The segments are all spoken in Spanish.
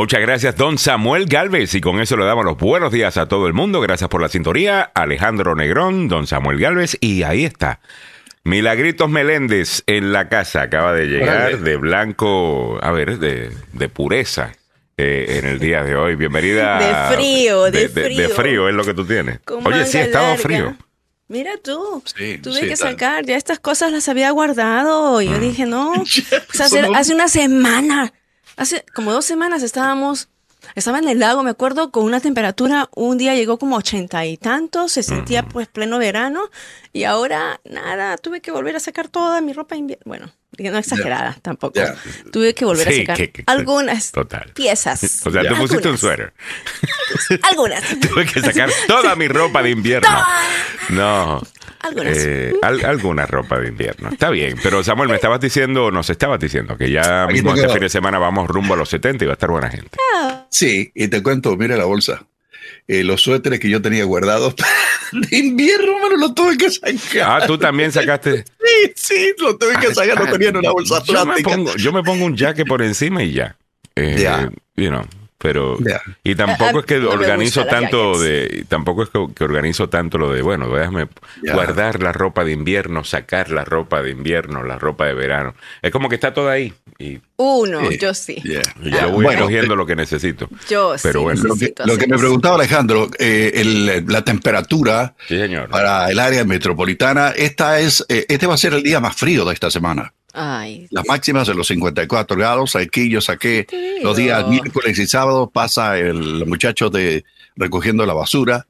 Muchas gracias, don Samuel Galvez. Y con eso le damos los buenos días a todo el mundo. Gracias por la sintonía. Alejandro Negrón, don Samuel Galvez. Y ahí está. Milagritos Meléndez en la casa. Acaba de llegar de blanco, a ver, de, de pureza. eh, en el día de hoy. Bienvenida. De frío, de de, frío. de frío es lo que tú tienes. Con Oye, sí, larga. frío. Mira tú, Sí, tuve sí, que sacar, ya estas cosas las había guardado. Y Mm. yo dije, no, pues hace, no- hace una semana, hace como dos semanas estábamos, estaba en el lago, me acuerdo, con una temperatura, un día llegó como ochenta y tantos, se sentía pues pleno verano. Y ahora, nada, tuve que volver a sacar toda mi ropa invierno. Bueno, no exagerada tampoco. Tuve que volver Sí, a sacar que- que- algunas Total. piezas. O sea, tú pusiste un suéter. Algunas. Tuve que sacar toda mi ropa de invierno. No. Algunas. Eh, al- alguna ropa de invierno. Está bien. Pero Samuel, me estabas diciendo, nos estabas diciendo que ya mismo te este fin de semana vamos rumbo a los 70 y va a estar buena gente. Sí, y te cuento, mira la bolsa. Eh, los suéteres que yo tenía guardados de invierno, mano, los tuve que sacar. Ah, tú también sacaste. Sí, sí, los tuve que sacar, no tenían una bolsa Yo me plástica. pongo, yo me pongo un jacket por encima y ya. Eh, Ya. you know, pero y tampoco es que no organizo tanto de tampoco es que, que organizo tanto lo de bueno déjame guardar la ropa de invierno sacar la ropa de invierno la ropa de verano es como que está toda ahí y Uno, yo sí. Yeah. y yo voy bueno, cogiendo lo que necesito Yo Pero sí bueno. Lo que, lo me preguntaba Alejandro, eh, el- la temperatura sí señor para el área metropolitana, esta es, eh, este va a ser el día más frío de esta semana. Ay, Las máximas de los 54 grados. Aquí yo saqué los días miércoles y sábado, pasa el muchacho de recogiendo la basura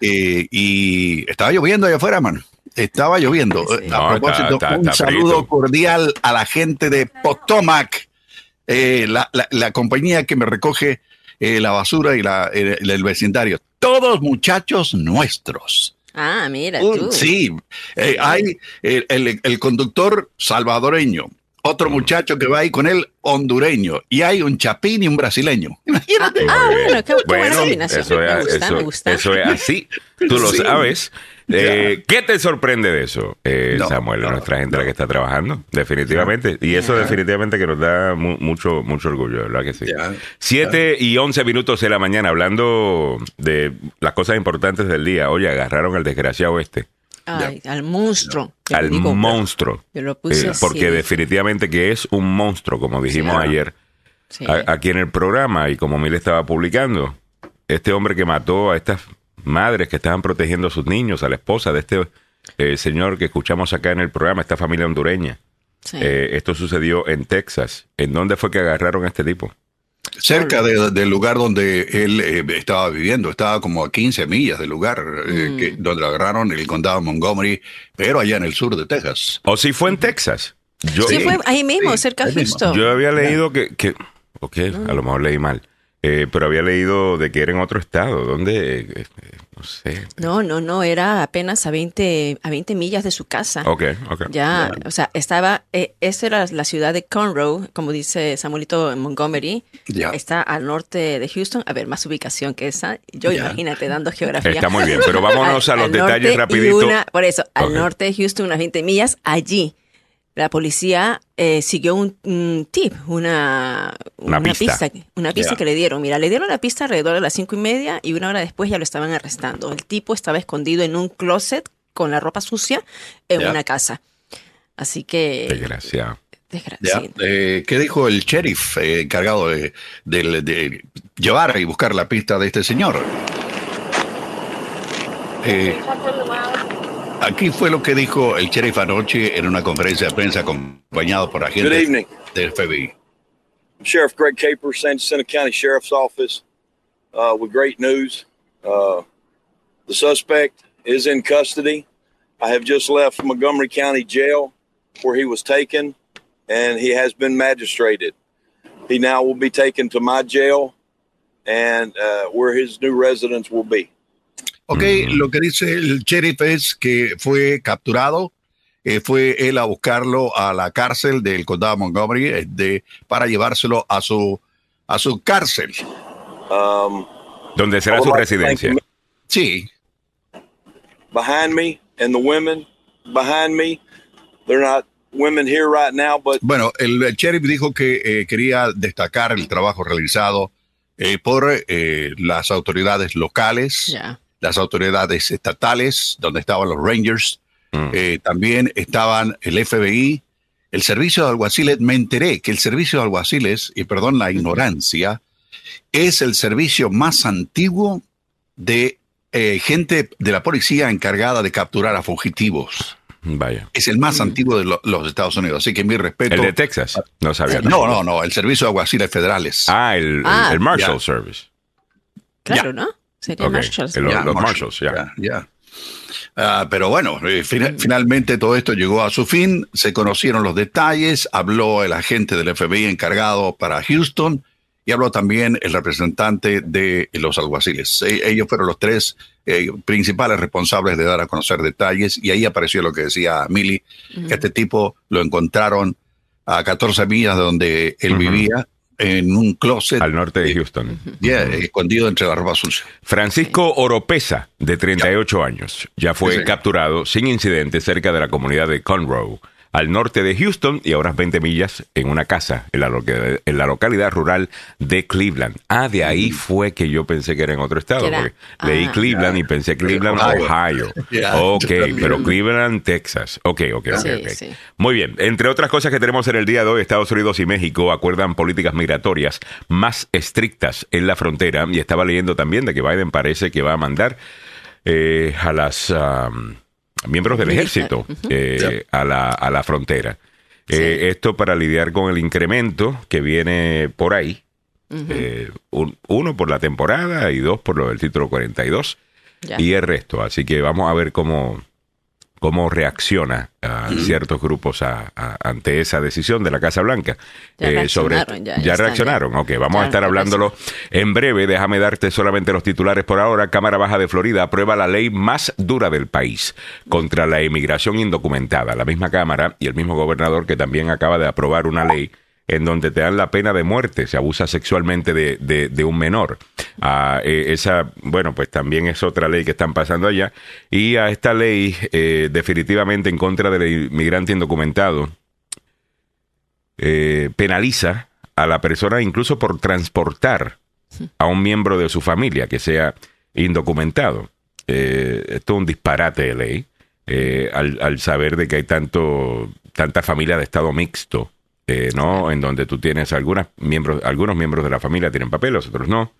eh, y estaba lloviendo allá afuera, man. Estaba lloviendo. Sí. No, A propósito, está- está- un está saludo frito. cordial a la gente de Potomac, eh, la, la- la compañía que me recoge eh, la basura y la, el, el vecindario. Todos muchachos nuestros. Ah, mira Uh, tú. sí, eh, hay el, el- el conductor salvadoreño, otro muchacho que va ahí con él hondureño, y hay un chapín y un brasileño. Imagínate. Ah, bueno, qué- qué buena combinación. Eso Me es, gusta, eso, me gusta. eso es así. Tú lo Sí. sabes. Eh, ¿Qué te sorprende de eso, eh, No, Samuel? no, nuestra gente no. la que está trabajando, definitivamente. Y eso definitivamente que nos da mu- mucho, mucho orgullo, ¿verdad que sí? Ya. Siete y once minutos de la mañana, hablando de las cosas importantes del día. Oye, agarraron al desgraciado este, Ay, al monstruo. Yo al digo, monstruo. Yo lo puse Eh, así. porque definitivamente que es un monstruo, como dijimos Claro. ayer Sí. a- aquí en el programa y como Mil estaba publicando, este hombre que mató a estas madres que estaban protegiendo a sus niños, a la esposa de este eh, señor que escuchamos acá en el programa, esta familia hondureña. Sí. Eh, esto sucedió en Texas. ¿En dónde fue que agarraron a este tipo? Cerca de- del lugar donde él eh, estaba viviendo, estaba como a 15 millas del lugar eh, Mm. que- donde lo agarraron el condado de Montgomery, pero allá en el sur de Texas. ¿O si fue en Texas? Yo, sí, sí, fue ahí mismo, sí, cerca de mismo. Houston. yo había leído que, que ok, a lo mejor leí mal, eh, pero había leído de que era en otro estado, donde, eh, eh, no sé. No, no, no, era apenas a 20, a 20 millas de su casa. Ok, ok. Ya, o sea, estaba, eh, esa era la ciudad de Conroe, como dice Samuelito en Montgomery. Ya. Está al norte de Houston. A ver, más ubicación que esa. Yo imagínate dando geografía. Está muy bien, pero vámonos a los detalles rapidito. una- por eso, al norte de Houston, unas 20 millas, allí. La policía eh, siguió un, un tip, una, Una pista. una pista Ya. que le dieron. Mira, le dieron la pista alrededor de las cinco y media y una hora después ya lo estaban arrestando. El tipo estaba escondido en un closet con la ropa sucia en Ya. una casa. Así que, Desgraciado. Desgraciado. eh, ¿Qué dijo el sheriff eh, encargado de, de- de llevar y buscar la pista de este señor? Aquí fue lo que dijo el sheriff anoche en una conferencia de prensa acompañado por Good agentes evening. del FBI. Sheriff Greg Caper, San Jacinto County Sheriff's Office, uh, with great news. Uh, the suspect is in custody. I have just left Montgomery County Jail where he was taken, and he has been magistrated. He now will be taken to my jail and uh, where his new residence will be. Ok, lo que dice el sheriff es que fue capturado, eh, fue él a buscarlo a la cárcel del condado de Montgomery eh, de, para llevárselo a su, a su cárcel. Um, ¿Dónde será su residencia? Sí, behind me and the women behind me. They're not women here right now, but bueno, el, el sheriff dijo que eh, quería destacar el trabajo realizado eh, por eh, las autoridades locales, Ya. Las autoridades estatales, donde estaban los Rangers, eh, también estaban el FBI, el servicio de alguaciles. Me enteré que el servicio de alguaciles, y perdón la ignorancia, es el servicio más antiguo de eh, gente de la policía encargada de capturar a fugitivos. Vaya. Es el más antiguo de lo- los Estados Unidos. Así que mi respeto. El de Texas. No sabía. No, no, no, el servicio de alguaciles federales. Ah, el, el- Ah. el Marshall Ya. Service. Claro, ¿no? Sería Marshalls. el- Ya, los Marshall, Marshalls, ya. ya. Ah, pero bueno, eh, fina- finalmente todo esto llegó a su fin, se conocieron los detalles, habló el agente del FBI encargado para Houston y habló también el representante de los alguaciles. E- ellos fueron los tres eh, principales responsables de dar a conocer detalles y ahí apareció lo que decía Millie, que este tipo lo encontraron a 14 millas de donde él vivía, en un closet, Al norte de Houston. yeah, escondido entre la ropa sucia. Francisco Oropesa, de 38 años, ya fue Sí, capturado sin incidente cerca de la comunidad de Conroe, al norte de Houston y a unas 20 millas en una casa en la, loca- en la localidad rural de Cleveland. Ah, de ahí fue que yo pensé que era en otro estado. Leí ah. Cleveland y pensé Cleveland, Ohio. Ohio. Ya, Ok, pero Cleveland, Texas. Ok, ok, ok. Sí. Muy bien. Entre otras cosas que tenemos en el día de hoy, Estados Unidos y México acuerdan políticas migratorias más estrictas en la frontera. Y estaba leyendo también de que Biden parece que va a mandar eh, a las am, miembros del ejército eh, a, la, a la frontera. Eh, esto para lidiar con el incremento que viene por ahí. Eh, un- uno por la temporada y dos por lo del título 42 Ya. y el resto. Así que vamos a ver cómo, cómo reacciona a ciertos grupos a- a- ante esa decisión de la Casa Blanca. Ya Eh, sobre reaccionaron, ya, ya ya reaccionaron. Ok, vamos a estar hablándolo en breve. Déjame darte solamente los titulares por ahora. Cámara Baja de Florida aprueba la ley más dura del país contra la inmigración indocumentada. La misma Cámara y el mismo gobernador que también acaba de aprobar una ley en donde te dan la pena de muerte, se abusa sexualmente de, de- un menor. Ah, eh, esa, bueno, pues también es otra ley que están pasando allá. Y a esta ley, eh, definitivamente en contra del inmigrante indocumentado, eh, penaliza a la persona incluso por transportar a un miembro de su familia que sea indocumentado. Esto es un disparate de ley. al, al saber de que hay tanto tanta familia de estado mixto, eh, ¿no? En donde tú tienes algunas miembros, algunos miembros de la familia tienen papeles, otros no.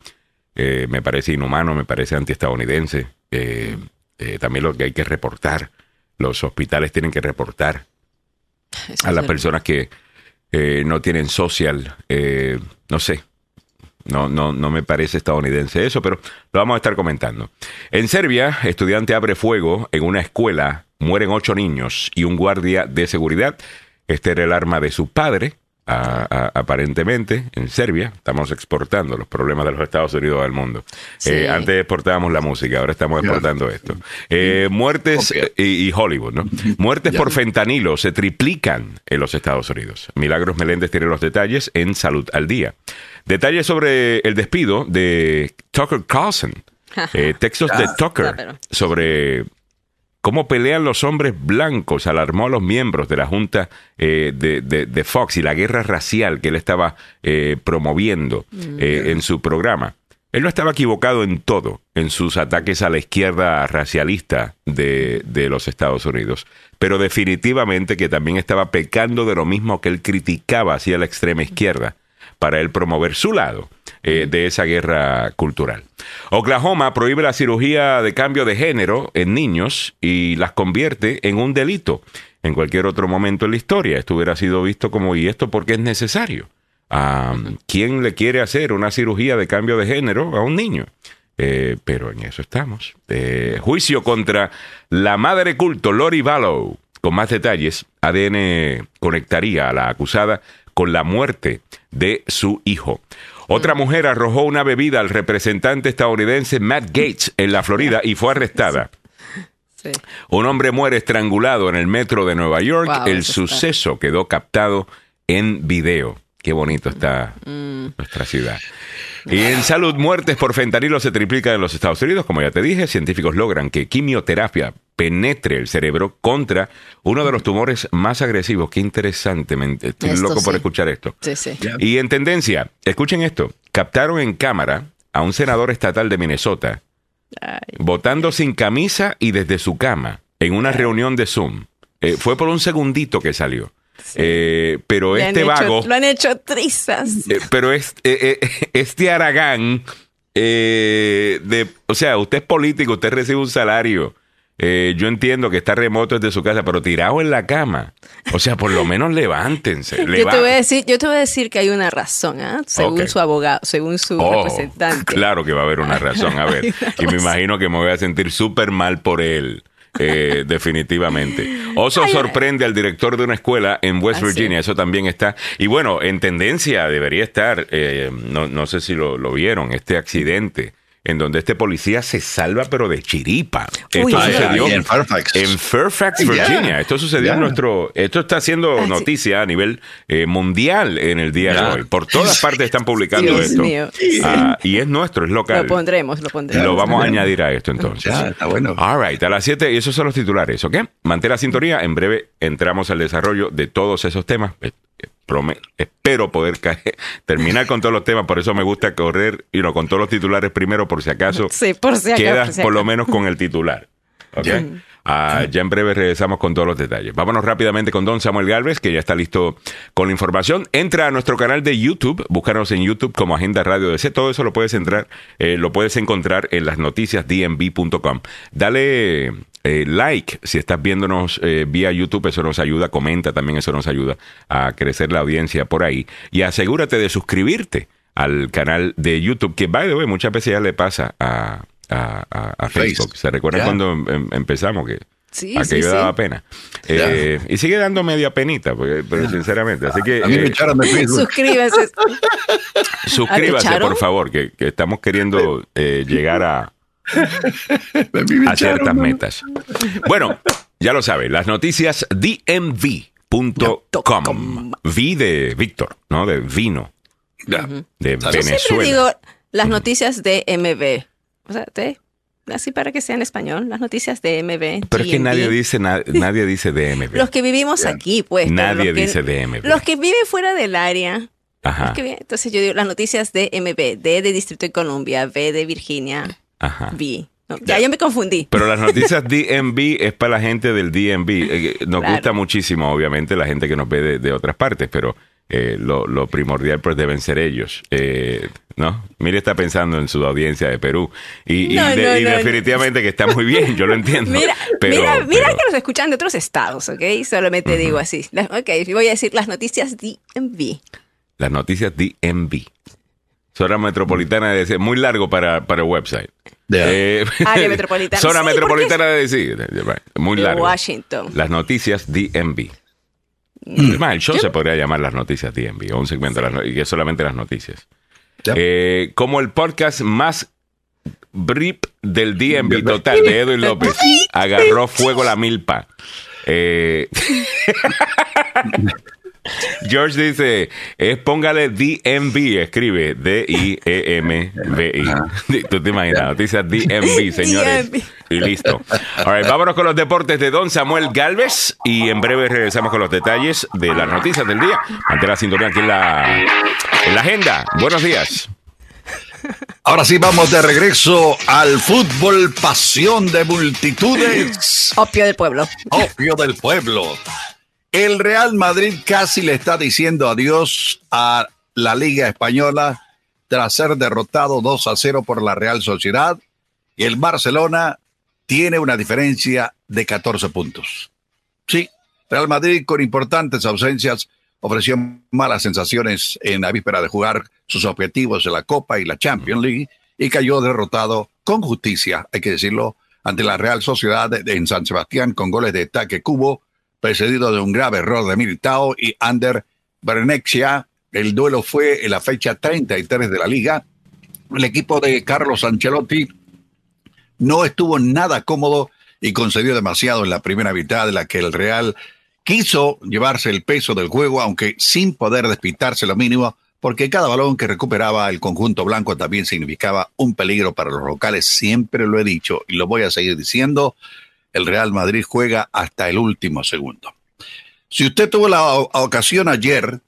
Eh, me parece inhumano, me parece antiestadounidense. Eh, eh, también lo que hay que reportar. Los hospitales tienen que reportar Eso a las personas que no tienen social, no sé. No, no, no me parece estadounidense eso, pero lo vamos a estar comentando. En Serbia, estudiante abre fuego en una escuela, mueren ocho niños y un guardia de seguridad. Este era el arma de su padre, a- a- aparentemente, en Serbia. Estamos exportando los problemas de los Estados Unidos al mundo. Sí. Eh, antes exportábamos la música, ahora estamos exportando esto. Eh, muertes y, y Hollywood, ¿no? Muertes por fentanilo se triplican en los Estados Unidos. Milagros Meléndez tiene los detalles en Salud al Día. Detalles sobre el despido de Tucker Carlson. Eh, textos de Tucker Ya, pero- sobre cómo pelean los hombres blancos alarmó a los miembros de la Junta eh, de, de- de Fox y la guerra racial que él estaba eh, promoviendo eh, en su programa. Él no estaba equivocado en todo, en sus ataques a la izquierda racialista de, de los Estados Unidos, pero definitivamente que también estaba pecando de lo mismo que él criticaba hacia la extrema izquierda para él promover su lado eh, de esa guerra cultural. Oklahoma prohíbe la cirugía de cambio de género en niños y las convierte en un delito. En cualquier otro momento en la historia esto hubiera sido visto como, ¿y esto por qué es necesario? Ah, ¿Quién le quiere hacer una cirugía de cambio de género a un niño? Eh, pero en eso estamos. Eh, juicio contra la madre culto Lori Vallow. Con más detalles, ADN conectaría a la acusada con la muerte de su hijo. Otra mujer arrojó una bebida al representante estadounidense Matt Gates en la Florida y fue arrestada. Sí. Un hombre muere estrangulado en el metro de Nueva York. Wow, el está- suceso quedó captado en video. Qué bonito está Mm. nuestra ciudad. Y en salud, muertes por fentanilo se triplican en los Estados Unidos. Como ya te dije, científicos logran que quimioterapia penetre el cerebro contra uno de los tumores más agresivos. Qué interesante. me- Estoy Esto loco por escuchar esto. Sí, sí. Y en tendencia, escuchen esto, captaron en cámara a un senador estatal de Minnesota Ay. votando sin camisa y desde su cama en una reunión de Zoom. Eh, fue por un segundito que salió. Eh, pero Le este hecho- vago, Lo han hecho trizas. eh, pero es, eh, eh, este Aragán, eh, de, o sea, usted es político, usted recibe un salario. Yo entiendo que está remoto desde su casa, pero tirado en la cama. O sea, por lo menos levántense. Yo te, voy a decir, yo te voy a decir que hay una razón, ¿ah? según su abogado, según su Oh, representante. Claro que va a haber una razón. A ver, y me imagino que me voy a sentir súper mal por él. Eh, definitivamente. Oso Ay, sorprende al director de una escuela en West. Virginia, eso también está. Y bueno, en tendencia debería estar, eh, no, no sé si lo, lo vieron, este accidente en donde este policía se salva pero de chiripa. Uy, Esto sucedió en Fairfax. en Fairfax. Virginia. Esto sucedió en nuestro. Esto está haciendo Ah, sí. noticia a nivel eh, mundial en el día de hoy. Por todas partes están publicando Dios esto. mío. Ah, y es nuestro, es local. Lo pondremos, lo pondremos. Lo vamos a añadir a esto entonces. Ya, está bueno. All right, a las 7 y esos son los titulares, ¿ok? Mantén la sintonía. En breve entramos al desarrollo de todos esos temas. Espero poder caer- terminar con todos los temas, por eso me gusta correr y no con todos los titulares primero, por si acaso Sí, por si acaso. quedas por si por lo menos con el titular. ¿ok? Ya. Ah, ya en breve regresamos con todos los detalles. Vámonos rápidamente con Don Samuel Galvez, que ya está listo con la información. Entra a nuestro canal de YouTube, búscanos en YouTube como Agenda Radio DC. Todo eso lo puedes entrar, eh, lo puedes encontrar en las noticias dnb.com. Dale eh, like si estás viéndonos eh, vía YouTube, eso nos ayuda. Comenta también, eso nos ayuda a crecer la audiencia por ahí. Y asegúrate de suscribirte al canal de YouTube, que by the way, muchas veces ya le pasa a, a- a- a Facebook. Face. ¿Se recuerdan Ya. cuando em- empezamos que Sí, aquello sí, sí. daba pena? Eh, y sigue dando media penita, porque- pero sinceramente. Así que A mí me eh, echaron de Facebook. Suscríbase. suscríbase, echaron? por favor, que, que estamos queriendo eh, llegar a, A ciertas metas. Bueno, ya lo sabe, las noticias dmv.com. V de Víctor, ¿no? De vino, de Yo Yo siempre Venezuela. digo las noticias de MB. O sea, te- así para que sea en español, las noticias de MB. Pero es que nadie dice, na- nadie dice DMV. Los que vivimos aquí, pues. Nadie los que- dice DMV. Los que viven fuera del área. Ajá, los que viven- entonces yo digo las noticias de MB, D de Distrito de Columbia, V de Virginia, ajá. V. No, ya yo me confundí. Pero las noticias DMV es para la gente del DMV. Eh, nos Claro. gusta muchísimo, obviamente, la gente que nos ve de, de otras partes, pero eh, lo, lo primordial pues deben ser ellos. Eh, ¿No? Mire está pensando en su audiencia de Perú. Y, y No, de- no, y no, no. definitivamente que está muy bien, yo lo entiendo. Mira, pero, mira, que nos escuchan de otros estados, ¿ok? Solamente digo así. Ok, voy a decir las noticias DMV. las noticias DMV. Zona metropolitana de DC. Muy largo para, para el website. Ya. Eh, Área metropolitana. Zona Sí, metropolitana de DC. Muy largo. Washington. Las noticias DMV. Mm. Es más, el show se podría llamar las noticias DMV, o un segmento de las y es solamente las noticias. Eh, como el podcast más brip del DMV total de Edwin López. Agarró fuego la milpa. Eh, George dice, es póngale DMV, escribe D-I-E-M-V-I. Tú te imaginas, noticias DMV, señores. DMV. Y listo. All right, vámonos con los deportes de Don Samuel Galvez y en breve regresamos con los detalles de las noticias del día. Ante la sintonía aquí en la, en la agenda. Buenos días. Ahora sí vamos de regreso al fútbol, pasión de multitudes, Opio del pueblo. opio del pueblo. El Real Madrid casi le está diciendo adiós a la Liga Española tras ser derrotado 2 a 0 por la Real Sociedad y el Barcelona tiene una diferencia de 14 puntos. Sí, Real Madrid con importantes ausencias ofreció malas sensaciones en la víspera de jugar sus objetivos en la Copa y la Champions League y cayó derrotado con justicia, hay que decirlo, ante la Real Sociedad en San Sebastián con goles de Taque Cubo, precedido de un grave error de Militao y Ander Bernexia. El duelo fue en la fecha 33 de la liga. El equipo de Carlos Ancelotti no estuvo nada cómodo y concedió demasiado en la primera mitad de la que el Real quiso llevarse el peso del juego, aunque sin poder despitarse lo mínimo, porque cada balón que recuperaba el conjunto blanco también significaba un peligro para los locales. Siempre lo he dicho y lo voy a seguir diciendo, el Real Madrid juega hasta el último segundo. Si usted tuvo la ocasión ayer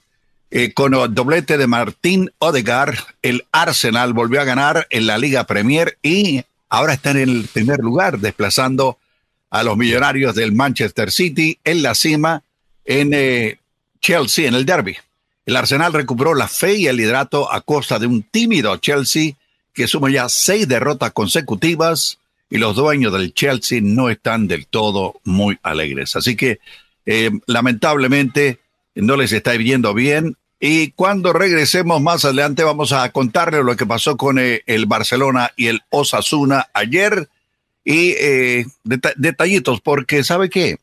eh, con el doblete de Martín Odegar, el Arsenal volvió a ganar en la Liga Premier y ahora está en el primer lugar, desplazando a los millonarios del Manchester City en la cima en eh, Chelsea, en el derby. El Arsenal recuperó la fe y el liderato a costa de un tímido Chelsea que suma ya seis derrotas consecutivas y los dueños del Chelsea no están del todo muy alegres. Así que eh, lamentablemente no les está viendo bien. Y cuando regresemos más adelante vamos a contarles lo que pasó con eh, el Barcelona y el Osasuna ayer y eh, detallitos, porque ¿sabe qué?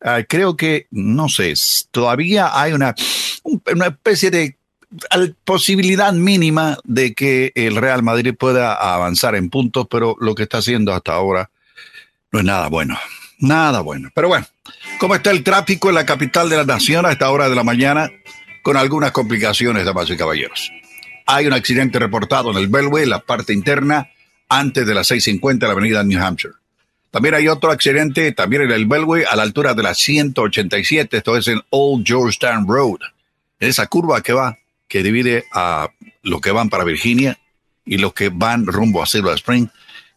Ah, creo que, no sé, todavía hay una, una especie de posibilidad mínima de que el Real Madrid pueda avanzar en puntos, pero lo que está haciendo hasta ahora no es nada bueno. Nada bueno. Pero bueno, ¿cómo está el tráfico en la capital de la nación a esta hora de la mañana? Con algunas complicaciones, damas y caballeros. Hay un accidente reportado en el Belway, la parte interna, antes de las 6.50 de la avenida New Hampshire. También hay otro accidente, también en el Belway, a la altura de la 187, esto es en Old Georgetown Road. En esa curva que va, que divide a los que van para Virginia y los que van rumbo a Silver Spring,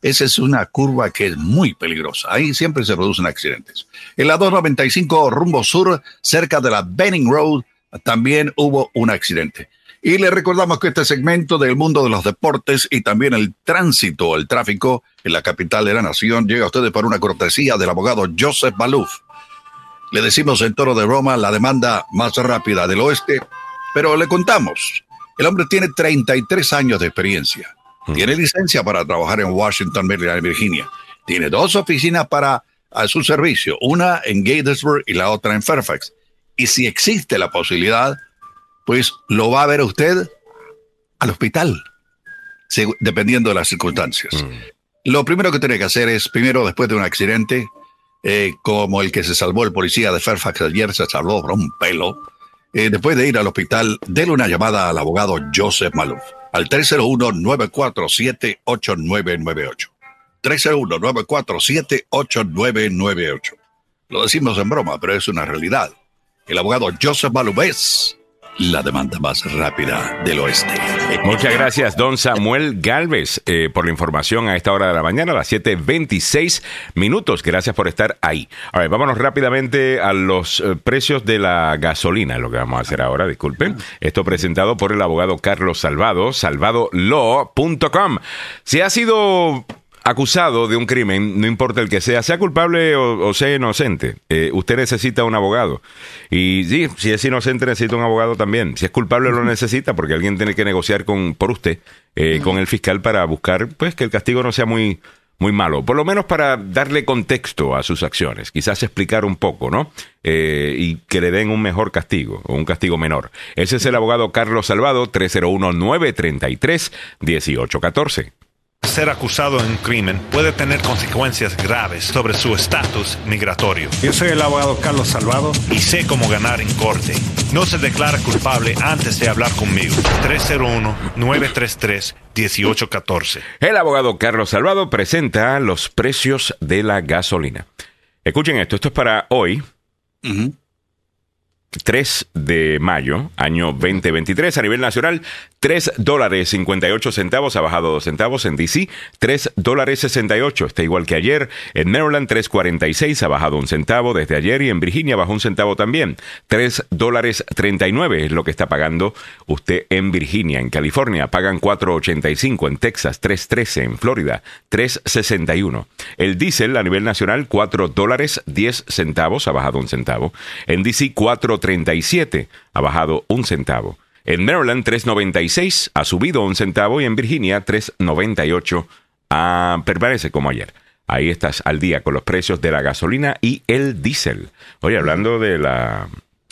esa es una curva que es muy peligrosa. Ahí siempre se producen accidentes. En la 295 rumbo sur, cerca de la Benning Road, también hubo un accidente. Y le recordamos que este segmento del mundo de los deportes y también el tránsito, el tráfico en la capital de la nación llega a ustedes por una cortesía del abogado Joseph Baluf. Le decimos en Toro de Roma la demanda más rápida del oeste, pero le contamos. El hombre tiene 33 años de experiencia tiene licencia para trabajar en Washington, Maryland, Virginia. Tiene dos oficinas para a su servicio, una en Gatesburg y la otra en Fairfax. Y si existe la posibilidad, pues lo va a ver usted al hospital, dependiendo de las circunstancias. Mm. Lo primero que tiene que hacer es, primero, después de un accidente, eh, como el que se salvó el policía de Fairfax ayer, se salvó por un pelo, eh, después de ir al hospital, déle una llamada al abogado Joseph Maluf al 301-947-8998. 301-947-8998. Lo decimos en broma, pero es una realidad. El abogado Joseph Malubés la demanda más rápida del oeste. Muchas gracias, don Samuel Galvez, eh, por la información a esta hora de la mañana, a las 7.26 minutos. Gracias por estar ahí. A ver, vámonos rápidamente a los eh, precios de la gasolina, lo que vamos a hacer ahora, disculpen. Esto presentado por el abogado Carlos Salvado, salvadolaw.com. Si ha sido acusado de un crimen, no importa el que sea, sea culpable o, sea inocente, eh, usted necesita un abogado. Y sí, si es inocente necesita un abogado también. Si es culpable lo necesita porque alguien tiene que negociar con por usted, eh, con el fiscal para buscar pues que el castigo no sea muy muy malo, por lo menos para darle contexto a sus acciones, quizás explicar un poco, ¿no? Eh, y que le den un mejor castigo o un castigo menor. Ese es el abogado Carlos Salvado, 301-933-1814. Ser acusado de un crimen puede tener consecuencias graves sobre su estatus migratorio. Yo soy el abogado Carlos Salvado y sé cómo ganar en corte. No se declara culpable antes de hablar conmigo. 301-933-1814. El abogado Carlos Salvado presenta los precios de la gasolina. Escuchen esto, esto es para hoy. 3 de mayo, año 2023, a nivel nacional, 3 dólares 58 centavos, ha bajado 2 centavos en DC, 3 dólares 68, está igual que ayer, en Maryland 3.46, ha bajado un centavo desde ayer y en Virginia bajó un centavo también, 3 dólares 39 es lo que está pagando usted en Virginia, en California. Pagan 4.85, en Texas 3.13, en Florida 3.61, el diésel a nivel nacional 4 dólares 10 centavos, ha bajado un centavo, en DC 4 37 ha bajado un centavo. En Maryland 3.96 ha subido un centavo y en Virginia 3.98 ah, permanece como ayer. Ahí estás al día con los precios de la gasolina y el diésel. Oye, hablando de las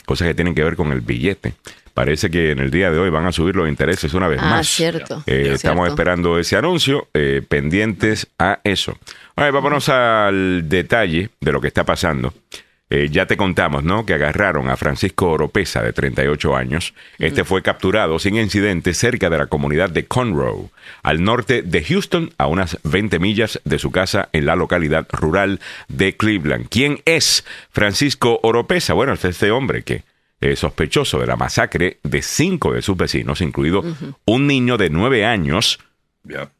cosas que tienen que ver con el billete, parece que en el día de hoy van a subir los intereses una vez ah, más. Cierto, eh, estamos esperando ese anuncio, eh, pendientes a eso. Ahora, vámonos al detalle de lo que está pasando. Eh, ya te contamos, ¿no? Que agarraron a Francisco Oropesa, de 38 años. Este fue capturado sin incidente cerca de la comunidad de Conroe, al norte de Houston, a unas 20 millas de su casa en la localidad rural de Cleveland. ¿Quién es Francisco Oropesa? Bueno, es este hombre que es sospechoso de la masacre de cinco de sus vecinos, incluido un niño de nueve años. Ya.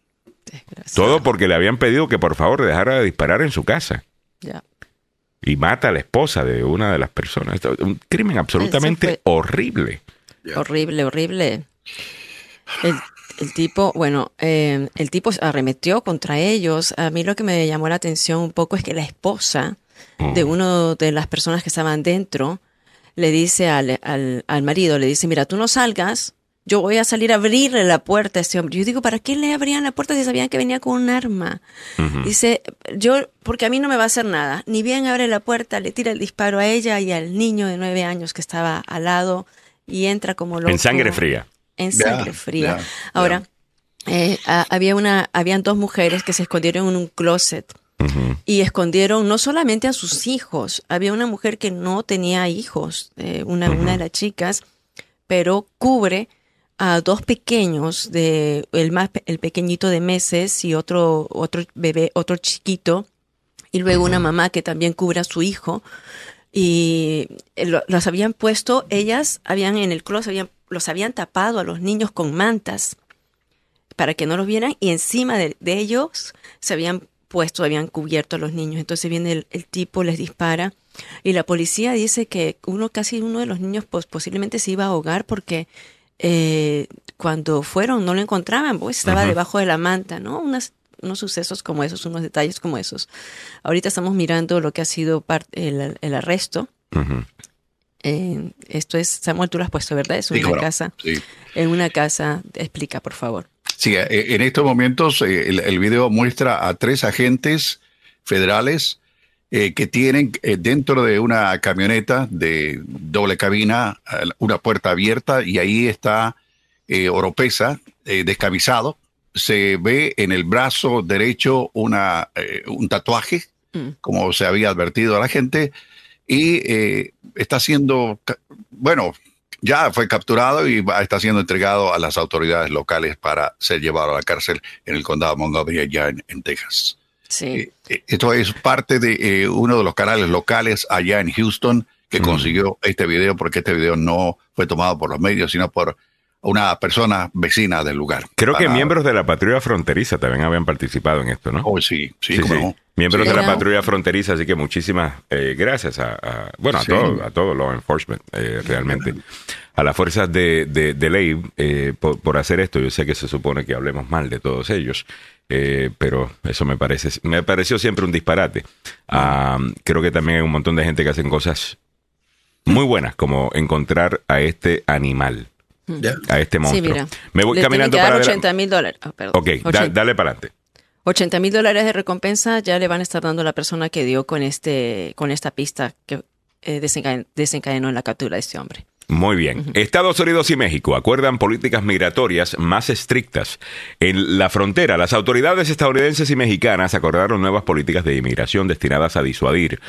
Desgraciado. Todo porque le habían pedido que por favor dejara de disparar en su casa. Ya. Y mata a la esposa de una de las personas. Un crimen absolutamente horrible. Horrible, horrible. El, el tipo, bueno, eh, el tipo arremetió contra ellos. A mí lo que me llamó la atención un poco es que la esposa de una de las personas que estaban dentro le dice al, al, al marido, le dice, mira, tú no salgas, yo voy a salir a abrirle la puerta a este hombre. Yo digo, ¿para qué le abrían la puerta si sabían que venía con un arma? Dice, yo, porque a mí no me va a hacer nada. Ni bien abre la puerta, le tira el disparo a ella y al niño de nueve años que estaba al lado y entra como loco. En sangre fría. En sangre fría. Ahora, eh, a- había una, habían dos mujeres que se escondieron en un closet y escondieron no solamente a sus hijos, había una mujer que no tenía hijos, eh, una, una de las chicas, pero cubre a dos pequeños, de el más el pequeñito de meses y otro otro bebé, otro chiquito, y luego una mamá que también cubre a su hijo y eh, lo- los habían puesto, ellas habían en el closet habían, los habían tapado a los niños con mantas para que no los vieran y encima de, de ellos se habían puesto, habían cubierto a los niños. Entonces viene el, el tipo, les dispara y la policía dice que uno, casi uno de los niños pues, posiblemente se iba a ahogar porque eh, cuando fueron no lo encontraban, pues estaba debajo de la manta, ¿no? Unas, unos sucesos como esos, unos detalles como esos. Ahorita estamos mirando lo que ha sido el, el arresto. Eh, esto es, Samuel, tú lo has puesto, ¿verdad? Es una casa. Sí. En una casa, explica, por favor. Sí, eh, en estos momentos eh, el, el video muestra a tres agentes federales eh, que tienen eh, dentro de una camioneta de doble cabina una puerta abierta y ahí está eh, Oropesa eh, descamisado. Se ve en el brazo derecho una, eh, un tatuaje, Mm. como se había advertido a la gente, y eh, está siendo, bueno, ya fue capturado y va- está siendo entregado a las autoridades locales para ser llevado a la cárcel en el condado de Montgomery, allá en, en Texas. Sí. Eh, eh, Esto es parte de eh, uno de los canales locales allá en Houston que Mm. consiguió este video, porque este video no fue tomado por los medios, sino por una persona vecina del lugar. Creo que Para- miembros de la patrulla fronteriza también habían participado en esto, ¿no? Oh, sí, sí, Sí, cómo sí. no. Miembros Sí. de la patrulla fronteriza, así que muchísimas eh, gracias a, a- bueno, a todo, a todo law enforcement, eh, realmente. A las fuerzas de, de- de ley eh, por, por hacer esto. Yo sé que se supone que hablemos mal de todos ellos, eh, pero eso me parece, me pareció siempre un disparate. Ah, creo que también hay un montón de gente que hacen cosas muy buenas, como encontrar a este animal, Ya. a este Sí, monstruo. mira. Me voy Le caminando que dar para 80 mil dólares. Perdón. Ok, da- 80 dale para adelante. 80 mil dólares de recompensa ya le van a estar dando a la persona que dio con este con esta pista que eh, desencaden- desencadenó la captura de este hombre. Muy bien. Estados Unidos y México acuerdan políticas migratorias más estrictas. En la frontera, las autoridades estadounidenses y mexicanas acordaron nuevas políticas de inmigración destinadas a disuadir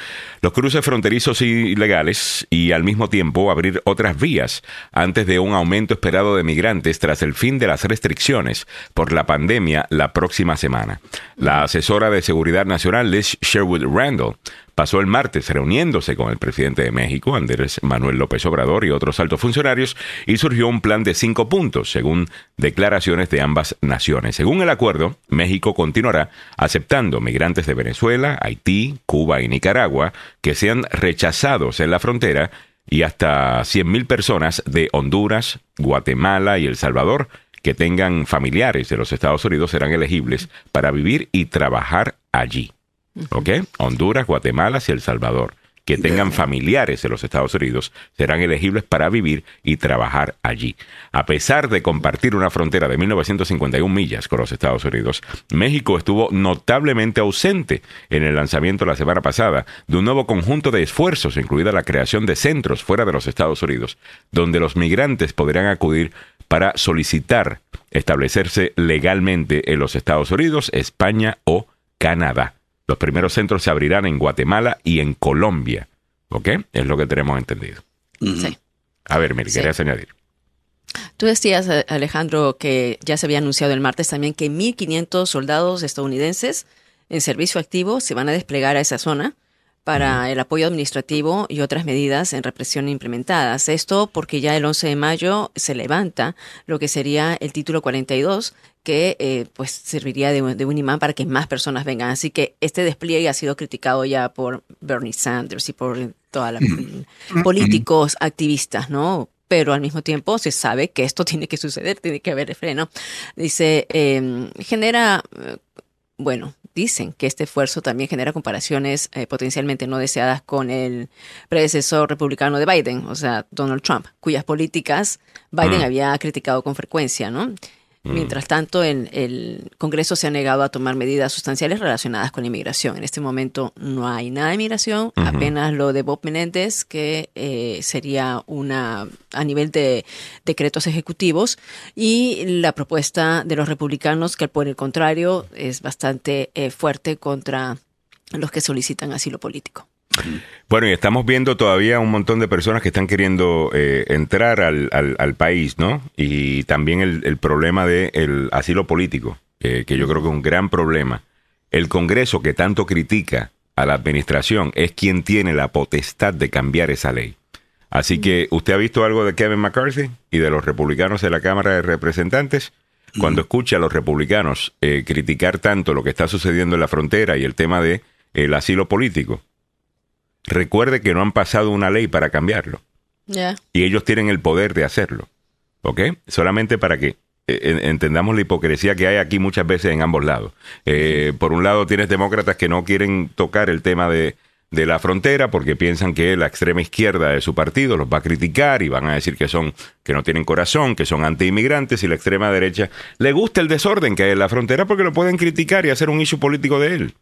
los cruces fronterizos ilegales y al mismo tiempo abrir otras vías antes de un aumento esperado de migrantes tras el fin de las restricciones por la pandemia la próxima semana. La asesora de Seguridad Nacional, Liz Sherwood Randall, pasó el martes reuniéndose con el presidente de México, Andrés Manuel López Obrador, y otros altos funcionarios, y surgió un plan de cinco puntos, según declaraciones de ambas naciones. Según el acuerdo, México continuará aceptando migrantes de Venezuela, Haití, Cuba y Nicaragua que sean rechazados en la frontera y hasta 100.000 personas de Honduras, Guatemala y El Salvador que tengan familiares de los Estados Unidos serán elegibles para vivir y trabajar allí. ¿Ok? Honduras, Guatemala y El Salvador, que tengan familiares de los Estados Unidos, serán elegibles para vivir y trabajar allí. A pesar de compartir una frontera de 1951 millas con los Estados Unidos, México estuvo notablemente ausente en el lanzamiento la semana pasada de un nuevo conjunto de esfuerzos, incluida la creación de centros fuera de los Estados Unidos, donde los migrantes podrán acudir para solicitar establecerse legalmente en los Estados Unidos, España o Canadá. Los primeros centros se abrirán en Guatemala y en Colombia. ¿Ok? Es lo que tenemos entendido. Sí. A ver, Miri, Sí. querías añadir. Tú decías, eh, Alejandro, que ya se había anunciado el martes también que 1.500 soldados estadounidenses en servicio activo se van a desplegar a esa zona para el apoyo administrativo y otras medidas en represión implementadas. Esto porque ya el 11 de mayo se levanta lo que sería el título 42, que eh, pues serviría de, un- de un imán para que más personas vengan. Así que este despliegue ha sido criticado ya por Bernie Sanders y por todos los políticos activistas, ¿no? Pero al mismo tiempo se sabe que esto tiene que suceder, tiene que haber freno. Dice, eh, genera, bueno, dicen que este esfuerzo también genera comparaciones eh, potencialmente no deseadas con el predecesor republicano de Biden, o sea, Donald Trump, cuyas políticas Biden Mm. había criticado con frecuencia, ¿no? Mientras tanto, el, el Congreso se ha negado a tomar medidas sustanciales relacionadas con la inmigración. En este momento no hay nada de inmigración, apenas lo de Bob Menéndez, que eh, sería una a nivel de decretos ejecutivos, y la propuesta de los republicanos, que por el contrario es bastante eh, fuerte contra los que solicitan asilo político. Bueno, y estamos viendo todavía un montón de personas que están queriendo eh, entrar al, al- al país, ¿no? Y también el, problema del asilo político, que yo creo que es un gran problema. El Congreso que tanto critica a la administración es quien tiene la potestad de cambiar esa ley. Así que, ¿usted ha visto algo de Kevin McCarthy y de los republicanos de la Cámara de Representantes? Cuando escucha a los republicanos eh, criticar tanto lo que está sucediendo en la frontera y el tema de el asilo político, recuerde que no han pasado una ley para cambiarlo y ellos tienen el poder de hacerlo. ¿Ok? Solamente para que eh, en- entendamos la hipocresía que hay aquí muchas veces en ambos lados. Eh, por un lado tienes demócratas que no quieren tocar el tema de, de la frontera porque piensan que la extrema izquierda de su partido los va a criticar y van a decir que son que no tienen corazón, que son antiinmigrantes y la extrema derecha le gusta el desorden que hay en la frontera porque lo pueden criticar y hacer un issue político de él.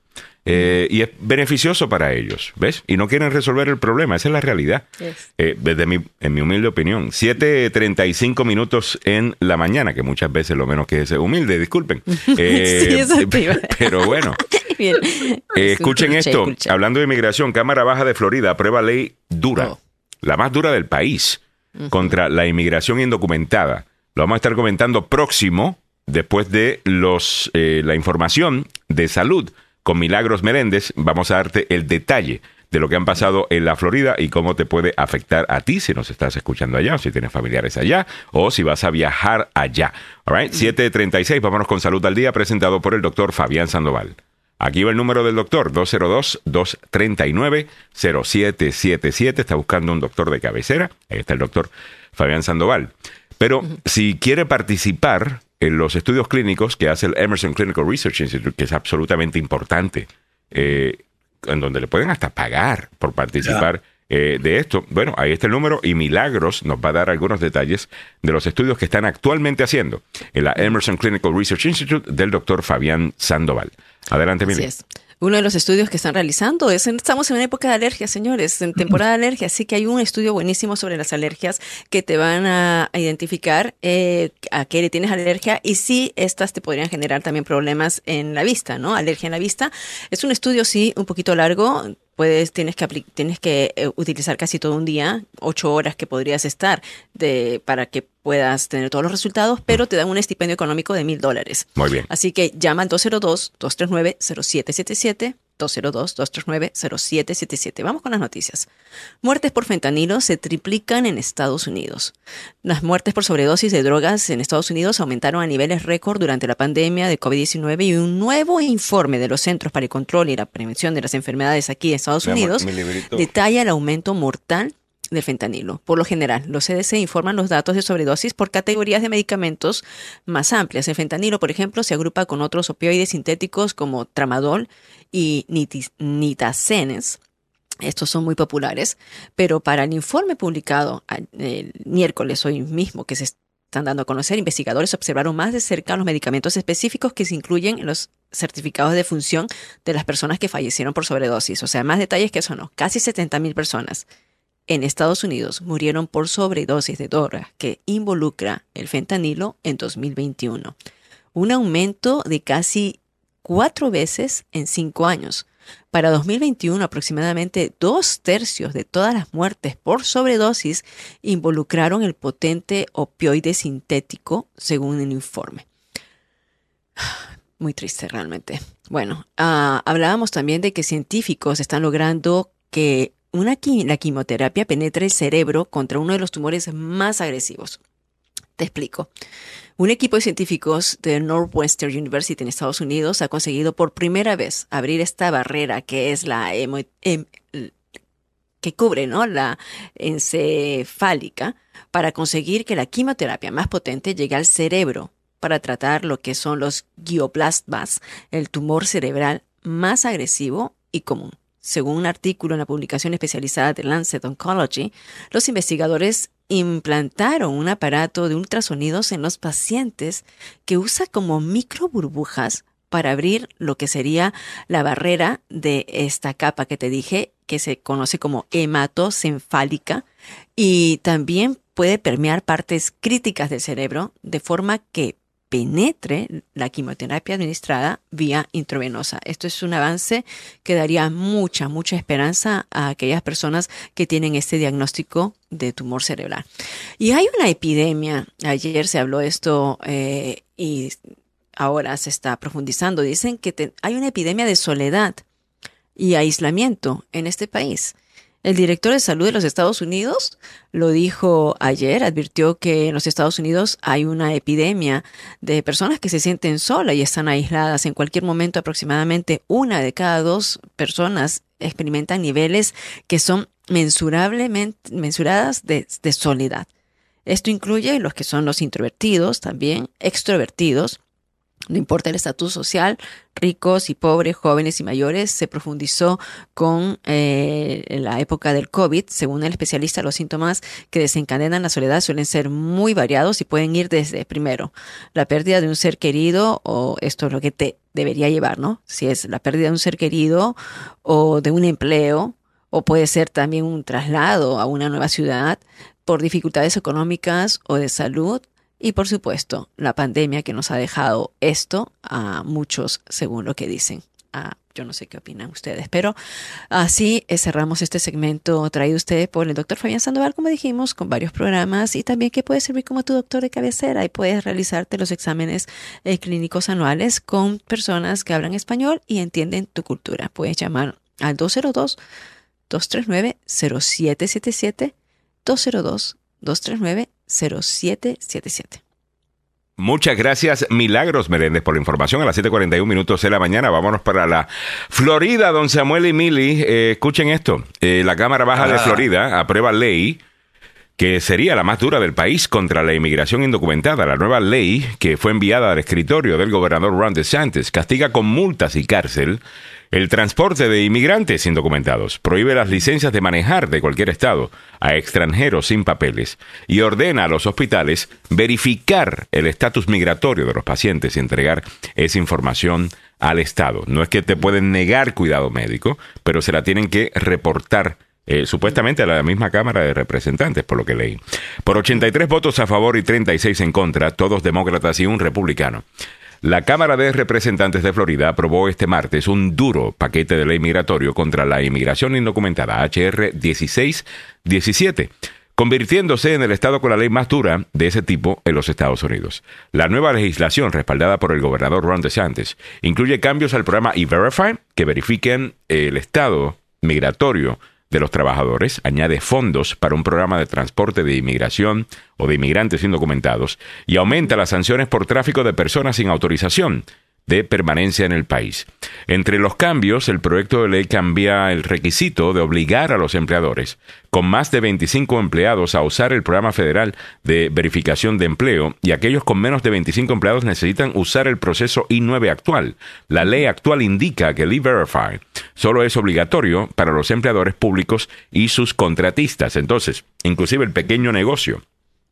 Eh, y es beneficioso para ellos, ¿ves? Y no quieren resolver el problema, esa es la realidad. Yes. Eh, desde mi, en mi humilde opinión. 7.35 minutos en la mañana, que muchas veces lo menos que es humilde, disculpen. Eh, Sí, pero bueno, Bien. eh, escuchen esto. Hablando de inmigración, Cámara Baja de Florida aprueba ley dura, Oh. la más dura del país, contra la inmigración indocumentada. Lo vamos a estar comentando próximo, después de los eh, la información de salud con Milagros Meléndez. Vamos a darte el detalle de lo que han pasado en la Florida y cómo te puede afectar a ti si nos estás escuchando allá, o si tienes familiares allá, o si vas a viajar allá. All right, 736, vámonos con Salud al Día, presentado por el doctor Fabián Sandoval. Aquí va el número del doctor, 202-239-0777. Está buscando un doctor de cabecera. Ahí está el doctor Fabián Sandoval. Pero si quiere participar en los estudios clínicos que hace el Emerson Clinical Research Institute, que es absolutamente importante, eh, en donde le pueden hasta pagar por participar eh, de esto. Bueno, ahí está el número y Milagros nos va a dar algunos detalles de los estudios que están actualmente haciendo en la Emerson Clinical Research Institute del doctor Fabián Sandoval. Adelante, Así Mili. es. Uno de los estudios que están realizando es, estamos en una época de alergias, señores, en temporada de alergias, así que hay un estudio buenísimo sobre las alergias que te van a identificar eh, a qué le tienes alergia y si estas te podrían generar también problemas en la vista, ¿no? Alergia en la vista. Es un estudio, sí, un poquito largo, puedes, tienes que, tienes que eh, utilizar casi todo un día, ocho horas que podrías estar de, para que puedas tener todos los resultados, pero te dan un estipendio económico de mil dólares. Muy bien. Así que llama al 202-239-0777. 202-239-0777. Vamos con las noticias. Muertes por fentanilo se triplican en Estados Unidos. Las muertes por sobredosis de drogas en Estados Unidos aumentaron a niveles récord durante la pandemia de COVID-19 y un nuevo informe de los Centros para el Control y la Prevención de las Enfermedades aquí en Estados Unidos detalla el aumento mortal del fentanilo. Por lo general, los CDC informan los datos de sobredosis por categorías de medicamentos más amplias. El fentanilo, por ejemplo, se agrupa con otros opioides sintéticos como tramadol y nitis-. Estos son muy populares, pero para el informe publicado a- el miércoles hoy mismo que se están dando a conocer, investigadores observaron más de cerca los medicamentos específicos que se incluyen en los certificados de función de las personas que fallecieron por sobredosis. O sea, más detalles que eso no. Casi 70 mil personas en Estados Unidos murieron por sobredosis de droga que involucra el fentanilo en 2021. Un aumento de casi cuatro veces en cinco años. Para 2021, aproximadamente dos tercios de todas las muertes por sobredosis involucraron el potente opioide sintético, según el informe. Muy triste realmente. Bueno, ah, hablábamos también de que científicos están logrando que una la quimioterapia penetre el cerebro contra uno de los tumores más agresivos. Te explico. Un equipo de científicos de Northwestern University en Estados Unidos ha conseguido por primera vez abrir esta barrera que es la em, que cubre ¿no? la encefálica para conseguir que la quimioterapia más potente llegue al cerebro para tratar lo que son los glioblasmas, el tumor cerebral más agresivo y común. Según un artículo en la publicación especializada de Lancet Oncology, los investigadores implantaron un aparato de ultrasonidos en los pacientes que usa como micro burbujas para abrir lo que sería la barrera de esta capa que te dije, que se conoce como hematoencefálica, y también puede permear partes críticas del cerebro de forma que penetre la quimioterapia administrada vía intravenosa. Esto es un avance que daría mucha, mucha esperanza a aquellas personas que tienen este diagnóstico de tumor cerebral. Y hay una epidemia, ayer se habló esto eh, y ahora se está profundizando, dicen que hay una epidemia de soledad y aislamiento en este país. El director de salud de los Estados Unidos lo dijo ayer, advirtió que en los Estados Unidos hay una epidemia de personas que se sienten solas y están aisladas. En cualquier momento aproximadamente una de cada dos personas experimentan niveles que son mensurablemente mensuradas de, de soledad. Esto incluye los que son los introvertidos, también extrovertidos, no importa el estatus social, ricos y pobres, jóvenes y mayores, se profundizó con eh, la época del COVID. Según el especialista, los síntomas que desencadenan la soledad suelen ser muy variados y pueden ir desde, primero, la pérdida de un ser querido, o esto es lo que te debería llevar, ¿no? Si es la pérdida de un ser querido o de un empleo, o puede ser también un traslado a una nueva ciudad por dificultades económicas o de salud, y por supuesto, la pandemia que nos ha dejado esto a muchos, según lo que dicen. Ah, yo no sé qué opinan ustedes, pero así cerramos este segmento traído ustedes por el doctor Fabián Sandoval, como dijimos, con varios programas y también que puede servir como tu doctor de cabecera y puedes realizarte los exámenes eh, clínicos anuales con personas que hablan español y entienden tu cultura. Puedes llamar al 202 239 0777 202 239 0777. Muchas gracias, Milagros Meréndez, por la información. A las 7:41 minutos de la mañana, vámonos para la Florida, don Samuel y Mili. Eh, escuchen esto: eh, la Cámara Baja de Ah. Florida aprueba ley que sería la más dura del país contra la inmigración indocumentada. La nueva ley, que fue enviada al escritorio del gobernador Ron DeSantis, castiga con multas y cárcel el transporte de inmigrantes indocumentados, prohíbe las licencias de manejar de cualquier estado a extranjeros sin papeles y ordena a los hospitales verificar el estatus migratorio de los pacientes y entregar esa información al Estado. No es que te pueden negar cuidado médico, pero se la tienen que reportar eh, supuestamente a la misma Cámara de Representantes, por lo que leí. Por 83 votos a favor y 36 en contra, todos demócratas y un republicano. La Cámara de Representantes de Florida aprobó este martes un duro paquete de ley migratorio contra la inmigración indocumentada, HR 1617, convirtiéndose en el estado con la ley más dura de ese tipo en los Estados Unidos. La nueva legislación, respaldada por el gobernador Ron DeSantis, incluye cambios al programa E-Verify que verifiquen el estado migratorio de los trabajadores, añade fondos para un programa de transporte de inmigración o de inmigrantes indocumentados y aumenta las sanciones por tráfico de personas sin autorización de permanencia en el país. Entre los cambios, el proyecto de ley cambia el requisito de obligar a los empleadores con más de 25 empleados a usar el programa federal de verificación de empleo y aquellos con menos de 25 empleados necesitan usar el proceso I-9 actual. La ley actual indica que el E-Verify solo es obligatorio para los empleadores públicos y sus contratistas. Entonces, inclusive el pequeño negocio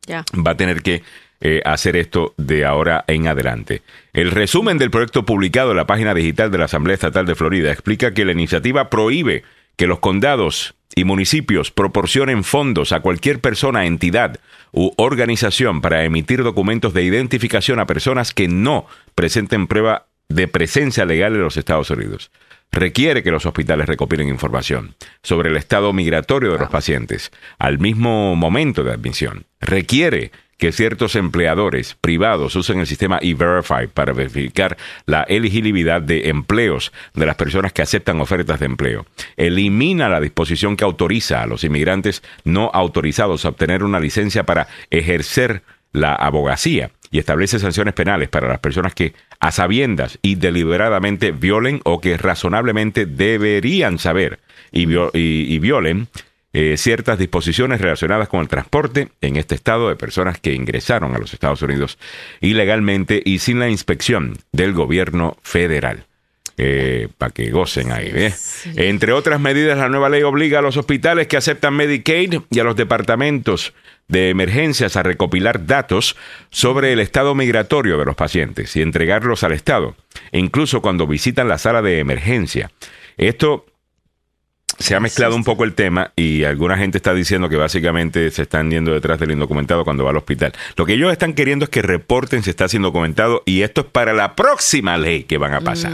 va a tener que eh, hacer esto de ahora en adelante. El resumen del proyecto publicado en la página digital de la Asamblea Estatal de Florida explica que la iniciativa prohíbe que los condados y municipios proporcionen fondos a cualquier persona, entidad u organización para emitir documentos de identificación a personas que no presenten prueba de presencia legal en los Estados Unidos requiere que los hospitales recopilen información sobre el estado migratorio de los pacientes al mismo momento de admisión. Requiere que ciertos empleadores privados usen el sistema E-Verify para verificar la elegibilidad de empleos de las personas que aceptan ofertas de empleo. Elimina la disposición que autoriza a los inmigrantes no autorizados a obtener una licencia para ejercer la abogacía y establece sanciones penales para las personas que a sabiendas y deliberadamente violen o que razonablemente deberían saber y, violen eh, ciertas disposiciones relacionadas con el transporte en este estado de personas que ingresaron a los Estados Unidos ilegalmente y sin la inspección del gobierno federal. Eh, para que gocen ahí. ¿eh? Entre otras medidas, la nueva ley obliga a los hospitales que aceptan Medicaid y a los departamentos de emergencias a recopilar datos sobre el estado migratorio de los pacientes y entregarlos al Estado, incluso cuando visitan la sala de emergencia. Esto se ha mezclado un poco el tema y alguna gente está diciendo que básicamente se están yendo detrás del indocumentado cuando va al hospital. Lo que ellos están queriendo es que reporten si está siendo documentado y esto es para la próxima ley que van a pasar.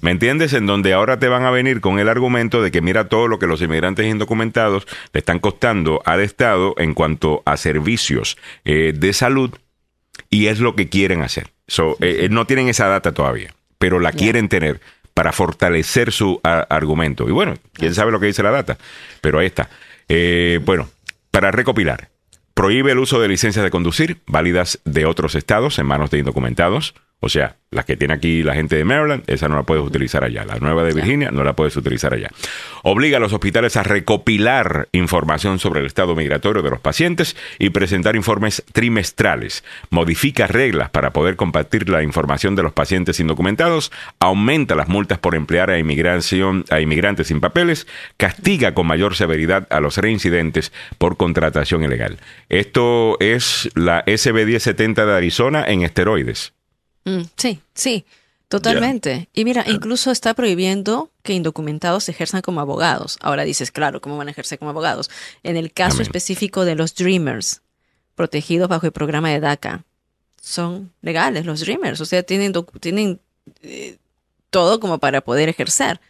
¿Me entiendes? En donde ahora te van a venir con el argumento de que mira todo lo que los inmigrantes indocumentados le están costando al Estado en cuanto a servicios eh, de salud y es lo que quieren hacer. So, eh, eh, no tienen esa data todavía, pero la quieren tener para fortalecer su argumento. Y bueno, quién sabe lo que dice la data, pero ahí está. Eh, bueno, para recopilar, prohíbe el uso de licencias de conducir válidas de otros estados en manos de indocumentados. O sea, la que tiene aquí la gente de Maryland, esa no la puedes utilizar allá. La nueva de Virginia no la puedes utilizar allá. Obliga a los hospitales a recopilar información sobre el estado migratorio de los pacientes y presentar informes trimestrales. Modifica reglas para poder compartir la información de los pacientes indocumentados. Aumenta las multas por emplear a, inmigración, a inmigrantes sin papeles. Castiga con mayor severidad a los reincidentes por contratación ilegal. Esto es la SB 1070 de Arizona en esteroides. Mm, sí, sí, totalmente. Y mira, incluso está prohibiendo que indocumentados ejerzan como abogados. Ahora dices, claro, ¿cómo van a ejercer como abogados? En el caso específico de los Dreamers, protegidos bajo el programa de DACA, son legales los Dreamers, o sea, tienen, tienen eh, todo como para poder ejercer,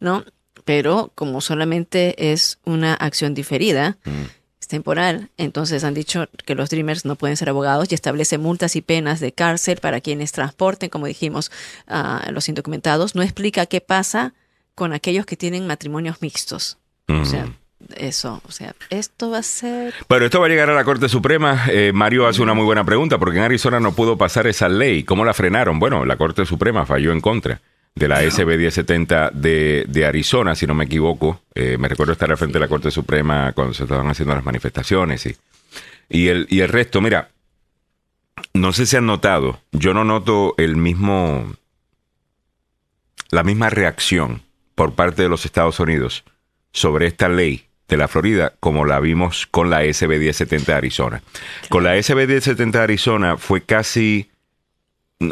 ¿no? Pero como solamente es una acción diferida, mm temporal. Entonces han dicho que los Dreamers no pueden ser abogados y establece multas y penas de cárcel para quienes transporten, como dijimos, a los indocumentados. No explica qué pasa con aquellos que tienen matrimonios mixtos. O sea, eso, o sea, esto va a ser... Bueno, esto va a llegar a la Corte Suprema. Eh, Mario hace una muy buena pregunta, porque en Arizona no pudo pasar esa ley. ¿Cómo la frenaron? Bueno, la Corte Suprema falló en contra de la SB 1070 de, de Arizona, si no me equivoco. Eh, me recuerdo estar al frente de la Corte Suprema cuando se estaban haciendo las manifestaciones y, y, el, y el resto. Mira, no sé si han notado, yo no noto el mismo, la misma reacción por parte de los Estados Unidos sobre esta ley de la Florida como la vimos con la SB 1070 de Arizona. Con la SB 1070 de Arizona fue casi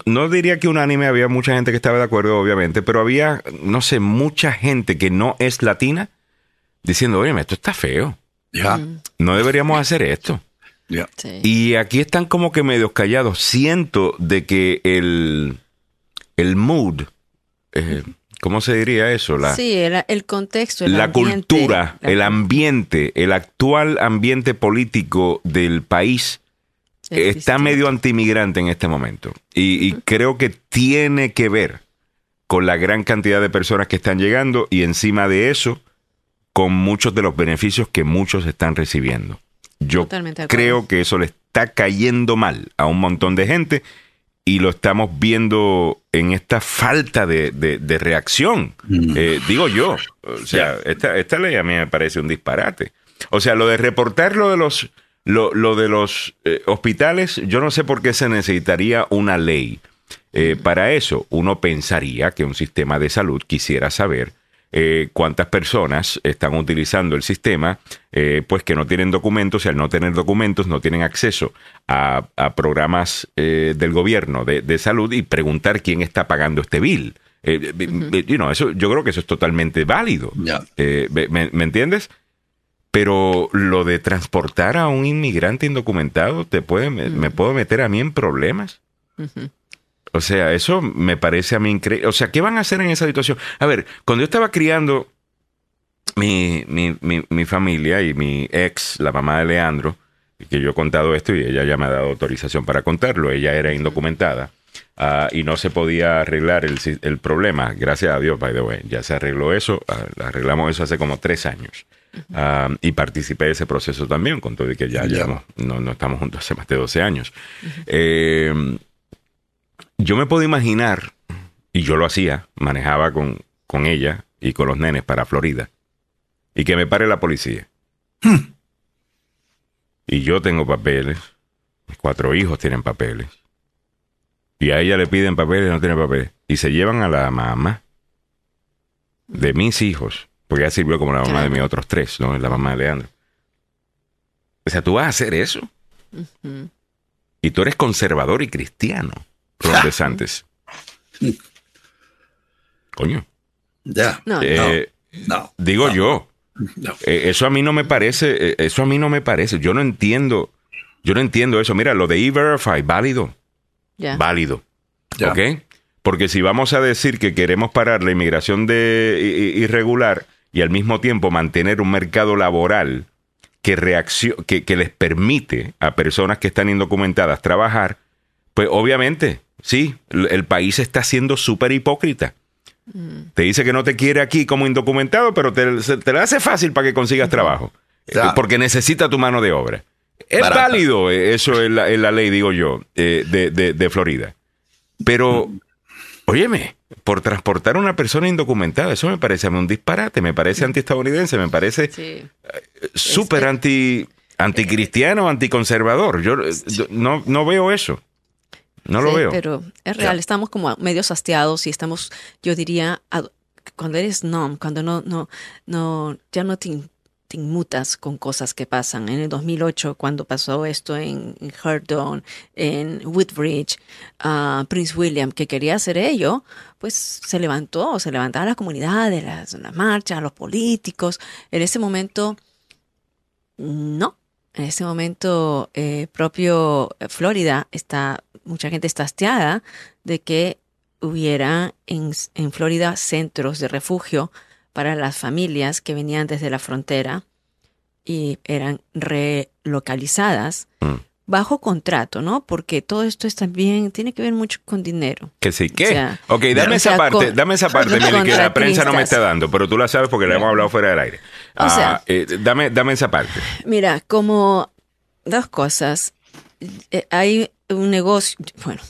no diría que unánime, había mucha gente que estaba de acuerdo, obviamente, pero había, no sé, mucha gente que no es latina diciendo, oye, esto está feo. Ya. No deberíamos hacer esto. Ya. Y aquí están como que medio callados. Siento de que el, el mood, eh, ¿cómo se diría eso? La, sí, el, contexto, la cultura, el ambiente, el actual ambiente político del país está medio antimigrante en este momento. Y, creo que tiene que ver con la gran cantidad de personas que están llegando y encima de eso, con muchos de los beneficios que muchos están recibiendo. Yo creo que eso le está cayendo mal a un montón de gente y lo estamos viendo en esta falta de, reacción. Mm. Eh, digo yo, o sea, esta, esta ley a mí me parece un disparate. O sea, lo de reportar lo de los lo, lo de los eh, hospitales, yo no sé por qué se necesitaría una ley. Eh, para eso, uno pensaría que un sistema de salud quisiera saber eh, cuántas personas están utilizando el sistema, pues que no tienen documentos y al no tener documentos no tienen acceso a, programas del gobierno de, salud y preguntar quién está pagando este bill. eso, yo creo que eso es totalmente válido. ¿me, entiendes? Pero lo de transportar a un inmigrante indocumentado te puede, me, puedo meter a mí en problemas. O sea, eso me parece a mí increíble. O sea, ¿qué van a hacer en esa situación? A ver, cuando yo estaba criando mi, mi, mi, mi familia y mi ex, la mamá de Leandro, que yo he contado esto y ella ya me ha dado autorización para contarlo, ella era indocumentada. ah, y no se podía arreglar el, el problema. Gracias a Dios, by the way. Ya se arregló eso. ah, arreglamos eso hace como tres años. Ah, y participé de ese proceso también, con todo y que ya no, no estamos juntos hace más de 12 años. Eh, yo me puedo imaginar, y yo lo hacía, manejaba con, con ella y con los nenes para Florida, y que me pare la policía. Y yo tengo papeles, mis cuatro hijos tienen papeles, y a ella le piden papeles y no tiene papeles, y se llevan a la mamá de mis hijos, porque ella sirvió como la mamá de mis otros tres, ¿no? La mamá de Leandro. O sea, tú vas a hacer eso. Y tú eres conservador y cristiano, Ron DeSantis. Coño. Ya. No, Eh, No. Digo yo. no. eh, eso a mí no me parece. eh, eso a mí no me parece. Yo no entiendo. Yo no entiendo eso. Mira, lo de E-Verify, válido. ya. Válido. Ya. ¿Ok? Porque si vamos a decir que queremos parar la inmigración de, irregular y al mismo tiempo mantener un mercado laboral que, reaccio- que, que les permite a personas que están indocumentadas trabajar, pues obviamente, sí, el, país está siendo súper hipócrita. Te dice que no te quiere aquí como indocumentado, pero te, te la hace fácil para que consigas trabajo. Eh. Porque necesita tu mano de obra. Es Barata. válido eh, eso en la, en la ley, digo yo, eh, de, de- de Florida. Pero, óyeme, por transportar a una persona indocumentada, eso me parece a mí un disparate, me parece antiestadounidense, me parece Sí. súper Es- anti anticristiano, anticonservador. Yo eh, no, no veo eso. No lo Sí, veo. Pero es real, estamos como medio hastiados y estamos, yo diría, cuando eres numb, cuando no, no, no, ya no te, te inmutas con cosas que pasan. En el 2008, cuando pasó esto en, Herdon, en Woodbridge, ah, Prince William, que quería hacer ello, pues se levantó, se levantaban las comunidades, las, las marchas, los políticos. En ese momento, no. En ese momento, eh, propio eh, Florida está, mucha gente está hastiada de que hubiera en, en Florida centros de refugio para las familias que venían desde la frontera y eran relocalizadas Mm. bajo contrato, ¿no? Porque todo esto es también, tiene que ver mucho con dinero. Que sí, ¿qué? O sea, ok, dame esa sea, parte, con- dame esa parte, Mili, que la prensa no me está dando, pero tú la sabes porque la hemos hablado fuera del aire. O sea- Ah, eh, dame, dame esa parte. Mira, como dos cosas. Eh, hay un negocio, bueno,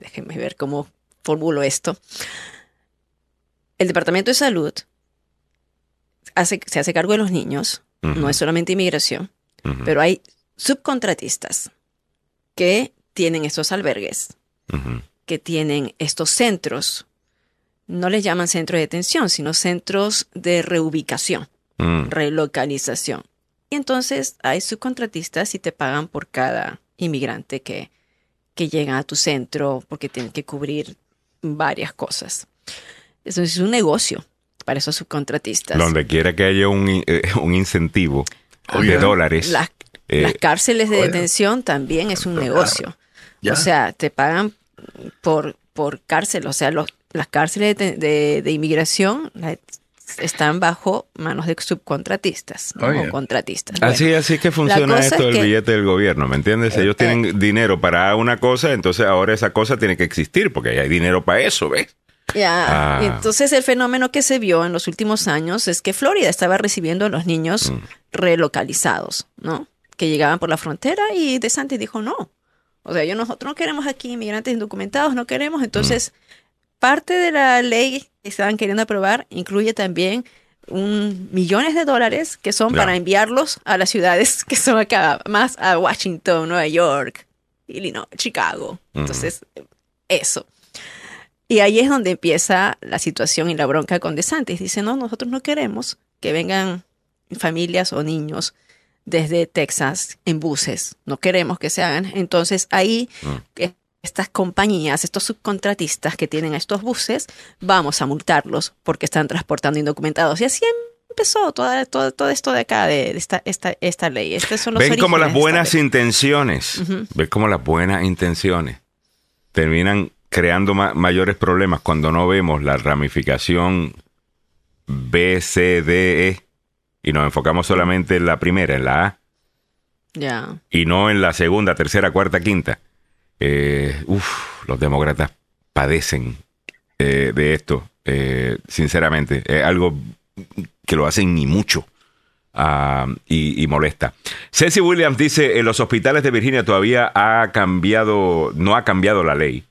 déjenme ver cómo formulo esto. El Departamento de Salud hace, se hace cargo de los niños, no es solamente inmigración, pero hay subcontratistas que tienen estos albergues, que tienen estos centros. No les llaman centros de detención, sino centros de reubicación Mm, relocalización. Y entonces hay subcontratistas y te pagan por cada inmigrante que, que llega a tu centro porque tienen que cubrir varias cosas. Eso es un negocio para esos subcontratistas. Donde quiera que haya un, eh, un incentivo de Oye. dólares. Las, eh, las cárceles de oye. detención también es un negocio. Ya. O sea, te pagan por, por cárcel. O sea, los, las cárceles de, de- de inmigración la- están bajo manos de subcontratistas o contratistas. Así, Bueno, así es que funciona esto es del que- billete del gobierno, ¿me entiendes? Ellos tienen dinero para una cosa, entonces ahora esa cosa tiene que existir porque hay dinero para eso, ¿ves? Ya, Ah. entonces el fenómeno que se vio en los últimos años es que Florida estaba recibiendo a los niños Mm. relocalizados, ¿no? Que llegaban por la frontera y De Santi dijo no. O sea, yo nosotros no queremos aquí inmigrantes indocumentados, no queremos. Entonces, parte de la ley que estaban queriendo aprobar incluye también un, millones de dólares que son para enviarlos a las ciudades que son acá, más a Washington, Nueva York, Illinois, Chicago. Entonces, eso. Y ahí es donde empieza la situación y la bronca con DeSantis. Dice, no, nosotros no queremos que vengan familias o niños desde Texas en buses. No queremos que se hagan. Entonces ahí eh, estas compañías, estos subcontratistas que tienen a estos buses, vamos a multarlos porque están transportando indocumentados. Y así empezó toda, todo, todo esto de acá, de, esta, esta, esta ley. Estos son los Ven como las buenas intenciones, ven como las buenas intenciones terminan creando ma- mayores problemas cuando no vemos la ramificación B, C, D, E y nos enfocamos solamente en la primera, en la A, Ya. y no en la segunda, tercera, cuarta, quinta. Eh, uf, los demócratas padecen eh, de esto, eh, sinceramente. Es algo que lo hacen ni mucho. ah, y, y molesta. Ceci Williams dice, en los hospitales de Virginia todavía ha cambiado, no ha cambiado la ley.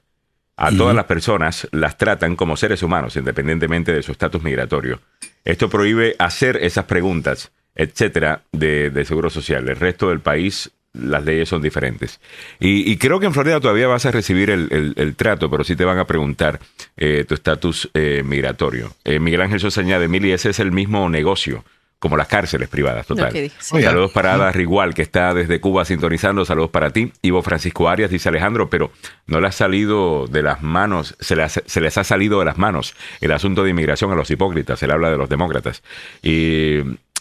A todas las personas las tratan como seres humanos, independientemente de su estatus migratorio. Esto prohíbe hacer esas preguntas, etcétera, de, de seguro social. El resto del país, las leyes son diferentes. Y, y creo que en Florida todavía vas a recibir el, el- el trato, pero sí te van a preguntar eh, tu estatus eh, migratorio. Eh, Miguel Ángel Sosa añade, Mili, ese es el mismo negocio como las cárceles privadas, total. Saludos para Ada Rigual, que está desde Cuba sintonizando. Saludos para ti. Ivo Francisco Arias dice Alejandro, pero no le ha salido de las manos, se les, se les ha salido de las manos el asunto de inmigración a los hipócritas. Él habla de los demócratas. Y,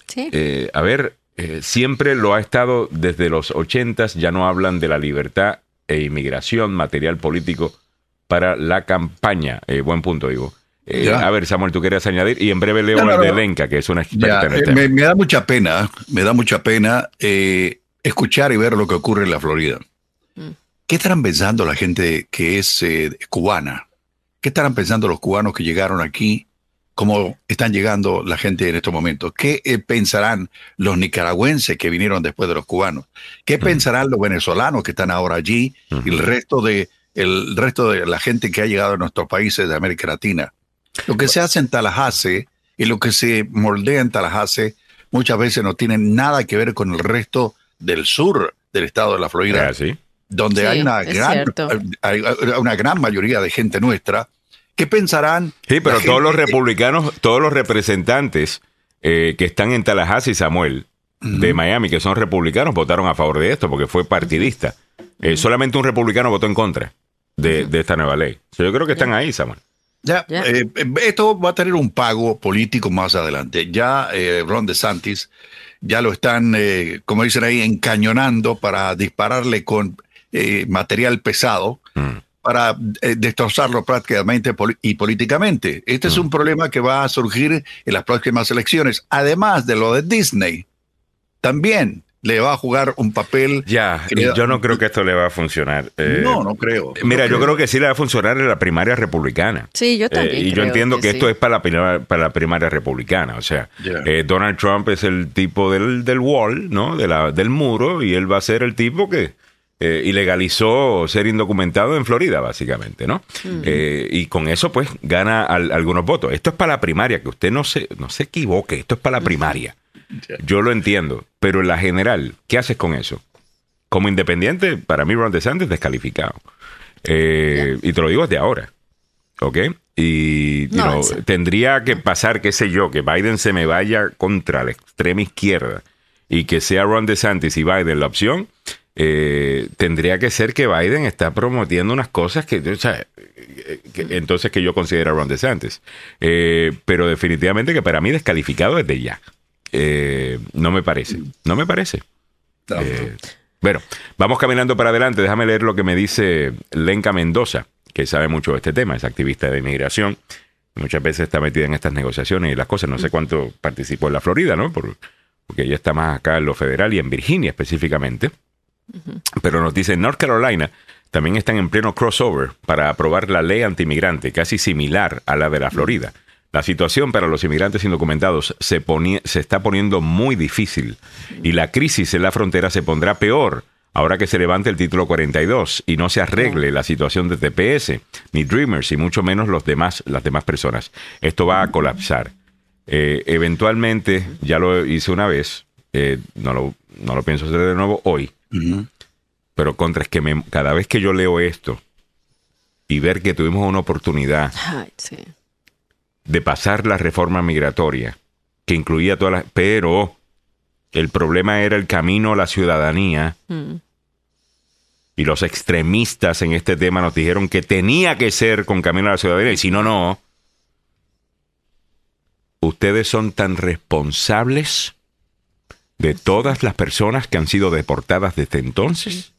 Sí. eh, a ver, eh, siempre lo ha estado desde los ochentas, ya no hablan de la libertad e inmigración, material político para la campaña. Eh, buen punto, Ivo. Eh, Ya. a ver, Samuel, tú quieres añadir y en breve leo No, no, el de. Lenca, que es una experta Ya, en el eh, tema. me, me da mucha pena, me da mucha pena eh, escuchar y ver lo que ocurre en la Florida. Mm. ¿Qué estarán pensando la gente que es eh, cubana? ¿Qué estarán pensando los cubanos que llegaron aquí? ¿Cómo están llegando la gente en estos momentos? ¿Qué eh, pensarán los nicaragüenses que vinieron después de los cubanos? ¿Qué pensarán los venezolanos que están ahora allí y el resto de el resto de la gente que ha llegado a nuestros países de América Latina? Lo que se hace en Tallahassee y lo que se moldea en Tallahassee muchas veces no tiene nada que ver con el resto del sur del estado de la Florida, Ah, sí. donde Sí, hay una gran cierto. hay una gran mayoría de gente nuestra que pensarán Sí, pero todos los republicanos, todos los representantes eh, que están en Tallahassee, Samuel, de Miami, que son republicanos, votaron a favor de esto porque fue partidista. Eh, solamente un republicano votó en contra de, de esta nueva ley. So, yo creo que están ahí, Samuel. Ya, Ya. eh, esto va a tener un pago político más adelante. Ya eh, Ron DeSantis ya lo están, eh, como dicen ahí, encañonando para dispararle con eh, material pesado Mm. para eh, destrozarlo prácticamente y políticamente. Este es un problema que va a surgir en las próximas elecciones. Además de lo de Disney, también le va a jugar un papel. Ya, que le da- yo no creo que esto le va a funcionar. Eh, no, no creo. Mira, No yo creo que sí le va a funcionar en la primaria republicana. Sí, yo también. Eh, y yo entiendo que, que esto sí. es para la, primaria, para la primaria republicana. O sea, eh, Donald Trump es el tipo del, del wall, ¿no? De la, del muro, y él va a ser el tipo que eh, ilegalizó ser indocumentado en Florida, básicamente, ¿no? Eh, y con eso, pues, gana al- algunos votos. Esto es para la primaria, que usted no se, no se equivoque, esto es para la primaria. Yo lo entiendo, pero en la general, ¿qué haces con eso? Como independiente, para mí Ron DeSantis descalificado. Eh, Y te lo digo desde ahora. ¿Ok? Y No, know, tendría que pasar, qué sé yo, que Biden se me vaya contra la extrema izquierda y que sea Ron DeSantis y Biden la opción. eh, tendría que ser que Biden está promoviendo unas cosas que, o sea, que- entonces que yo considero a Ron DeSantis. Eh, pero definitivamente que para mí descalificado desde ya. Eh, no me parece. No me parece. Eh, bueno, vamos caminando para adelante. Déjame leer lo que me dice Lenca Mendoza, que sabe mucho de este tema, es activista de inmigración. Muchas veces está metida en estas negociaciones y las cosas. No sé cuánto participó en la Florida, ¿no? Por- porque ella está más acá en lo federal y en Virginia específicamente. Pero nos dice, North Carolina también están en pleno crossover para aprobar la ley antimigrante, casi similar a la de la Florida. La situación para los inmigrantes indocumentados se, se está poniendo muy difícil y la crisis en la frontera se pondrá peor ahora que se levante el título 42 y no se arregle la situación de TPS, ni Dreamers y mucho menos los demás, las demás personas. Esto va a colapsar. Eh, eventualmente, ya lo hice una vez, eh, no, lo, no lo pienso hacer de nuevo hoy, pero contra es que me- cada vez que yo leo esto y ver que tuvimos una oportunidad Ay, sí. De pasar la reforma migratoria, que incluía todas las... Pero el problema era el camino a la ciudadanía Mm. y los extremistas en este tema nos dijeron que tenía que ser con camino a la ciudadanía y si no, no. Ustedes son tan responsables de todas las personas que han sido deportadas desde entonces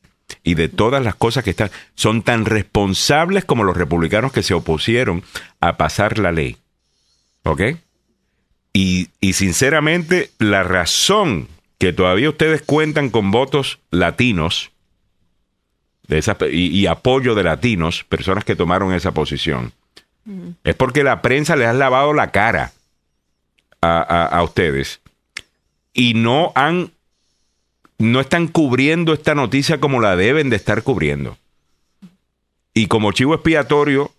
y de todas las cosas que están, son tan responsables como los republicanos que se opusieron a pasar la ley. ¿Ok? Y, y sinceramente, la razón que todavía ustedes cuentan con votos latinos de esas, y, y apoyo de latinos, personas que tomaron esa posición, es porque la prensa les ha lavado la cara a, a- a ustedes y no han no están cubriendo esta noticia como la deben de estar cubriendo. Y como chivo expiatorio,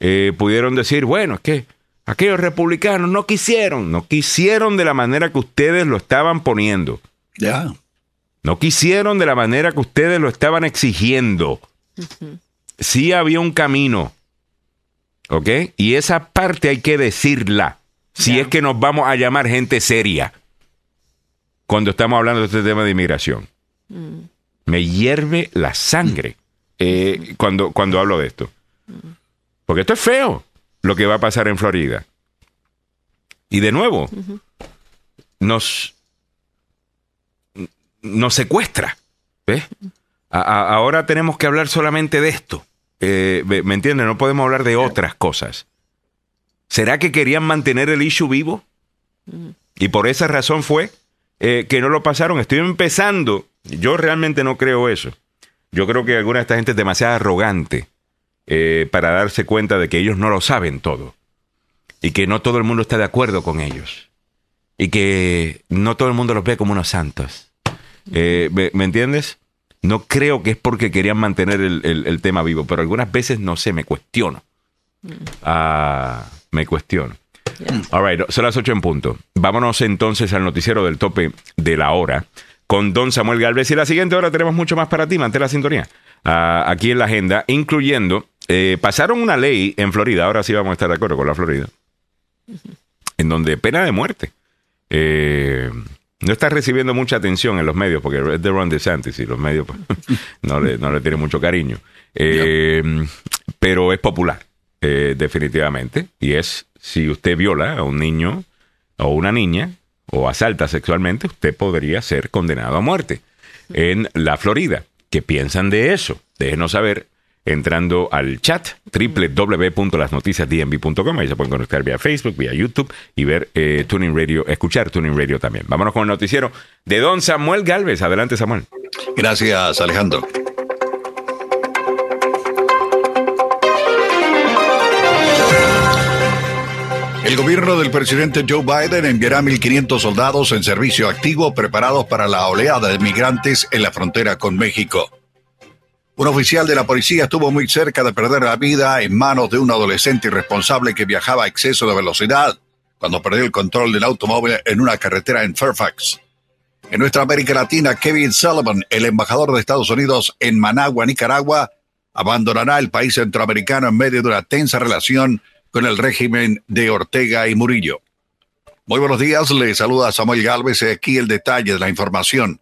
eh, pudieron decir, bueno, es que aquellos republicanos no quisieron, no quisieron de la manera que ustedes lo estaban poniendo. Ya. No quisieron de la manera que ustedes lo estaban exigiendo. Sí había un camino. ¿Ok? Y esa parte hay que decirla. Si es que nos vamos a llamar gente seria. Cuando estamos hablando de este tema de inmigración. Me hierve la sangre eh, cuando, cuando hablo de esto. Porque esto es feo lo que va a pasar en Florida. Y de nuevo, nos, nos secuestra. ¿Ves? A- a- ahora tenemos que hablar solamente de esto. Eh, ¿Me entiendes? No podemos hablar de otras cosas. ¿Será que querían mantener el issue vivo? Y por esa razón fue eh, que no lo pasaron. Estoy empezando. Yo realmente no creo eso. Yo creo que alguna de esta gente es demasiado arrogante eh, para darse cuenta de que ellos no lo saben todo. Y que no todo el mundo está de acuerdo con ellos. Y que no todo el mundo los ve como unos santos. Eh, ¿me, me entiendes? No creo que es porque querían mantener el, el- el tema vivo, pero algunas veces, no sé, me cuestiono. Ah, me cuestiono. All right, son las 8 en punto. Vámonos entonces al noticiero del tope de la hora con Don Samuel Galvez. Y la siguiente hora tenemos mucho más para ti, mantén la sintonía. Ah, aquí en la agenda, incluyendo, eh, pasaron una ley en Florida, ahora sí vamos a estar de acuerdo con la Florida, en donde pena de muerte. Eh, no está recibiendo mucha atención en los medios porque es de Ron DeSantis y los medios pues, no, le, no le tienen mucho cariño. Eh, Pero es popular, eh, definitivamente. Y es si usted viola a un niño o una niña o asalta sexualmente, usted podría ser condenado a muerte en la Florida. ¿Qué piensan de eso? Déjenos saber entrando al chat www.lasnoticiasdmv.com. Ahí se pueden conectar vía Facebook, vía YouTube y ver eh, Tuning Radio, escuchar Tuning Radio también. Vámonos con el noticiero de Don Samuel Galvez. Adelante, Samuel. Gracias, Alejandro. El gobierno del presidente Joe Biden enviará 1.500 soldados en servicio activo preparados para la oleada de migrantes en la frontera con México. Un oficial de la policía estuvo muy cerca de perder la vida en manos de un adolescente irresponsable que viajaba a exceso de velocidad cuando perdió el control del automóvil en una carretera en Fairfax. En nuestra América Latina, Kevin Sullivan, el embajador de Estados Unidos en Managua, Nicaragua, abandonará el país centroamericano en medio de una tensa relación con el régimen de Ortega y Murillo. Muy buenos días, le saluda Samuel Galvez. Aquí el detalle de la información.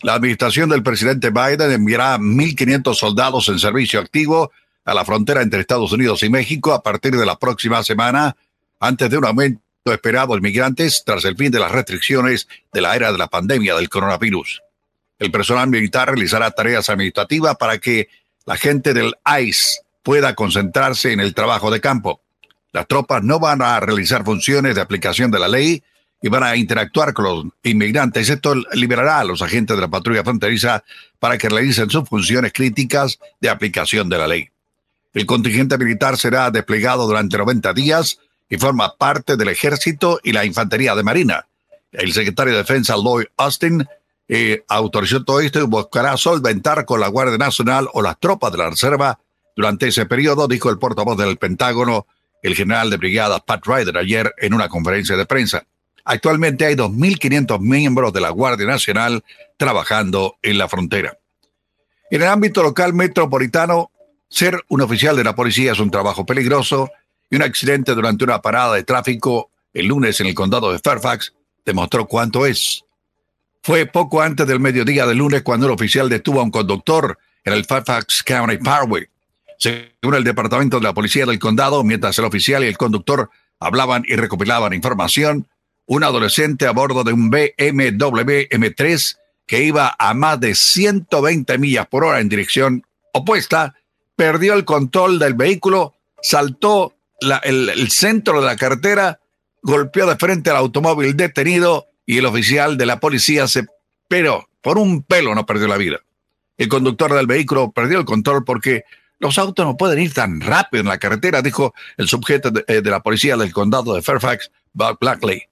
La administración del presidente Biden enviará 1.500 soldados en servicio activo a la frontera entre Estados Unidos y México a partir de la próxima semana, antes de un aumento esperado de migrantes tras el fin de las restricciones de la era de la pandemia del coronavirus. El personal militar realizará tareas administrativas para que la gente del ICE pueda concentrarse en el trabajo de campo. Las tropas no van a realizar funciones de aplicación de la ley y van a interactuar con los inmigrantes. Esto liberará a los agentes de la patrulla fronteriza para que realicen sus funciones críticas de aplicación de la ley. El contingente militar será desplegado durante 90 días y forma parte del ejército y la infantería de marina. El secretario de Defensa Lloyd Austin eh, autorizó todo esto y buscará solventar con la Guardia Nacional o las tropas de la Reserva durante ese periodo, dijo el portavoz del Pentágono, el general de brigada Pat Ryder, ayer en una conferencia de prensa. Actualmente hay 2.500 miembros de la Guardia Nacional trabajando en la frontera. En el ámbito local metropolitano, ser un oficial de la policía es un trabajo peligroso y un accidente durante una parada de tráfico el lunes en el condado de Fairfax demostró cuánto es. Fue poco antes del mediodía del lunes cuando el oficial detuvo a un conductor en el Fairfax County Parkway. Según el departamento de la policía del condado, mientras el oficial y el conductor hablaban y recopilaban información, un adolescente a bordo de un BMW M3 que iba a más de 120 millas por hora en dirección opuesta, perdió el control del vehículo, saltó el centro de la carretera, golpeó de frente al automóvil detenido y el oficial de la policía se... Pero por un pelo no perdió la vida. El conductor del vehículo perdió el control porque los autos no pueden ir tan rápido en la carretera, dijo el subjeto de, eh, de la policía del condado de Fairfax, Bob Blackley.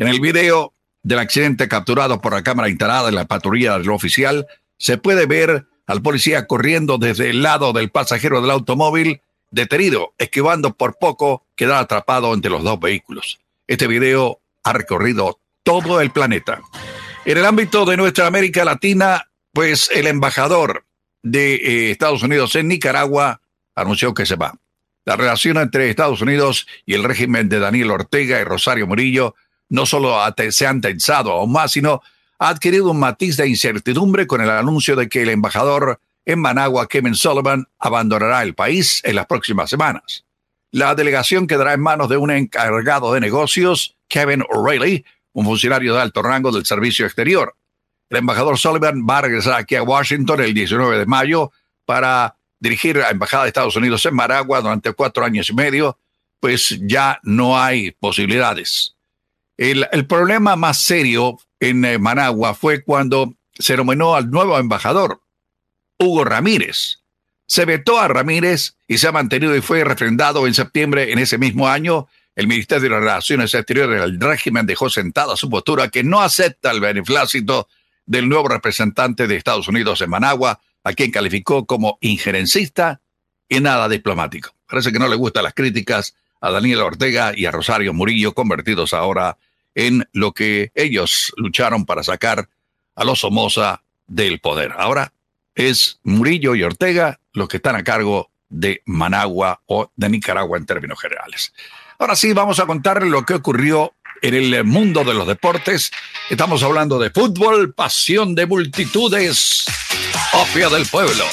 En el video del accidente capturado por la cámara instalada en la patrulla del oficial, se puede ver al policía corriendo desde el lado del pasajero del automóvil, detenido, esquivando por poco quedar atrapado entre los dos vehículos. Este video ha recorrido todo el planeta. En el ámbito de nuestra América Latina, pues el embajador de eh, Estados Unidos en Nicaragua anunció que se va. La relación entre Estados Unidos y el régimen de Daniel Ortega y Rosario Murillo no solo se han tensado aún más, sino ha adquirido un matiz de incertidumbre con el anuncio de que el embajador en Managua, Kevin Sullivan, abandonará el país en las próximas semanas. La delegación quedará en manos de un encargado de negocios, Kevin O'Reilly, un funcionario de alto rango del servicio exterior. El embajador Sullivan va a regresar aquí a Washington el 19 de mayo para dirigir la Embajada de Estados Unidos en Managua durante cuatro años y medio, pues ya no hay posibilidades. El, problema más serio en eh, Managua fue cuando se nominó al nuevo embajador, Hugo Ramírez. Se vetó a Ramírez y se ha mantenido y fue refrendado en septiembre en ese mismo año. El Ministerio de Relaciones Exteriores del régimen dejó sentada su postura que no acepta el beneplácito del nuevo representante de Estados Unidos en Managua, a quien calificó como injerencista y nada diplomático. Parece que no le gustan las críticas a Daniel Ortega y a Rosario Murillo, convertidos ahora en lo que ellos lucharon para sacar a los Somoza del poder. Ahora es Murillo y Ortega los que están a cargo de Managua o de Nicaragua en términos generales. Ahora sí, vamos a contar lo que ocurrió en el mundo de los deportes. Estamos hablando de fútbol, pasión de multitudes, opio del pueblo.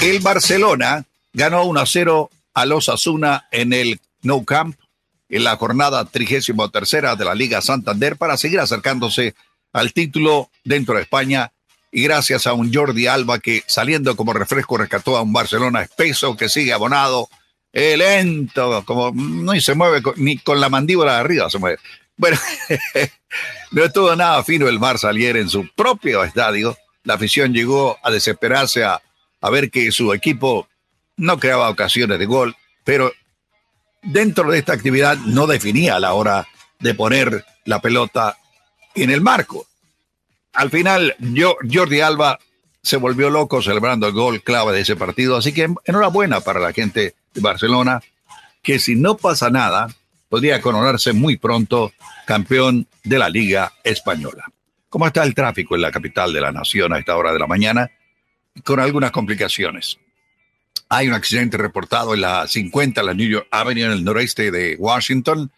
El Barcelona ganó 1 a 0 a los Asuna en el No Camp en la jornada 33 de la Liga Santander para seguir acercándose al título dentro de España y gracias a un Jordi Alba que saliendo como refresco rescató a un Barcelona espeso que sigue abonado, eh, lento, como no se mueve con- ni con la mandíbula de arriba se mueve. Bueno, no estuvo nada fino el Barça ayer en su propio estadio. La afición llegó a desesperarse a, a ver que su equipo no creaba ocasiones de gol, pero dentro de esta actividad no definía la hora de poner la pelota en el marco. Al final, Jordi Alba se volvió loco celebrando el gol clave de ese partido, así que enhorabuena para la gente de Barcelona, que si no pasa nada, podría coronarse muy pronto campeón de la Liga Española. ¿Cómo está el tráfico en la capital de la nación a esta hora de la mañana? Con algunas complicaciones. Hay un accidente reportado en la 50, la New York Avenue, en el noreste de Washington,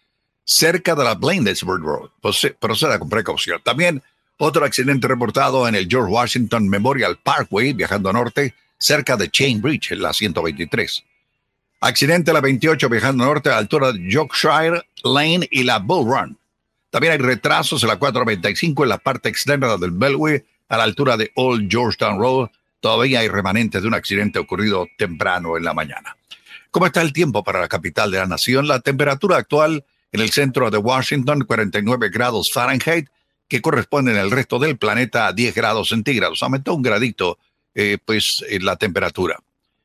cerca de la Bladensburg Road. Proce- Proceda con precaución. También otro accidente reportado en el George Washington Memorial Parkway, viajando a norte, cerca de Chain Bridge, en la 123. Accidente a la 28, viajando norte, a la altura de Yorkshire Lane y la Bull Run. También hay retrasos en la 495 en la parte externa del Beltway, a la altura de Old Georgetown Road. Todavía hay remanentes de un accidente ocurrido temprano en la mañana. ¿Cómo está el tiempo para la capital de la nación? La temperatura actual en el centro de Washington, 49 grados Fahrenheit, que corresponde en el resto del planeta a 10 grados centígrados. Aumentó un gradito, eh, pues, en la temperatura.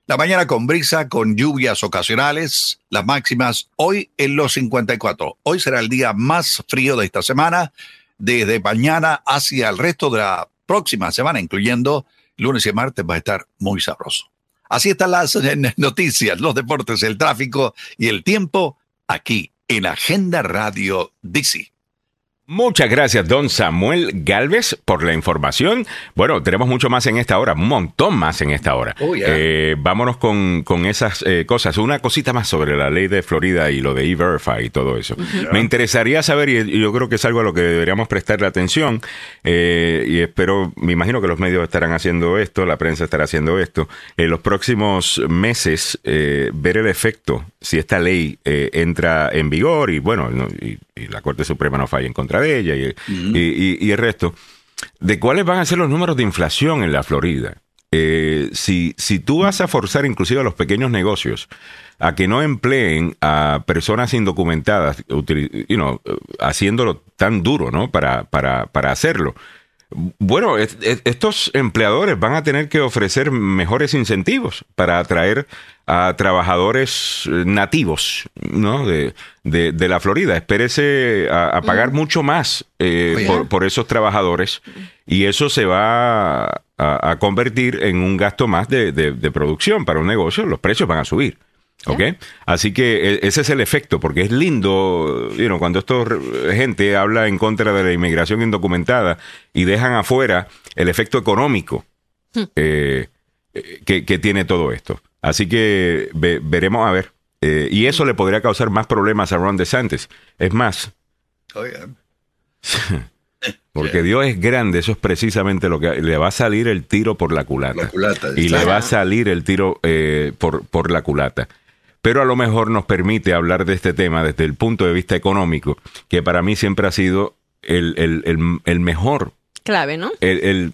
La mañana con brisa, con lluvias ocasionales, las máximas hoy en los 54. Hoy será el día más frío de esta semana, desde mañana hacia el resto de la próxima semana, incluyendo lunes y martes, va a estar muy sabroso. Así están las noticias, los deportes, el tráfico y el tiempo aquí en Agenda Radio DC. Muchas gracias, don Samuel Galvez, por la información. Bueno, tenemos mucho más en esta hora, un montón más en esta hora. Oh, yeah. Eh, vámonos con, con esas eh, cosas. Una cosita más sobre la ley de Florida y lo de E-Verify y todo eso. Me interesaría saber, y yo creo que es algo a lo que deberíamos prestarle atención, eh, y espero, me imagino que los medios estarán haciendo esto, la prensa estará haciendo esto, en los próximos meses, eh, ver el efecto, si esta ley eh, entra en vigor y bueno, no- y, y la Corte Suprema no falla en contra contra de ella y, y- y- y el resto, de cuáles van a ser los números de inflación en la Florida. Eh, si, si tú vas a forzar inclusive a los pequeños negocios a que no empleen a personas indocumentadas, you know, haciéndolo tan duro, ¿no? Para, para, para hacerlo. Bueno, es- es- estos empleadores van a tener que ofrecer mejores incentivos para atraer a trabajadores eh, nativos, ¿no? De, de, de la Florida. Espérese a, a pagar mucho más eh, por, por esos trabajadores y eso se va a, a convertir en un gasto más de- de producción para un negocio. Los precios van a subir. ¿Ok? Así que e- ese es el efecto, porque es lindo, you know, cuando esto gente habla en contra de la inmigración indocumentada y dejan afuera el efecto económico eh, eh, que, que tiene todo esto. Así que ve- veremos a ver. Eh, y eso le podría causar más problemas a Ron DeSantis. Es más, Oiga, porque Dios es grande, eso es precisamente lo que le va a salir el tiro por la culata. La culata, y le va a salir el tiro eh, por, por la culata. Pero a lo mejor nos permite hablar de este tema desde el punto de vista económico, que para mí siempre ha sido el, el- el- el mejor, Clave, ¿no? el, el-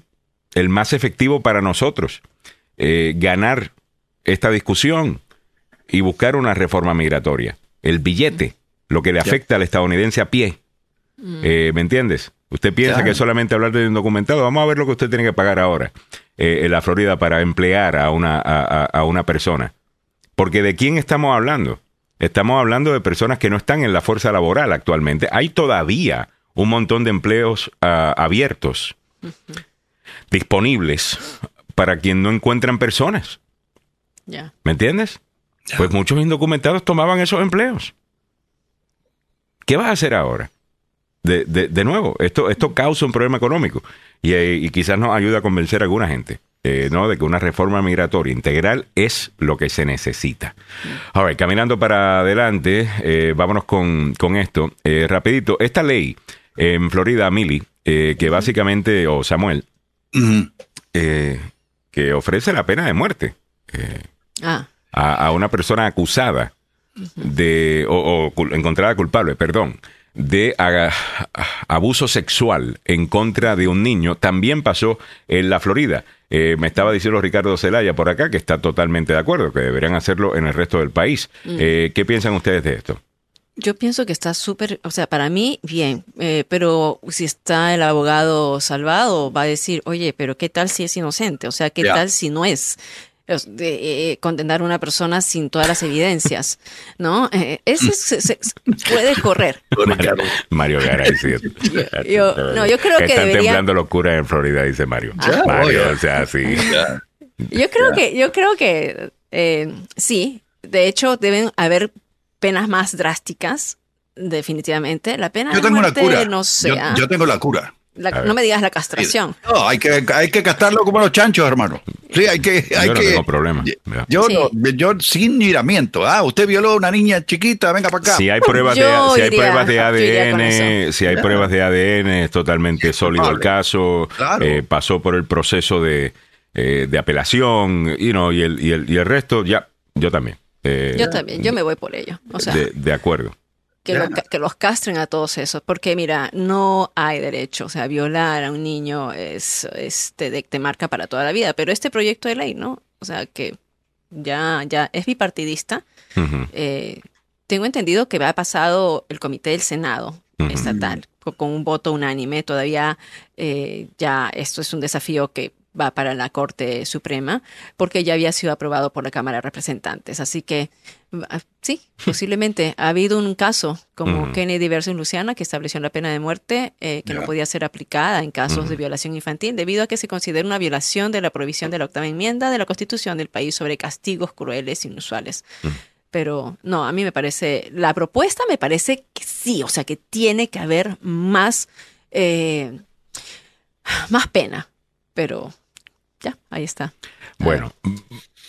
el más efectivo para nosotros. Eh, ganar esta discusión y buscar una reforma migratoria. El billete, lo que le afecta al estadounidense a pie. Eh, ¿Me entiendes? Usted piensa Claro. que es solamente hablar de indocumentado. Vamos a ver lo que usted tiene que pagar ahora eh, en la Florida para emplear a una, a- a una persona. Porque ¿de quién estamos hablando? Estamos hablando de personas que no están en la fuerza laboral actualmente. Hay todavía un montón de empleos ah, abiertos, disponibles, para quien no encuentran personas. ¿Me entiendes? Pues muchos indocumentados tomaban esos empleos. ¿Qué vas a hacer ahora? De, de- de nuevo, esto, esto causa un problema económico y, eh, y quizás nos ayuda a convencer a alguna gente eh, ¿no? de que una reforma migratoria integral es lo que se necesita. All right, caminando para adelante, eh, vámonos con, con esto. Eh, rapidito, esta ley en Florida, Mili, eh, que básicamente, o Samuel, eh, que ofrece la pena de muerte eh, Ah, a, a una persona acusada de, o, o encontrada culpable, perdón, de abuso sexual en contra de un niño, también pasó en la Florida. Eh, me estaba diciendo Ricardo Zelaya por acá que está totalmente de acuerdo, que deberían hacerlo en el resto del país. Eh, ¿Qué piensan ustedes de esto? Yo pienso que está súper, o sea, para mí, bien, eh, pero si está el abogado salvado, va a decir, oye, pero ¿qué tal si es inocente? O sea, ¿qué tal si no es? De, eh, condenar a una persona sin todas las evidencias, ¿no? Eh, ese se, se- se puede correr. Ricardo. Mario Garay, sí. yo- no, yo creo que Están debería- temblando locura en Florida, dice Mario. Ya, Mario, o sea, sí. Yo creo que, yo creo que eh, sí. De hecho, deben haber penas más drásticas, definitivamente. La pena Yo de tengo una muerte, cura. no sé. Yo, ah, yo tengo la cura. La- no me digas la castración. No, hay que, hay que gastarlo como los chanchos, hermano. Sí, hay que. Hay Yo no que tengo problema. Yo, Sí. no- yo sin miramiento. Ah, usted violó a una niña chiquita, venga para acá. Si hay pruebas, Yo de, si hay pruebas de ADN, si hay pruebas de ADN, es totalmente sólido el caso. Claro. eh, pasó por el proceso de, eh, de apelación, you know, y, el, y, el, y el resto, ya, yo también. Eh, Yo también, yo me voy por ello. O sea, de, de acuerdo. Que, lo- que los castren a todos esos. Porque, mira, no hay derecho. O sea, violar a un niño es, es te, te marca para toda la vida. Pero este proyecto de ley, ¿no? O sea, que ya, ya es bipartidista. Eh, tengo entendido que ha pasado el comité del Senado estatal co- con un voto unánime. Todavía eh, ya esto es un desafío que va para la Corte Suprema porque ya había sido aprobado por la Cámara de Representantes. Así que ah, sí, posiblemente ha habido un caso como. Kennedy versus Luciana que estableció la pena de muerte eh, que no podía ser aplicada en casos de violación infantil debido a que se considera una violación de la prohibición de la octava enmienda de la Constitución del país sobre castigos crueles e inusuales. Pero no, a mí me parece, la propuesta me parece que sí, o sea, que tiene que haber más, eh, más pena. Pero ya, ahí está. Bueno,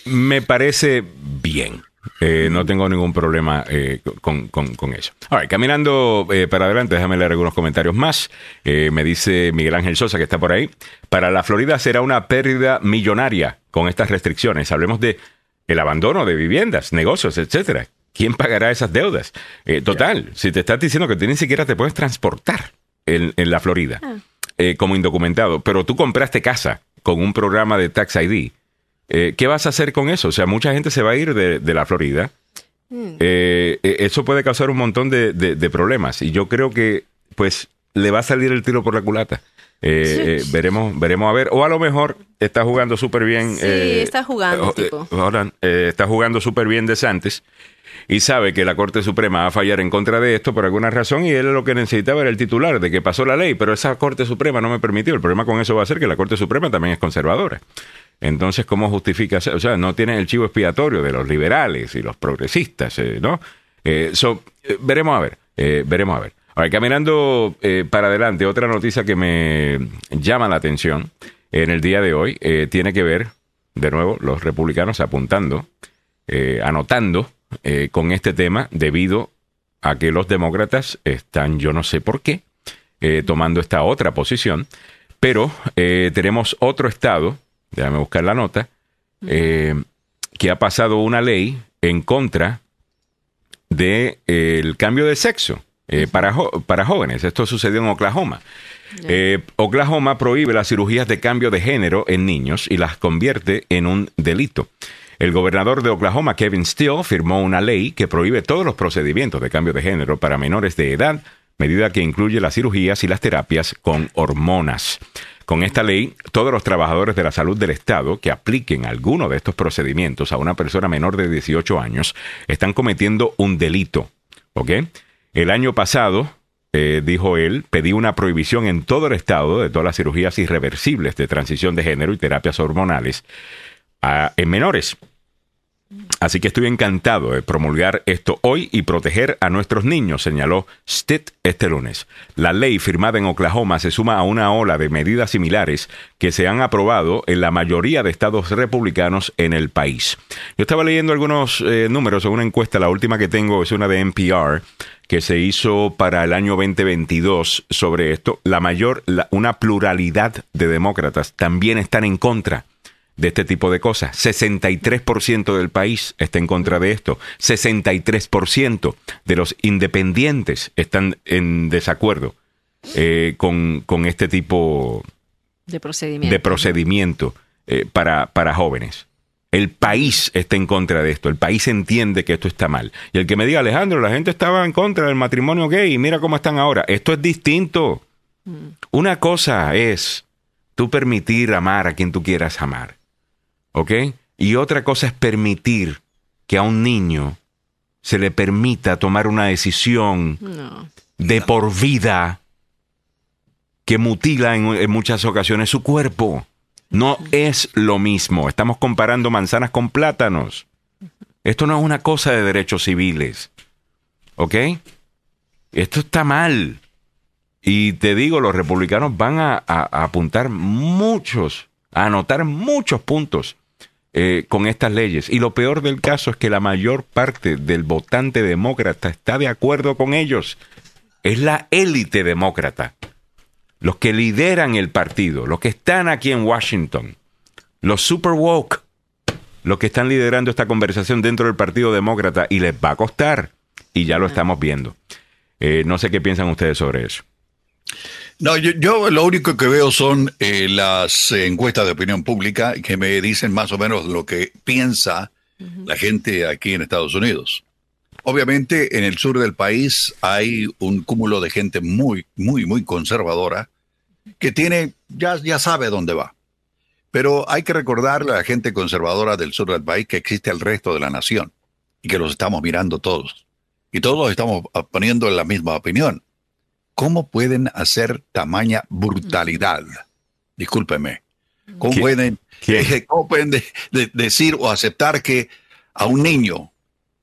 me parece bien. Eh, no tengo ningún problema eh, con, con- con eso. Right, caminando eh, para adelante, déjame leer algunos comentarios más. Me dice Miguel Ángel Sosa, que está por ahí. Para la Florida será una pérdida millonaria con estas restricciones. Hablemos de el abandono de viviendas, negocios, etcétera. ¿Quién pagará esas deudas? Total, si te estás diciendo que tú ni siquiera te puedes transportar en, en la Florida eh, como indocumentado, pero tú compraste casa con un programa de Tax ID. eh, ¿Qué vas a hacer con eso? O sea, mucha gente se va a ir de, de la Florida. Eh, eh, eso puede causar un montón de, de- de problemas y yo creo que pues le va a salir el tiro por la culata. Eh, veremos, veremos a ver. O a lo mejor está jugando súper bien. Sí, está jugando, tipo. ahora, está jugando súper bien de Santos y sabe que la Corte Suprema va a fallar en contra de esto por alguna razón y él lo que necesitaba era el titular de que pasó la ley, pero esa Corte Suprema no me permitió. El problema con eso va a ser que la Corte Suprema también es conservadora. Entonces, ¿cómo justifica? O sea, no tiene el chivo expiatorio de los liberales y los progresistas, eh, ¿no? Eh, so, eh, veremos a ver, eh, veremos a ver. Ahora, caminando eh, para adelante, otra noticia que me llama la atención en el día de hoy eh, tiene que ver, de nuevo, los republicanos apuntando, anotando eh, con este tema debido a que los demócratas están, yo no sé por qué, eh, tomando esta otra posición, pero eh, tenemos otro estado, déjame buscar la nota, eh, que ha pasado una ley en contra del de, el cambio de sexo eh, para, para jóvenes. Esto sucedió en Oklahoma. Eh, Oklahoma prohíbe las cirugías de cambio de género en niños y las convierte en un delito. El gobernador de Oklahoma, Kevin Steele, firmó una ley que prohíbe todos los procedimientos de cambio de género para menores de edad, medida que incluye las cirugías y las terapias con hormonas. Con esta ley, todos los trabajadores de la salud del Estado que apliquen alguno de estos procedimientos a una persona menor de 18 años están cometiendo un delito. ¿Ok? El año pasado, eh, dijo él, pedí una prohibición en todo el Estado de todas las cirugías irreversibles de transición de género y terapias hormonales en menores. Así que estoy encantado de promulgar esto hoy y proteger a nuestros niños, señaló Stitt este lunes. La ley firmada en Oklahoma se suma a una ola de medidas similares que se han aprobado en la mayoría de estados republicanos en el país. Yo estaba leyendo algunos eh, números en una encuesta, la última que tengo es una de NPR que se hizo para el año 2022 sobre esto. La mayor, una pluralidad de demócratas también están en contra de este tipo de cosas. 63% del país está en contra de esto. 63% de los independientes están en desacuerdo eh, con, con este tipo De procedimiento. de procedimiento eh, para, para jóvenes. El país está en contra de esto. El país entiende que esto está mal. Y el que me diga, Alejandro, la gente estaba en contra del matrimonio gay y mira cómo están ahora. Esto es distinto. Una cosa es tú permitir amar a quien tú quieras amar. ¿Ok? Y otra cosa es permitir que a un niño se le permita tomar una decisión No. de por vida que mutila en, en muchas ocasiones su cuerpo. No es lo mismo. Estamos comparando manzanas con plátanos. Esto no es una cosa de derechos civiles. ¿Ok? Esto está mal. Y te digo, los republicanos van a, a- a apuntar muchos, a anotar muchos puntos eh, con estas leyes. Y lo peor del caso es que la mayor parte del votante demócrata está de acuerdo con ellos. Es la élite demócrata. Los que lideran el partido, los que están aquí en Washington, los super woke, los que están liderando esta conversación dentro del Partido Demócrata y les va a costar. Y ya lo estamos viendo. Eh, no sé qué piensan ustedes sobre eso. No, yo, yo lo único que veo son eh, las eh, encuestas de opinión pública que me dicen más o menos lo que piensa la gente aquí en Estados Unidos. Obviamente en el sur del país hay un cúmulo de gente muy, muy, muy conservadora que tiene, ya, ya sabe dónde va. Pero hay que recordarle a la gente conservadora del sur del país que existe el resto de la nación y que los estamos mirando todos. Y todos estamos poniendo en la misma opinión. ¿Cómo pueden hacer tamaña brutalidad? Discúlpeme. ¿Cómo ¿Qué? pueden, ¿Qué? cómo pueden de- de- decir o aceptar que a un niño,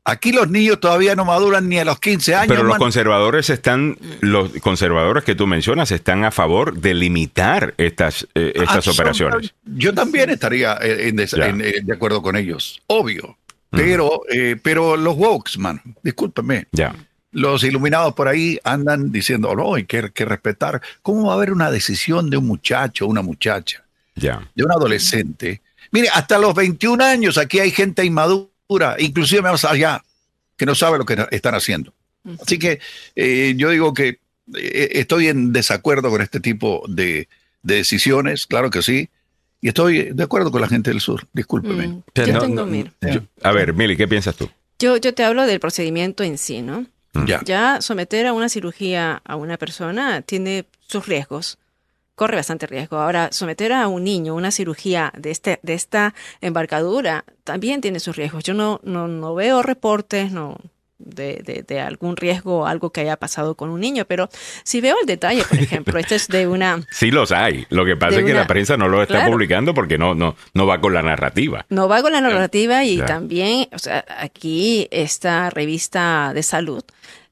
aquí los niños todavía no maduran ni a los 15 años, Pero los man. conservadores están, los conservadores que tú mencionas están a favor de limitar estas, eh, estas Ah, operaciones. son- Yo también estaría eh, en des- Ya. en, eh, de acuerdo con ellos, obvio. Pero, eh, pero los wokes, man, discúlpeme. Ya. Los iluminados por ahí andan diciendo, "Oh, no, hay que, que respetar. ¿Cómo va a haber una decisión de un muchacho o una muchacha, Ya. de un adolescente? Mire, hasta los 21 años aquí hay gente inmadura, inclusive más allá, que no sabe lo que están haciendo. Así que eh, yo digo que eh, estoy en desacuerdo con este tipo de, de decisiones, claro que sí. Y estoy de acuerdo con la gente del sur, discúlpeme. Mm, yo no- tengo, no- yo- a ver, Mili, ¿qué piensas tú? yo, yo te hablo del procedimiento en sí, ¿no? Ya. Ya someter a una cirugía a una persona tiene sus riesgos, corre bastante riesgo. Ahora, someter a un niño a una cirugía de, este, de esta embarcadura también tiene sus riesgos. Yo no, no, no veo reportes no, de, de, de algún riesgo o algo que haya pasado con un niño, pero si veo el detalle, por ejemplo, este es de una... Sí los hay. Lo que pasa es que una- la prensa no lo está Claro. publicando porque no, no, no va con la narrativa. No va con la narrativa y Ya. también, o sea, aquí esta revista de salud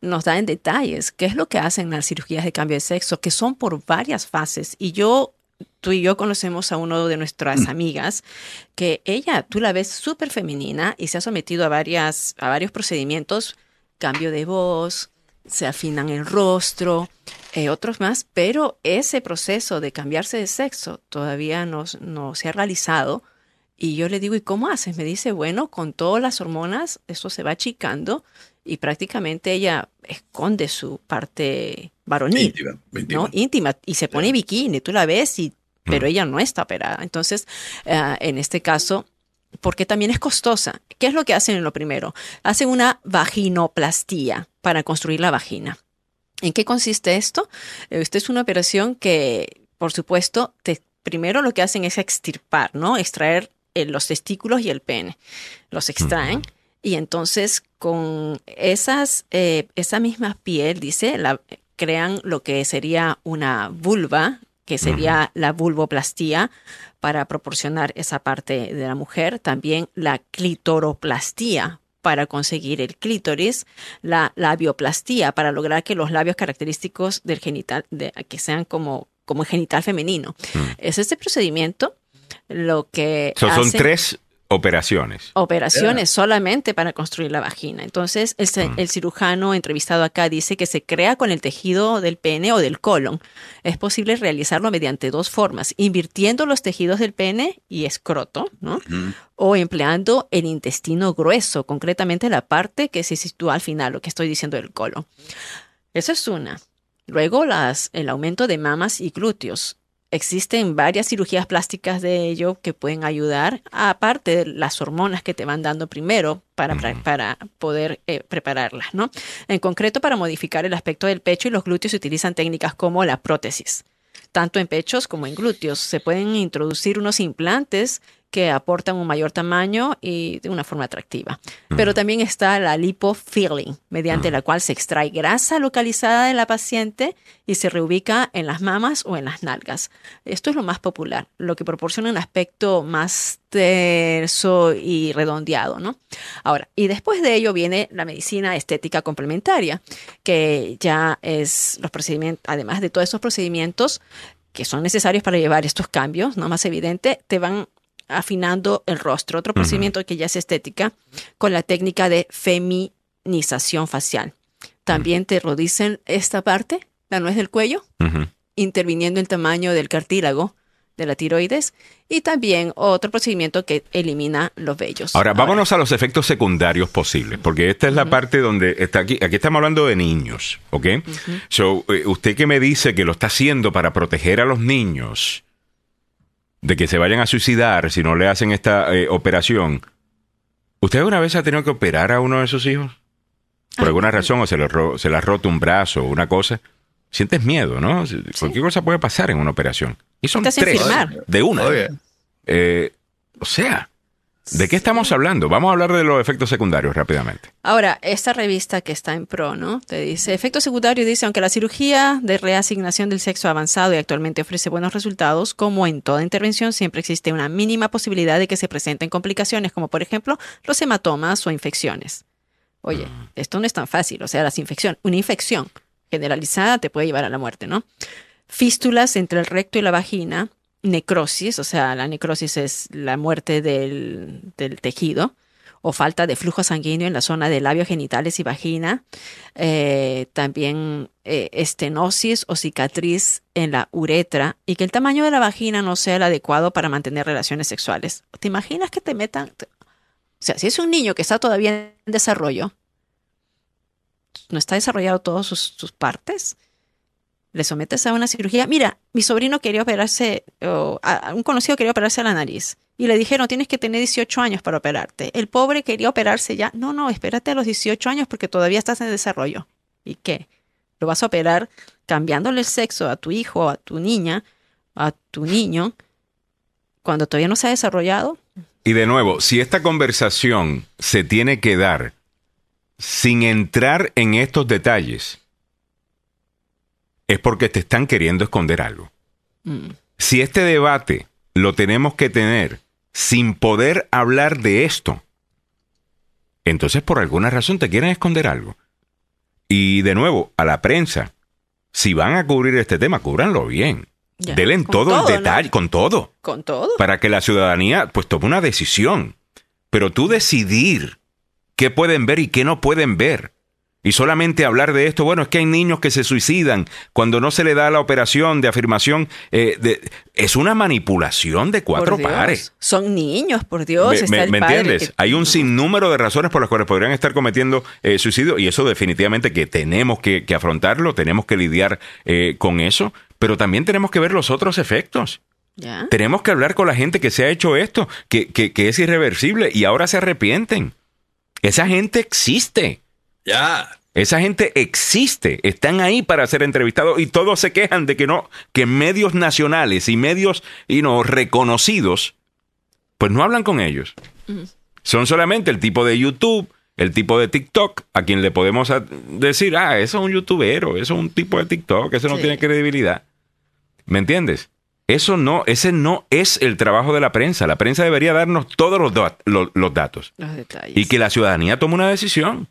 nos da en detalles qué es lo que hacen las cirugías de cambio de sexo, que son por varias fases. Y yo, tú y yo conocemos a uno de nuestras amigas que ella, tú la ves súper femenina y se ha sometido a, varias, a varios procedimientos, cambio de voz, se afinan el rostro, eh, otros más, pero ese proceso de cambiarse de sexo todavía no, no se ha realizado. Y yo le digo, ¿y cómo haces? Me dice, bueno, con todas las hormonas, eso se va achicando y prácticamente ella esconde su parte varonil, Íntima, íntima. ¿no? Íntima. Y se pone bikini, tú la ves, y, pero ella no está operada. Entonces, eh, en este caso, porque también es costosa. ¿Qué es lo que hacen en lo primero? Hacen una vaginoplastía para construir la vagina. ¿En qué consiste esto? Eh, Esta es una operación que, por supuesto, te, primero lo que hacen es extirpar, ¿no? Extraer eh, los testículos y el pene. Los extraen y entonces con esas, eh, esa misma piel, dice, la, crean lo que sería una vulva, que sería la vulvoplastía para proporcionar esa parte de la mujer. También la clitoroplastía para conseguir el clítoris, la labioplastía para lograr que los labios característicos del genital, de- que sean como, como el genital femenino. Es este procedimiento lo que So, son tres operaciones. operaciones solamente para construir la vagina. Entonces, el, ce- el cirujano entrevistado acá dice que se crea con el tejido del pene o del colon. Es posible realizarlo mediante dos formas, invirtiendo los tejidos del pene y escroto, ¿no? O empleando el intestino grueso, concretamente la parte que se sitúa al final, lo que estoy diciendo del colon. Eso es una. Luego las, el aumento de mamas y glúteos. Existen varias cirugías plásticas de ello que pueden ayudar, aparte de las hormonas que te van dando primero para, para poder eh, prepararlas, ¿no? En concreto, para modificar el aspecto del pecho y los glúteos se utilizan técnicas como la prótesis. Tanto en pechos como en glúteos se pueden introducir unos implantes que aportan un mayor tamaño y de una forma atractiva. Pero también está la lipofilling, mediante la cual se extrae grasa localizada de la paciente y se reubica en las mamas o en las nalgas. Esto es lo más popular, lo que proporciona un aspecto más terso y redondeado, ¿no? Ahora, y después de ello viene la medicina estética complementaria, que ya es los procedimientos, además de todos esos procedimientos que son necesarios para llevar estos cambios, no más evidente, te van afinando el rostro. Otro procedimiento que ya es estética con la técnica de feminización facial. También te rodicen esta parte, la nuez del cuello, Ujú. interviniendo el tamaño del cartílago de la tiroides y también otro procedimiento que elimina los vellos. Ahora, vámonos a los efectos secundarios posibles, porque esta es la parte donde está aquí. Aquí estamos hablando de niños, ¿ok? So, eh, usted que me dice que lo está haciendo para proteger a los niños de que se vayan a suicidar si no le hacen esta eh, operación, ¿usted alguna vez ha tenido que operar a uno de sus hijos? Por Ah, alguna razón, o se le, ro- se le ha roto un brazo o una cosa. Sientes miedo, ¿no? Cualquier cosa puede pasar en una operación. Y son hacen tres firmar. de una. Eh, o sea, ¿de qué estamos hablando? Vamos a hablar de los efectos secundarios rápidamente. Ahora, esta revista que está en pro, ¿no? Te dice, efecto secundario, dice, aunque la cirugía de reasignación del sexo ha avanzado y actualmente ofrece buenos resultados, como en toda intervención, siempre existe una mínima posibilidad de que se presenten complicaciones, como por ejemplo los hematomas o infecciones. Oye, esto no es tan fácil, o sea, las infecciones, una infección generalizada te puede llevar a la muerte, ¿no? Fístulas entre el recto y la vagina, necrosis, o sea, la necrosis es la muerte del, del tejido, o falta de flujo sanguíneo en la zona de labios genitales y vagina, eh, también eh, estenosis o cicatriz en la uretra y que el tamaño de la vagina no sea el adecuado para mantener relaciones sexuales. ¿Te imaginas que te metan? O sea, si es un niño que está todavía en desarrollo, no está desarrollado todas sus, sus partes, le sometes a una cirugía. Mira, mi sobrino quería operarse, o a- un conocido quería operarse la nariz. Y le dijeron, tienes que tener 18 años para operarte. El pobre quería operarse ya. No, no, espérate a los 18 años porque todavía estás en desarrollo. ¿Y qué? ¿Lo vas a operar cambiándole el sexo a tu hijo, a tu niña, a tu niño, cuando todavía no se ha desarrollado? Y de nuevo, si esta conversación se tiene que dar sin entrar en estos detalles, es porque te están queriendo esconder algo. Mm, Si este debate lo tenemos que tener sin poder hablar de esto, entonces por alguna razón te quieren esconder algo. Y de nuevo, a la prensa, si van a cubrir este tema, cúbranlo bien. ya. Denle Con todo, todo, el ¿no? detalle, con todo Con todo. para que la ciudadanía pues tome una decisión. Pero tú decidir qué pueden ver y qué no pueden ver. Y solamente hablar de esto, bueno, es que hay niños que se suicidan cuando no se le da la operación de afirmación. eh, de- es una manipulación de cuatro pares. Son niños, por Dios. ¿Me, está me- el me padre entiendes? que- Hay un sinnúmero de razones por las cuales podrían estar cometiendo eh, suicidio y eso definitivamente que tenemos que, que afrontarlo, tenemos que lidiar eh, con eso, pero también tenemos que ver los otros efectos. Ya. Tenemos que hablar con la gente que se ha hecho esto, que es irreversible y ahora se arrepienten. Esa gente existe. Ya. Esa gente existe, están ahí para ser entrevistados y todos se quejan de que no, que medios nacionales y medios y no reconocidos, pues no hablan con ellos. Son solamente el tipo de YouTube, el tipo de TikTok, a quien le podemos decir, ah, eso es un youtubero, eso es un tipo de TikTok, eso no Sí. tiene credibilidad. ¿Me entiendes? Eso no, ese no es el trabajo de la prensa. La prensa debería darnos todos los, los datos Los detalles. y que la ciudadanía tome una decisión.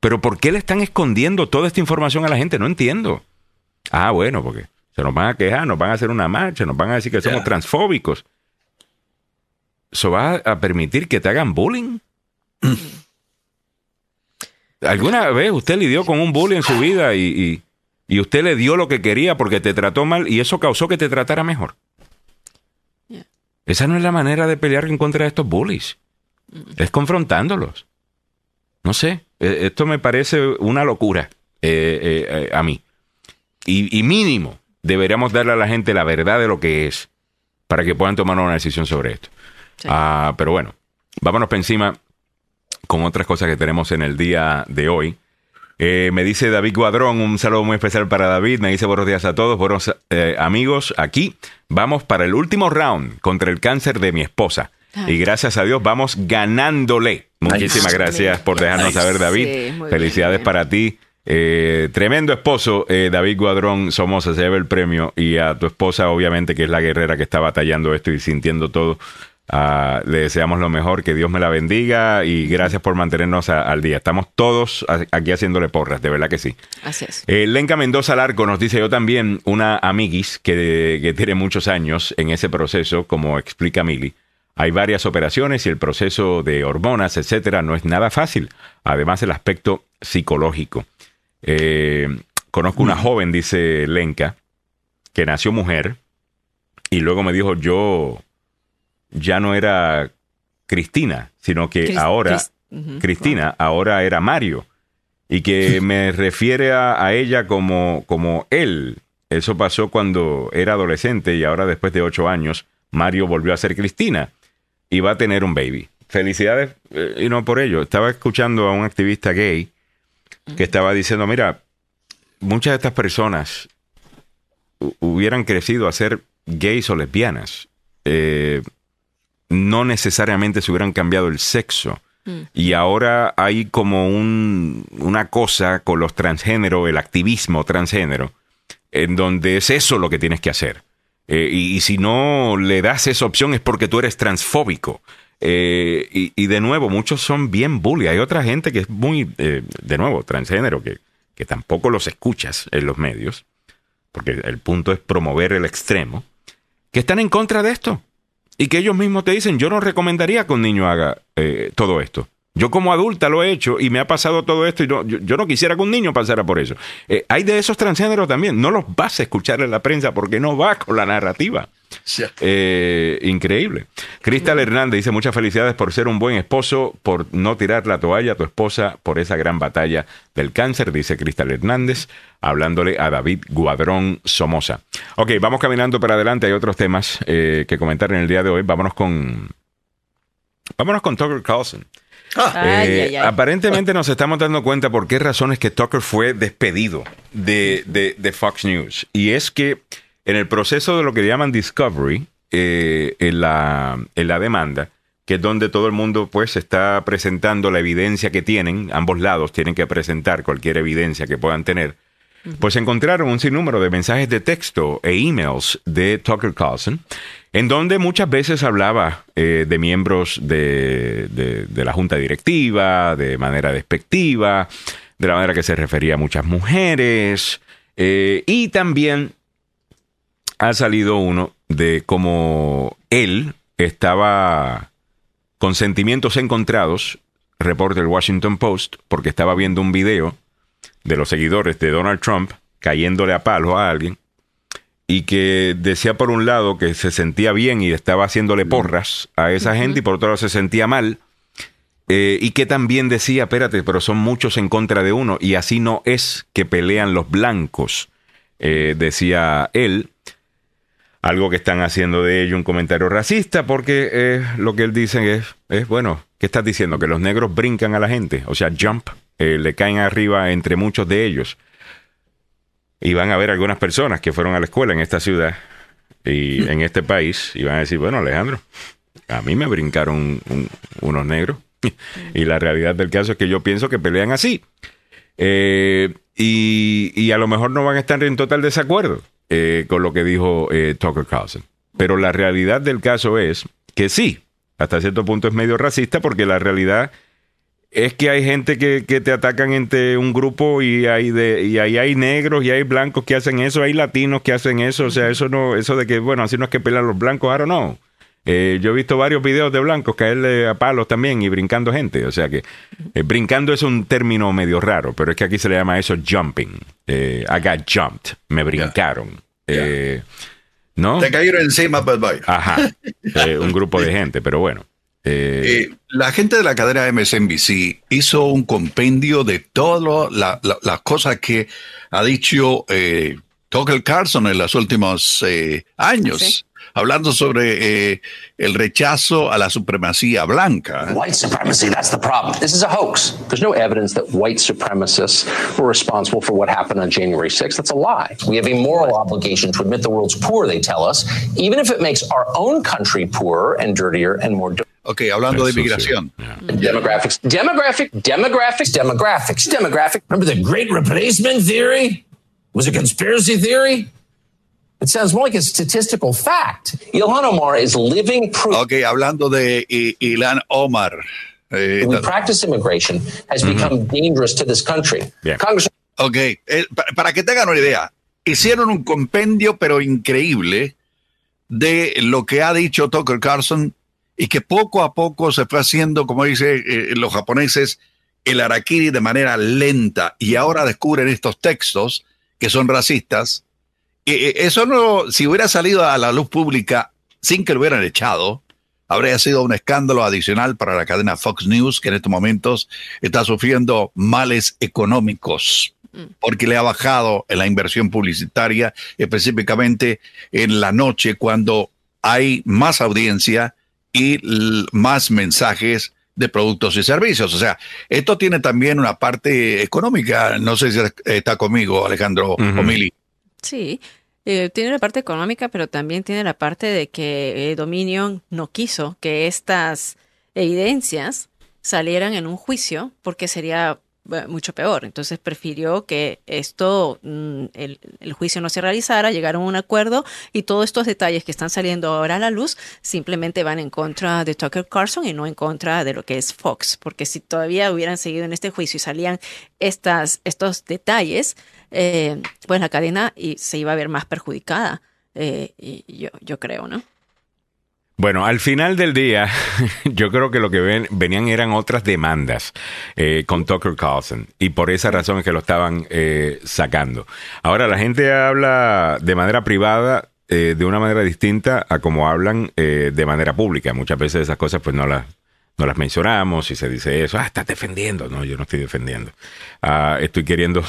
Pero ¿por qué le están escondiendo toda esta información a la gente? No entiendo. Ah, bueno, porque se nos van a quejar, nos van a hacer una marcha, nos van a decir que somos transfóbicos. ¿Eso va a permitir que te hagan bullying? ¿Alguna vez usted lidió con un bullying en su vida y, y- y usted le dio lo que quería porque te trató mal y eso causó que te tratara mejor? Esa no es la manera de pelear en contra de estos bullies. Es confrontándolos. No sé, esto me parece una locura eh, eh, eh, a mí. Y, y mínimo, deberíamos darle a la gente la verdad de lo que es para que puedan tomar una decisión sobre esto. Sí. Ah, pero bueno, vámonos para encima con otras cosas que tenemos en el día de hoy. Eh, me dice David Guadrón, un saludo muy especial para David. Me dice buenos días a todos, buenos eh, amigos. Aquí vamos para el último round contra el cáncer de mi esposa. Ay. Y gracias a Dios vamos ganándole. Muchísimas gracias por dejarnos saber, David. Sí, Felicidades bien. para ti. Eh, tremendo esposo, eh, David Guadrón Somoza, se lleva el premio. Y a tu esposa, obviamente, que es la guerrera que está batallando esto y sintiendo todo. ah, le deseamos lo mejor, que Dios me la bendiga y gracias por mantenernos a- al día. Estamos todos aquí haciéndole porras, de verdad que sí. Así es. Eh, Lenca Mendoza Larco nos dice yo también, una amiguis que, que tiene muchos años en ese proceso, como explica Mili. Hay varias operaciones y el proceso de hormonas, etcétera, no es nada fácil. Además, el aspecto psicológico. Eh, conozco una joven, dice Lenka, que nació mujer y luego me dijo, yo ya no era Cristina, sino que ahora... Cristina ahora era Mario y que me refiere a, a ella como, como él. Eso pasó cuando era adolescente y ahora después de ocho años Mario volvió a ser Cristina y va a tener un baby. Felicidades eh, y no por ello. Estaba escuchando a un activista gay que estaba diciendo, mira, muchas de estas personas hu- hubieran crecido a ser gays o lesbianas. Eh, no necesariamente se hubieran cambiado el sexo. Y ahora hay como un, una cosa con los transgénero, el activismo transgénero, en donde es eso lo que tienes que hacer. Eh, y, y si no le das esa opción es porque tú eres transfóbico. Eh, y, de nuevo, muchos son bien bully. Hay otra gente que es muy, eh, de nuevo, transgénero, que, que tampoco los escuchas en los medios, porque el punto es promover el extremo, que están en contra de esto. Y que ellos mismos te dicen, yo no recomendaría que un niño haga todo esto. Yo como adulta lo he hecho y me ha pasado todo esto y no, yo, yo no quisiera que un niño pasara por eso. Eh, hay de esos transgéneros también. No los vas a escuchar en la prensa porque no va con la narrativa. Eh, increíble. Cristal Hernández dice muchas felicidades por ser un buen esposo, por no tirar la toalla a tu esposa por esa gran batalla del cáncer, dice Cristal Hernández, hablándole a David Guadrón Somoza. Ok, vamos caminando para adelante, hay otros temas eh, que comentar en el día de hoy. Vámonos con... Vámonos con Tucker Carlson. Eh, aparentemente nos estamos dando cuenta por qué razones que Tucker fue despedido de, de Fox News. Y es que en el proceso de lo que llaman discovery, eh, en, la, en la demanda, que es donde todo el mundo pues está presentando la evidencia que tienen, ambos lados tienen que presentar cualquier evidencia que puedan tener, pues encontraron un sinnúmero de mensajes de texto e emails de Tucker Carlson, en donde muchas veces hablaba eh, de miembros de, la junta directiva, de manera despectiva, de la manera que se refería a muchas mujeres, eh, y también ha salido uno de cómo él estaba con sentimientos encontrados, reporta el Washington Post, porque estaba viendo un video de los seguidores de Donald Trump cayéndole a palo a alguien y que decía por un lado que se sentía bien y estaba haciéndole porras a esa gente y por otro lado se sentía mal eh, y que también decía, espérate, pero son muchos en contra de uno y así no es que pelean los blancos, eh, decía él algo que están haciendo de ello un comentario racista, porque eh, lo que él dice es, es, bueno, ¿qué estás diciendo? Que los negros brincan a la gente, o sea, jump, eh, le caen arriba entre muchos de ellos. Y van a ver algunas personas que fueron a la escuela en esta ciudad y en este país y van a decir, bueno, Alejandro, a mí me brincaron unos negros. y la realidad del caso es que yo pienso que pelean así. Eh, y, y a lo mejor no van a estar en total desacuerdo. Eh, con lo que dijo eh, Tucker Carlson. Pero la realidad del caso es que sí, hasta cierto punto es medio racista porque la realidad es que hay gente que, te atacan entre un grupo y hay de y ahí hay negros y hay blancos que hacen eso, hay latinos que hacen eso, o sea, eso no eso de que bueno, así no es que pelan los blancos, don't know. Eh, yo he visto varios videos de blancos caerle a palos también y brincando gente. O sea que brincando es un término medio raro, pero es que aquí se le llama eso jumping. I got jumped. Me brincaron. Eh, ¿No? Te cayeron encima, bye bye. Ajá. Eh, un grupo de gente, pero bueno. Eh, la gente de la cadena MSNBC hizo un compendio de todas las cosas que ha dicho Tucker Carlson en los últimos años hablando sobre eh, el rechazo a la supremacía blanca. White supremacy, that's the problem. This is a hoax. There's no evidence that white supremacists were responsible for what happened on January 6th. That's a lie. We have a moral obligation to admit the world's poor, they tell us, even if it makes our own country poorer and dirtier and more dirty. Ok, hablando de inmigración. Yeah. Demographics, demographic, demographics, demographics, demographic. Remember the great replacement theory? Was a conspiracy theory? It sounds more like a statistical fact. Ilhan Omar is living proof. Ok, hablando de Ilhan Omar. Eh, we practice immigration has mm -hmm. become dangerous to this country. Yeah. Congress ok, eh, para que tengan una idea, hicieron un compendio pero increíble de lo que ha dicho Tucker Carlson y que poco a poco se fue haciendo, como dicen eh, los japoneses, el arakiri de manera lenta y ahora descubren estos textos que son racistas eh, eso no, si hubiera salido a la luz pública sin que lo hubieran echado, habría sido un escándalo adicional para la cadena Fox News, que en estos momentos está sufriendo males económicos mm. porque le ha bajado en la inversión publicitaria, específicamente en la noche cuando hay más audiencia y más mensajes de productos y servicios. O sea, esto tiene también una parte económica. No sé si está conmigo, Alejandro Omili. Sí, eh, tiene la parte económica, pero también tiene la parte de que eh, Dominion no quiso que estas evidencias salieran en un juicio porque sería mucho peor. Entonces prefirió que esto, mm, el, el, juicio no se realizara, llegaron a un acuerdo y todos estos detalles que están saliendo ahora a la luz simplemente van en contra de Tucker Carlson y no en contra de lo que es Fox. Porque si todavía hubieran seguido en este juicio y salían estas, estos detalles, eh, pues la cadena y se iba a ver más perjudicada, eh, y yo, yo creo, ¿no? Bueno, al final del día, yo creo que lo que ven, venían eran otras demandas eh, con Tucker Carlson y por esa razón es que lo estaban eh, sacando. Ahora, la gente habla de manera privada eh, de una manera distinta a como hablan de manera pública. Muchas veces esas cosas pues no las, no las mencionamos y se dice eso, ah, estás defendiendo. No, yo no estoy defendiendo. Ah, estoy queriendo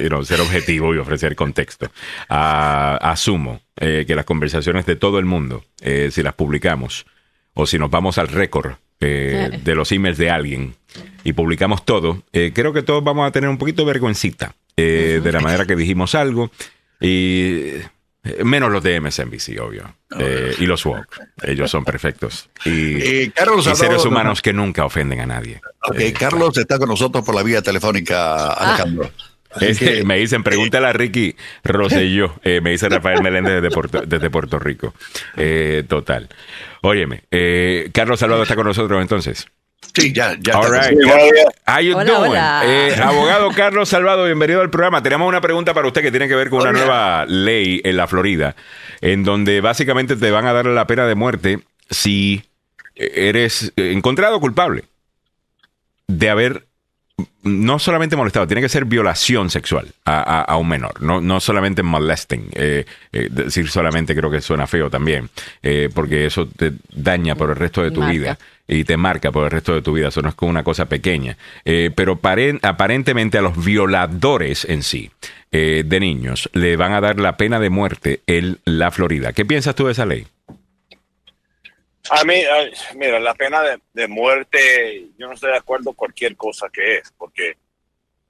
you know, ser objetivo y ofrecer contexto. Ah, asumo eh, que las conversaciones de todo el mundo, eh, si las publicamos o si nos vamos al récord eh, de los emails de alguien y publicamos todo, creo que todos vamos a tener un poquito de vergüencita de la manera que dijimos algo y menos los de MSNBC, obvio, Eh, y los woke. Ellos son perfectos y, Eh, Carlos y Alvaro- seres humanos que nunca ofenden a nadie. Ok, Eh, Carlos está con nosotros por la vía telefónica, Alejandro. Así Es que que- me dicen, pregúntale a Ricky Rosselló. Eh, me dice Rafael Meléndez desde Puerto, desde Puerto Rico. Eh, total. Óyeme, eh, Carlos Salvador está con nosotros entonces. sí, ya, ya. All right. How you Hola, doing? hola. Eh, abogado Carlos Salvador, bienvenido al programa. Tenemos una pregunta para usted que tiene que ver con una Hola. nueva ley en la Florida, en donde básicamente te van a dar la pena de muerte si eres eh, encontrado culpable de haber no solamente molestado, tiene que ser violación sexual a, a- a un menor, no, no solamente molesting. Eh, eh, decir solamente creo que suena feo también, eh, porque eso te daña por el resto de tu Marca. vida y te marca por el resto de tu vida. Eso no es como una cosa pequeña. Pero paren- aparentemente a los violadores en sí de niños le van a dar la pena de muerte en la Florida. ¿Qué piensas tú de esa ley? A mí, mira, la pena de, de muerte, yo no estoy de acuerdo con cualquier cosa que es, porque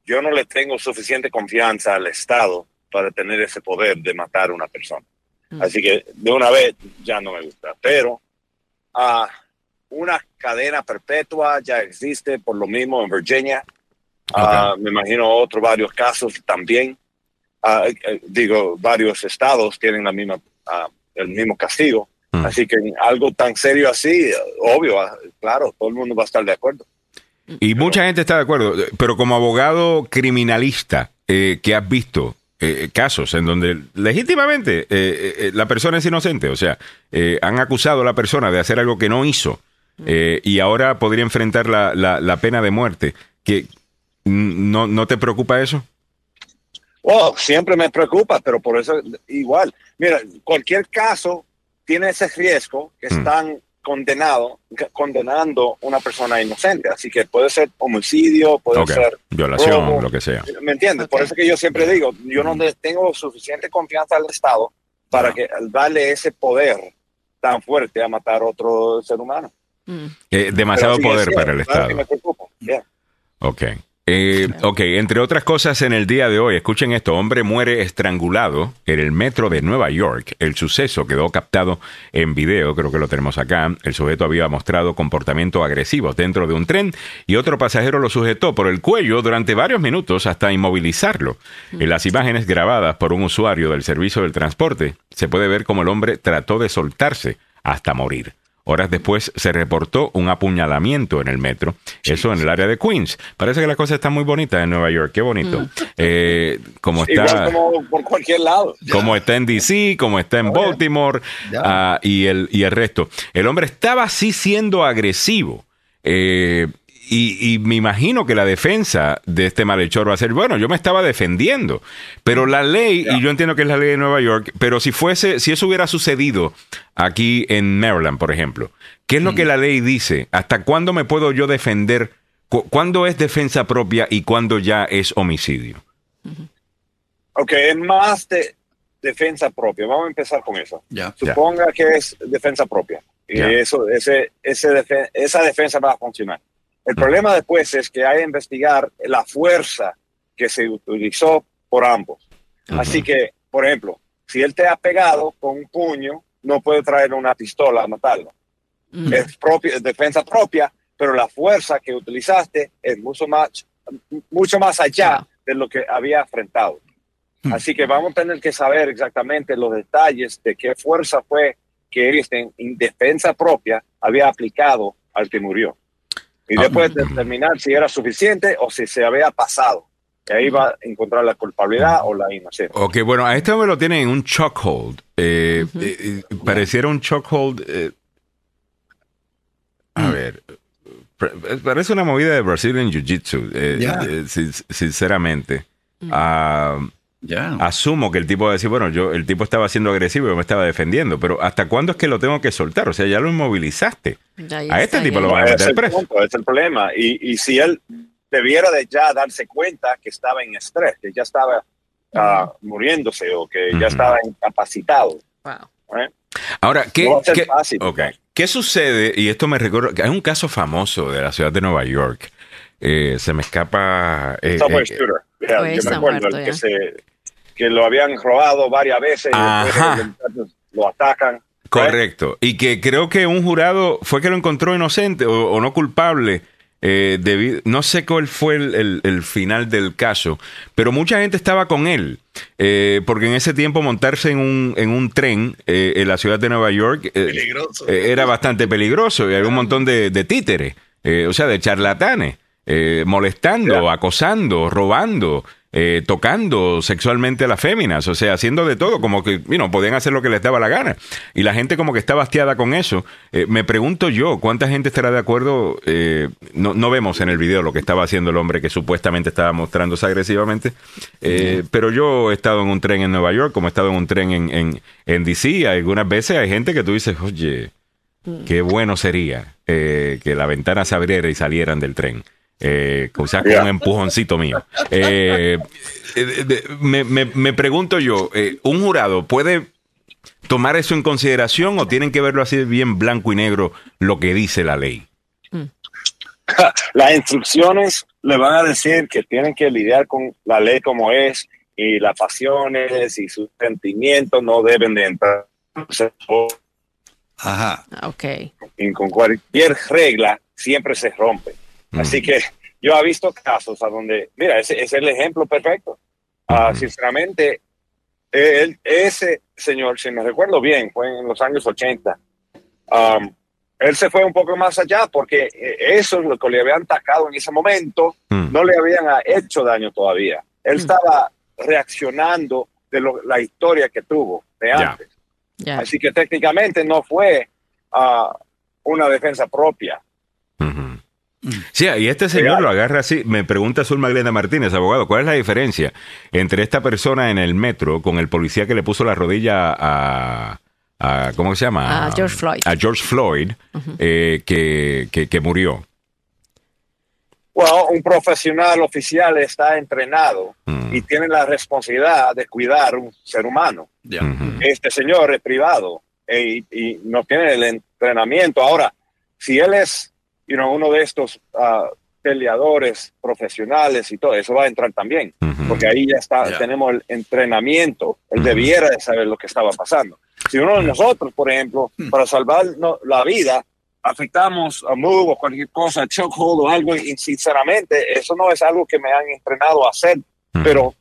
yo no le tengo suficiente confianza al Estado para tener ese poder de matar a una persona. Así que de una vez ya no me gusta. Pero ah, una cadena perpetua ya existe por lo mismo en Virginia. Ah, me imagino otros varios casos también. Eh, digo, varios estados tienen la misma, el mismo castigo. Mm. Así que en algo tan serio así, obvio, claro, todo el mundo va a estar de acuerdo. Y mucha gente está de acuerdo, pero como abogado criminalista eh, que has visto eh, casos en donde legítimamente eh, eh, la persona es inocente, o sea, eh, han acusado a la persona de hacer algo que no hizo eh, y ahora podría enfrentar la, la- la pena de muerte. Que, mm, no, ¿No te preocupa eso? Oh, siempre me preocupa, pero por eso igual. Mira, cualquier caso tiene ese riesgo que Mm. están condenado, condenando una persona inocente. Así que puede ser homicidio, puede Ok, ser Violación, robo. lo que sea. ¿Me entiendes? Por eso que yo siempre digo, yo no le tengo suficiente confianza al Estado para Ah. que darle ese poder tan fuerte a matar a otro ser humano. Mm. Eh, demasiado poder para el Estado. que me. Yeah. Ok. Eh, ok, entre otras cosas en el día de hoy, escuchen esto, hombre muere estrangulado en el metro de Nueva York. El suceso quedó captado en video, creo que lo tenemos acá. El sujeto había mostrado comportamientos agresivos dentro de un tren y otro pasajero lo sujetó por el cuello durante varios minutos hasta inmovilizarlo. En las imágenes grabadas por un usuario del servicio del transporte, se puede ver cómo el hombre trató de soltarse hasta morir. Horas después se reportó un apuñalamiento en el metro, eso en el área de Queens. Parece que las cosas están muy bonitas en Nueva York, qué bonito. Eh, como Igual está, como por cualquier lado. como está en DC, como está en Baltimore ah, y, el, y el resto. El hombre estaba así siendo agresivo. Eh, y, y me imagino que la defensa de este malhechor va a ser, bueno, yo me estaba defendiendo, pero la ley, y yo entiendo que es la ley de Nueva York, pero si fuese, si eso hubiera sucedido aquí en Maryland, por ejemplo, ¿qué es lo que la ley dice? ¿Hasta cuándo me puedo yo defender? Cu- ¿Cuándo es defensa propia y cuándo ya es homicidio? Ok, es más de defensa propia. Vamos a empezar con eso. Suponga que es defensa propia. Y eso, ese, ese defe- esa defensa va a funcionar. El problema después es que hay que investigar la fuerza que se utilizó por ambos. Así que, por ejemplo, si él te ha pegado con un puño, no puede traer una pistola a matarlo. Mm. Es, propia, es defensa propia, pero la fuerza que utilizaste es mucho más, mucho más allá de lo que había enfrentado. Así que vamos a tener que saber exactamente los detalles de qué fuerza fue que él en, en defensa propia había aplicado al que murió. Y Ah. después determinar si era suficiente o si se había pasado. Y ahí va a encontrar la culpabilidad o la inocencia. Ok, bueno, a este hombre lo tienen en un chokehold. Eh, eh, eh, pareciera un chokehold. eh, a ver. pa- Parece una movida de Brazilian Jiu-Jitsu, eh, eh, sin- sinceramente. Ah, Ya. asumo que el tipo va a decir, bueno, yo, el tipo estaba siendo agresivo y yo me estaba defendiendo, pero ¿hasta cuándo es que lo tengo que soltar? O sea, ya lo inmovilizaste. Ahí A este tipo bien. lo van a es meter el preso. punto, es el problema. Y, y si él debiera de ya darse cuenta que estaba en estrés, que ya estaba ah, muriéndose o que ya estaba incapacitado. Wow. ¿eh? Ahora, ¿qué, No qué- fácil. ok. ¿Qué sucede? Y esto me recuerda, que hay un caso famoso de la ciudad de Nueva York. Eh, se me escapa... eh, eh, shooter. Yo me acuerdo muerto el que, se, que lo habían robado varias veces y después lo atacan. ¿eh? Correcto. Y que creo que un jurado fue que lo encontró inocente o, o no culpable. eh, debido- no sé cuál fue el, el- el final del caso, pero mucha gente estaba con él. eh, porque en ese tiempo montarse en un, en un tren eh, en la ciudad de Nueva York eh, eh, era bastante peligroso y había un montón de, de títeres, eh, o sea, de charlatanes, eh, molestando, acosando, robando. Eh, tocando sexualmente a las féminas, o sea, haciendo de todo, como que, you know, podían hacer lo que les daba la gana. Y la gente como que está bastiada con eso. Eh, me pregunto yo, ¿cuánta gente estará de acuerdo? Eh, no, no vemos en el video lo que estaba haciendo el hombre que supuestamente estaba mostrándose agresivamente, Eh, pero yo he estado en un tren en Nueva York, como he estado en un tren en, en, en DC, algunas veces hay gente que tú dices, oye, qué bueno sería que la ventana se abriera y salieran del tren. Eh, quizás con un empujoncito mío. Eh, eh, de- me, me- me pregunto yo, eh, ¿un jurado puede tomar eso en consideración o tienen que verlo así bien blanco y negro lo que dice la ley? Las instrucciones le van a decir que tienen que lidiar con la ley como es y las pasiones y sus sentimientos no deben de entrar. Ajá. Ok. Y con cualquier regla siempre se rompe. Así que yo he visto casos a donde, mira, ese, ese es el ejemplo perfecto. Ujú. Sinceramente, él- ese señor, si me recuerdo bien, fue en los años 80. um, él se fue un poco más allá porque eh, eso es lo que le habían atacado en ese momento, Mm. no le habían hecho daño todavía. Él estaba reaccionando de lo- la historia que tuvo de antes. Ya. Así que técnicamente no fue ah, una defensa propia. Sí, y este señor lo agarra así. Me pregunta Zulma Glenda Martínez, abogado, ¿cuál es la diferencia entre esta persona en el metro con el policía que le puso la rodilla a. a- ¿Cómo se llama? A George Floyd. A George Floyd, eh, que, que, que murió. Bueno, un profesional oficial está entrenado Mm. y tiene la responsabilidad de cuidar un ser humano. Este señor es privado eh, y, y no tiene el entrenamiento. Ahora, si él es you know, uno de estos ah, peleadores profesionales y todo, eso va a entrar también, Ujú. porque ahí ya está, Ya. tenemos el entrenamiento. Él debiera de saber lo que estaba pasando. Si uno de nosotros, por ejemplo, para salvar la vida, afectamos a move o cualquier cosa, chokehold o algo, y sinceramente, eso no es algo que me han entrenado a hacer, pero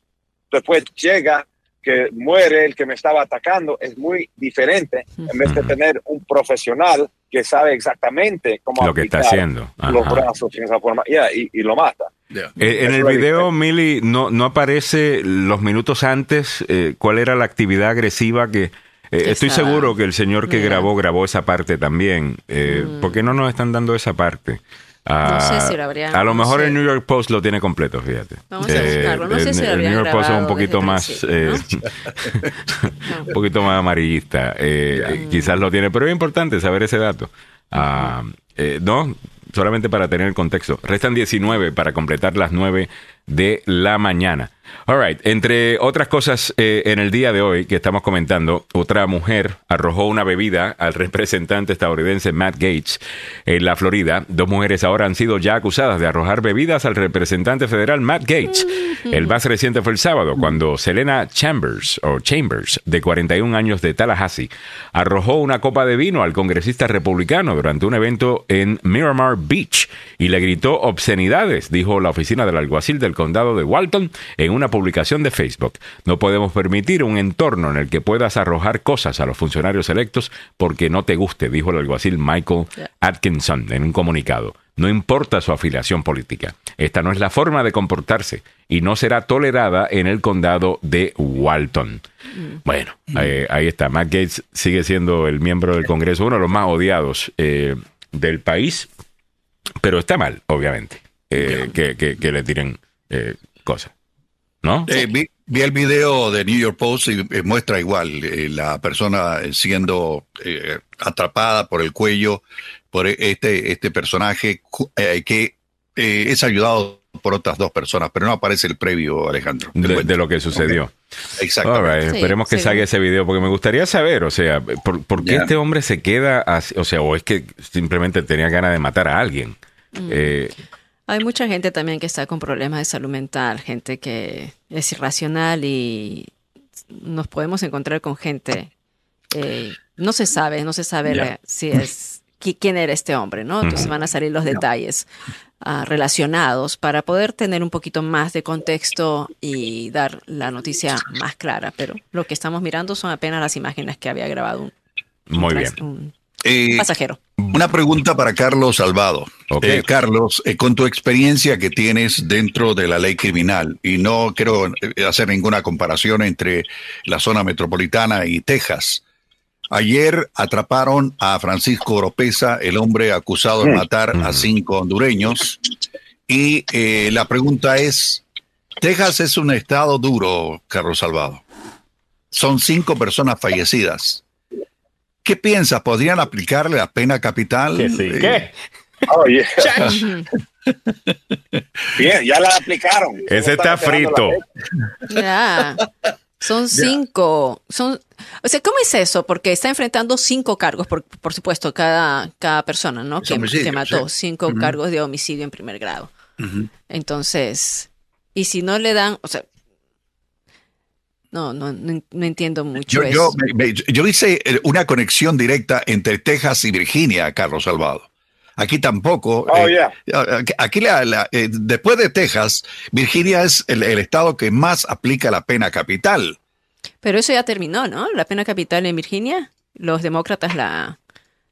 después llega que muere el que me estaba atacando, es muy diferente en vez de tener un profesional que sabe exactamente cómo Lo que está haciendo. los Ajá. brazos en esa forma, y, y lo mata. Eh, en el video. Mili, no, no aparece los minutos antes eh, cuál era la actividad agresiva que... eh, estoy seguro que el señor que grabó, grabó esa parte también. Eh, ¿Por qué no nos están dando esa parte? Ah, sé si lo habrían- A lo no mejor sé. el New York Post lo tiene completo, fíjate. Vamos a buscarlo. No sé el, si lo el New York Post es un poquito más... eh, un poquito más amarillista. Eh, eh, Quizás lo tiene, pero es importante saber ese dato. Ah, eh, no, solamente para tener el contexto. Restan 19 para completar las 9 de la mañana. All right, entre otras cosas eh, en el día de hoy que estamos comentando, otra mujer arrojó una bebida al representante estadounidense Matt Gates en la Florida. Dos mujeres ahora han sido ya acusadas de arrojar bebidas al representante federal Matt Gates. El más reciente fue el sábado, cuando Selena Chambers, o Chambers, de 41 años de Tallahassee, arrojó una copa de vino al congresista republicano durante un evento en Miramar Beach y le gritó obscenidades, dijo la oficina del alguacil del condado de Walton en una publicación de Facebook. No podemos permitir un entorno en el que puedas arrojar cosas a los funcionarios electos porque no te guste, dijo el alguacil Michael Atkinson en un comunicado. No importa su afiliación política. Esta no es la forma de comportarse y no será tolerada en el condado de Walton. Bueno, eh, ahí está. Matt Gates sigue siendo el miembro del Congreso, uno de los más odiados eh, del país, pero está mal, obviamente, eh, que, que- que le tiren eh, cosas. ¿no? Eh, vi, vi el video de New York Post y eh, muestra igual eh, la persona siendo eh, atrapada por el cuello por este, este personaje eh, que eh, es ayudado por otras dos personas, pero no aparece el previo, Alejandro. De, lo que sucedió. Exacto. All right, Sí, Esperemos que sí. salga ese video, porque me gustaría saber, o sea, ¿por, por qué este hombre se queda así? O sea, o es que simplemente tenía ganas de matar a alguien. Mm. Eh, Hay mucha gente también que está con problemas de salud mental, gente que es irracional y nos podemos encontrar con gente. eh, no se sabe, no se sabe si es qui- quién era este hombre, ¿no? Entonces van a salir los detalles ah, relacionados para poder tener un poquito más de contexto y dar la noticia más clara. Pero lo que estamos mirando son apenas las imágenes que había grabado un, muy bien. un Eh, pasajero. Una pregunta para Carlos Salvado. Eh, Carlos, eh, con tu experiencia que tienes dentro de la ley criminal, y no quiero hacer ninguna comparación entre la zona metropolitana y Texas. Ayer atraparon a Francisco Oropesa, el hombre acusado de matar a cinco hondureños. Y eh, la pregunta es, Texas es un estado duro, Carlos Salvado. Son cinco personas fallecidas. ¿Qué piensas? ¿Podrían aplicarle la pena capital? Que sí. Eh, ¿Qué? Oh, yeah. Bien, ya la aplicaron. Ese está frito. Ya. Son cinco. Son, o sea, ¿cómo es eso? Porque está enfrentando cinco cargos, por, por supuesto, cada, cada persona, ¿no? Que, homicidio, que mató sí. cinco cargos de homicidio en primer grado. Entonces, y si no le dan, o sea, no, no, no, no entiendo mucho Yo, yo, eso. me- me- yo hice eh, una conexión directa entre Texas y Virginia, Carlos Salvado. Aquí tampoco. Oh, eh, yeah. aquí- Aquí, la- la- eh, después de Texas, Virginia es el, el estado que más aplica la pena capital. Pero eso ya terminó, ¿no? La pena capital en Virginia, los demócratas la,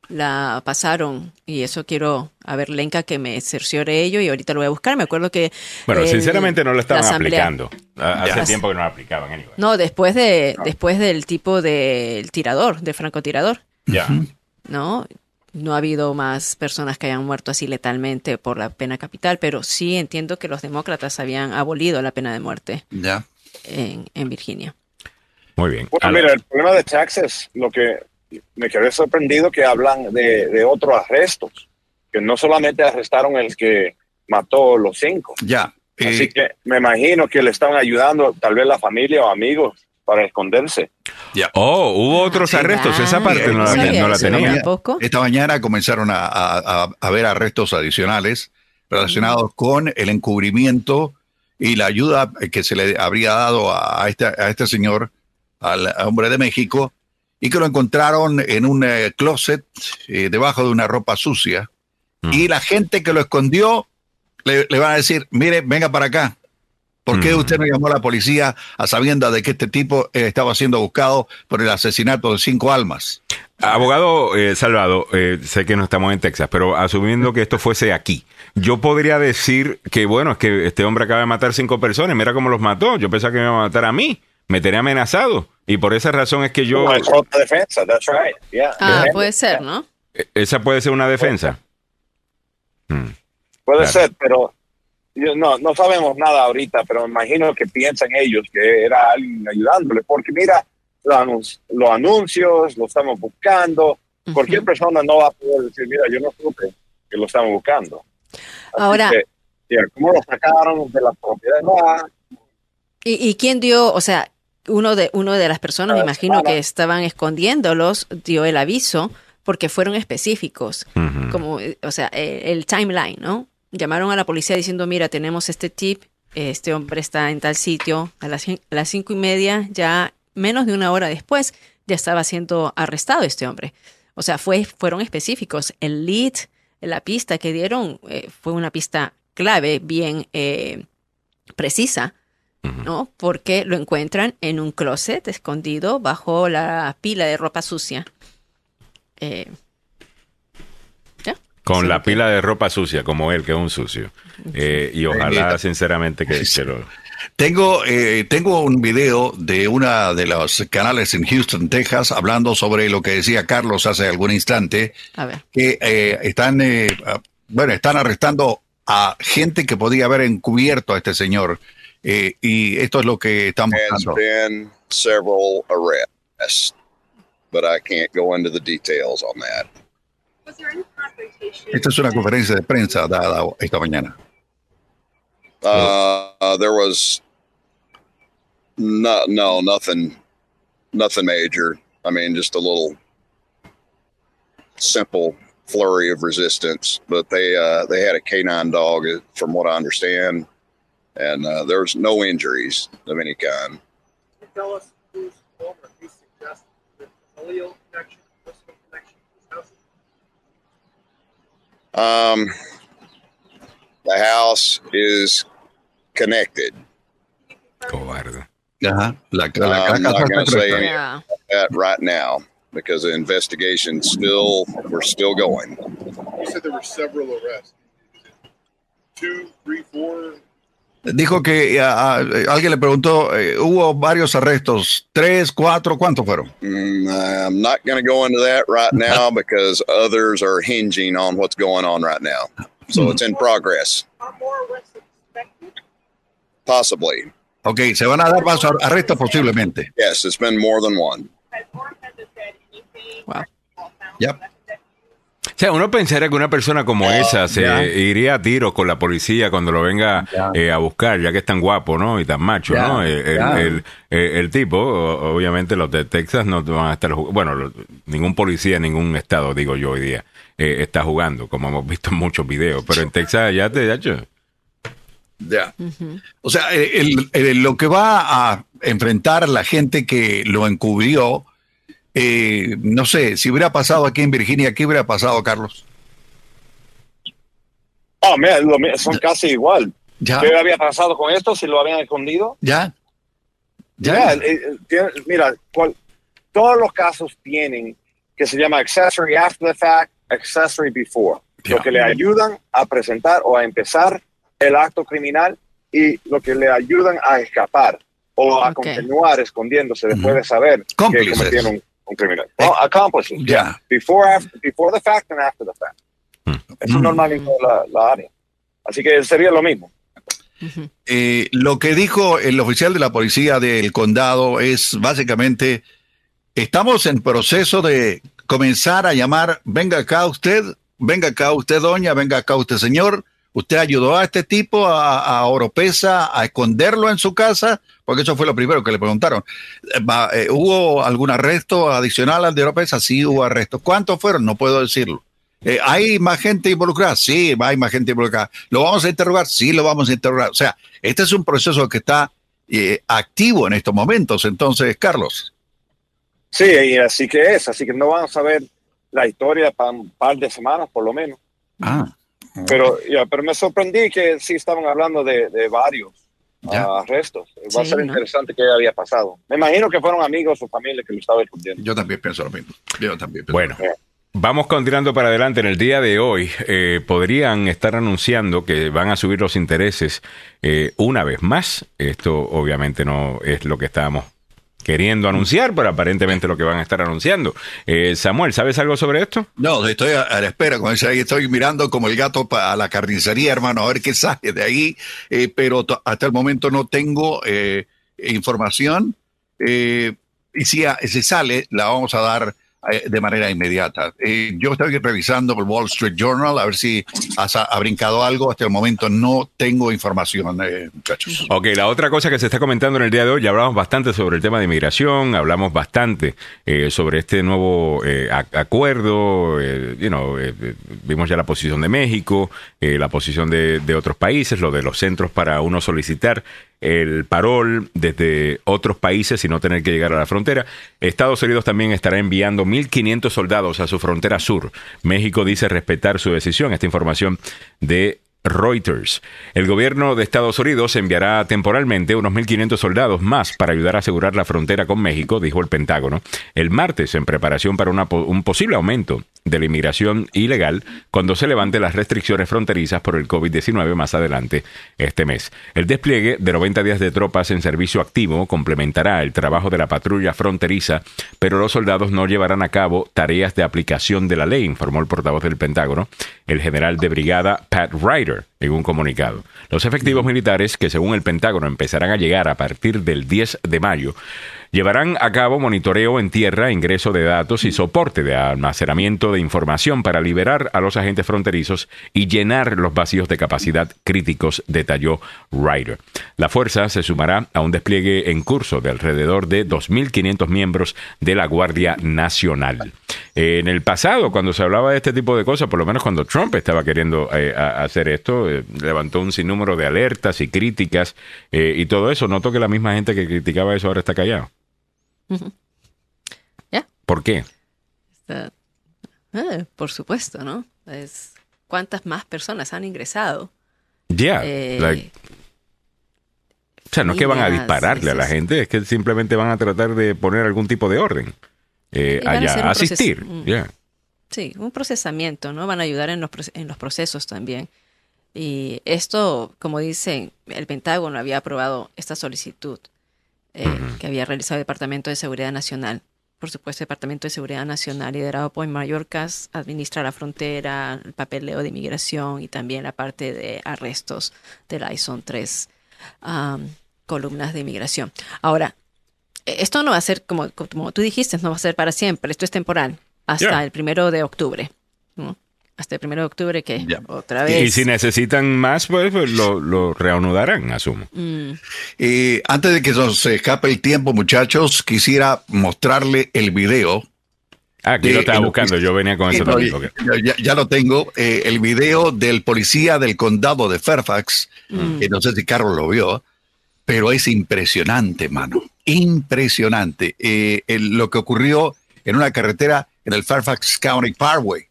la pasaron y eso quiero a ver Lenka que me cerciore ello y ahorita lo voy a buscar. Me acuerdo que Bueno, el- sinceramente no lo la estaban asamblea- aplicando. Ha- Hace Ya. tiempo que no lo aplicaban, anyway. No, después de después del tipo del tirador, del francotirador, Ya. ¿no? No ha habido más personas que hayan muerto así letalmente por la pena capital, pero sí entiendo que los demócratas habían abolido la pena de muerte Ya. en, en Virginia. Muy bien. Bueno, mira, el problema de Texas, lo que me quedé sorprendido que hablan de, de otros arrestos, que no solamente arrestaron el que mató los cinco. Ya. Eh, Así que me imagino que le estaban ayudando tal vez la familia o amigos para esconderse. Oh, hubo otros arrestos. Esa Ah, parte no la, sabía no la tenía. tampoco. Esta mañana comenzaron a, a- a- a haber arrestos adicionales relacionados con el encubrimiento y la ayuda que se le habría dado a, a este, a este señor, al hombre de México, y que lo encontraron en un eh, closet eh, debajo de una ropa sucia. Mm. Y la gente que lo escondió le, le van a decir, mire, venga para acá. ¿Por qué Mm. usted no llamó a la policía a sabiendas de que este tipo eh, estaba siendo buscado por el asesinato de cinco almas? Abogado eh, Salvado, eh, sé que no estamos en Texas, pero asumiendo que esto fuese aquí, yo podría decir que, bueno, es que este hombre acaba de matar cinco personas, mira cómo los mató, yo pensaba que me iba a matar a mí, me tenía amenazado, y por esa razón es que yo... Como es otra defensa, that's right. Yeah. Ah, Defensa. puede ser, ¿no? eh, Esa puede ser una defensa. Mm. Puede Claro. ser, pero no, no sabemos nada ahorita, pero me imagino que piensan ellos que era alguien ayudándole, porque mira los, anun- los anuncios, lo estamos buscando. Cualquier Ujú. persona no va a poder decir, mira, yo no supe que lo estamos buscando. Así Ahora- que, yeah, ¿cómo lo sacaron de la propiedad? No, ah, ¿Y, y quién dio, o sea, uno de, uno de las personas, me Ah, imagino que estaban escondiéndolos, dio el aviso porque fueron específicos, como, o sea, eh, el timeline, ¿no? Llamaron a la policía diciendo, mira, tenemos este tip, este hombre está en tal sitio, a las, a las cinco y media, ya menos de una hora después, ya estaba siendo arrestado este hombre. O sea, fue, fueron específicos. El lead, la pista que dieron eh, fue una pista clave, bien eh, precisa. ¿No? Porque lo encuentran en un closet escondido bajo la pila de ropa sucia. Eh, ¿Ya? Con Sí, la pila de ropa sucia, como él, que es un sucio. Eh, y ojalá, sinceramente, que, que lo... Tengo, eh, tengo un video de una de los canales en Houston, Texas, hablando sobre lo que decía Carlos hace algún instante, A ver. que eh, están, bueno, están arrestando a gente que podía haber encubierto a este señor Eh, y esto es lo que estamos Has been several arrests, but I can't go into the details on that. Esta es una conferencia de prensa dada esta mañana. Uh, uh, there was no, no, nothing, nothing major. I mean, just a little simple flurry of resistance, but they uh, they had a canine dog, uh, from what I understand, and uh, there's no injuries of any kind. tell us whose home or who suggests the familial connection, personal connection to this house? Um, the house is connected. Cobarde. Ajá. La, la- la I'm not going to say Yeah. that right now because the investigation still we're still going. You said there were several arrests. Two, three, four. Dijo que alguien le preguntó, eh, hubo varios arrestos, tres, cuatro, ¿cuántos fueron? Mm, I'm not going to go into that right now because others are hinging on what's going on right now. So it's in progress, Are more arrests expected? possibly. Ok, se van a dar más ar- arrestos posiblemente. Yes, it's been more than one. Has Orpanda said anything? Wow. Yep. Sea, uno pensaría que una persona como esa se iría a tiro con la policía cuando lo venga eh, a buscar, ya que es tan guapo, ¿no? Y tan macho, ¿no? El, el- tipo, obviamente los de Texas no van a estar jugando. Bueno, ningún policía en ningún estado, digo yo hoy día, eh, está jugando, como hemos visto en muchos videos. Pero en Texas ya te, ya hecho. Ya. O sea, el- el- lo que va a enfrentar la gente que lo encubrió, eh, no sé, si hubiera pasado aquí en Virginia, ¿qué hubiera pasado, Carlos? Oh, mira, lo son casi igual. Ya, ¿Qué había pasado con esto si lo habían escondido? ya, Ya, ya. eh, eh, tiene- mira, cual- todos los casos tienen que se llama accessory after the fact, accessory before, Ya. lo que le ayudan a presentar o a empezar el acto criminal y lo que le ayudan a escapar o a continuar escondiéndose después de saber Cómplices. que cometieron un, criminal. No, accomplices. Ya. Before, after, before the fact and after the fact. Mm. Eso es Mm. normal en toda la, la área. Así que sería lo mismo. Eh, lo que dijo el oficial de la policía del condado es básicamente, estamos en proceso de comenzar a llamar, venga acá usted, venga acá usted doña, venga acá usted señor, usted ayudó a este tipo, a, a Oropesa, a esconderlo en su casa, porque eso fue lo primero que le preguntaron. Eh, eh, ¿Hubo algún arresto adicional al de Oropesa? Sí, hubo arrestos. ¿Cuántos fueron? No puedo decirlo. Eh, ¿Hay más gente involucrada? Sí, hay más gente involucrada. ¿Lo vamos a interrogar? Sí, lo vamos a interrogar. O sea, este es un proceso que está eh, activo en estos momentos. Entonces, Carlos. Sí, y así que es. Así que no van a saber la historia para un par de semanas, por lo menos. Ah, Pero, ya, pero me sorprendí que sí estaban hablando de, de varios Ya. ah, arrestos. Va a ser ¿no? interesante qué había pasado. Me imagino que fueron amigos o familia que lo estaban escondiendo. yo también pienso lo mismo. Yo también pienso Bueno, lo vamos continuando para adelante. En el día de hoy eh, podrían estar anunciando que van a subir los intereses eh, una vez más. Esto obviamente no es lo que estábamos queriendo anunciar, pero aparentemente lo que van a estar anunciando. Eh, Samuel, ¿sabes algo sobre esto? No, estoy a, a la espera, como ahí, estoy mirando como el gato para la carnicería, hermano, a ver qué sale de ahí, eh, pero hasta el momento no tengo eh, información. eh, y si, a- si sale, la vamos a dar de manera inmediata. Eh, yo estoy revisando el Wall Street Journal a ver si ha, sa- ha brincado algo. Hasta el momento no tengo información, eh, muchachos. Ok, la otra cosa que se está comentando en el día de hoy, ya hablamos bastante sobre el tema de inmigración, hablamos bastante eh, sobre este nuevo eh, ac- acuerdo, eh, you know, eh, eh, vimos ya la posición de México, eh, la posición de, de otros países, lo de los centros para uno solicitar el parol desde otros países y no tener que llegar a la frontera. Estados Unidos también estará enviando 1.500 soldados a su frontera sur. México dice respetar su decisión. Esta información de Reuters. El gobierno de Estados Unidos enviará temporalmente unos 1.500 soldados más para ayudar a asegurar la frontera con México, dijo el Pentágono, el martes en preparación para un posible aumento de la inmigración ilegal cuando se levanten las restricciones fronterizas por el COVID-19 más adelante este mes. El despliegue de 90 días de tropas en servicio activo complementará el trabajo de la patrulla fronteriza, pero los soldados no llevarán a cabo tareas de aplicación de la ley, informó el portavoz del Pentágono, el general de brigada Pat Ryder. En un comunicado. Los efectivos militares, que según el Pentágono empezarán a llegar a partir del 10 de mayo, llevarán a cabo monitoreo en tierra, ingreso de datos y soporte de almacenamiento de información para liberar a los agentes fronterizos y llenar los vacíos de capacidad críticos, detalló Ryder. La fuerza se sumará a un despliegue en curso de alrededor de 2.500 miembros de la Guardia Nacional. En el pasado, cuando se hablaba de este tipo de cosas, por lo menos cuando Trump estaba queriendo eh, hacer esto, eh, levantó un sinnúmero de alertas y críticas eh, y todo eso. Noto que la misma gente que criticaba eso ahora está callado. Ujú. Ya. ¿Por qué? Está- eh, por supuesto, ¿no? Es cuántas más personas han ingresado. Ya. Eh, like- o sea, no es que van a dispararle a la gente, es que simplemente van a tratar de poner algún tipo de orden eh, a allá, asistir. mm. Sí, un procesamiento, ¿no? Van a ayudar en los, proce- en los procesos también. Y esto, como dicen, el Pentágono había aprobado esta solicitud eh, que había realizado el Departamento de Seguridad Nacional. Por supuesto, el Departamento de Seguridad Nacional, liderado por Mallorcas, administra la frontera, el papeleo de inmigración y también la parte de arrestos de la ISON 3 am, columnas de inmigración. Ahora, eh, esto no va a ser, como, como tú dijiste, no va a ser para siempre, esto es temporal, hasta el primero de octubre. Hasta el primero de octubre que Ya. otra Y, vez. y si necesitan más, pues, pues, lo, lo reanudarán, asumo. Mm, Eh, antes de que nos se escape el tiempo, muchachos, quisiera mostrarle el video. Ah, aquí de- lo estaba el- buscando, yo venía con eso también. ok. ya, ya lo tengo. eh, el video del policía del condado de Fairfax, Mm. que no sé si Carlos lo vio, pero es impresionante, mano. Impresionante. Eh, el- lo que ocurrió en una carretera en el Fairfax County Parkway.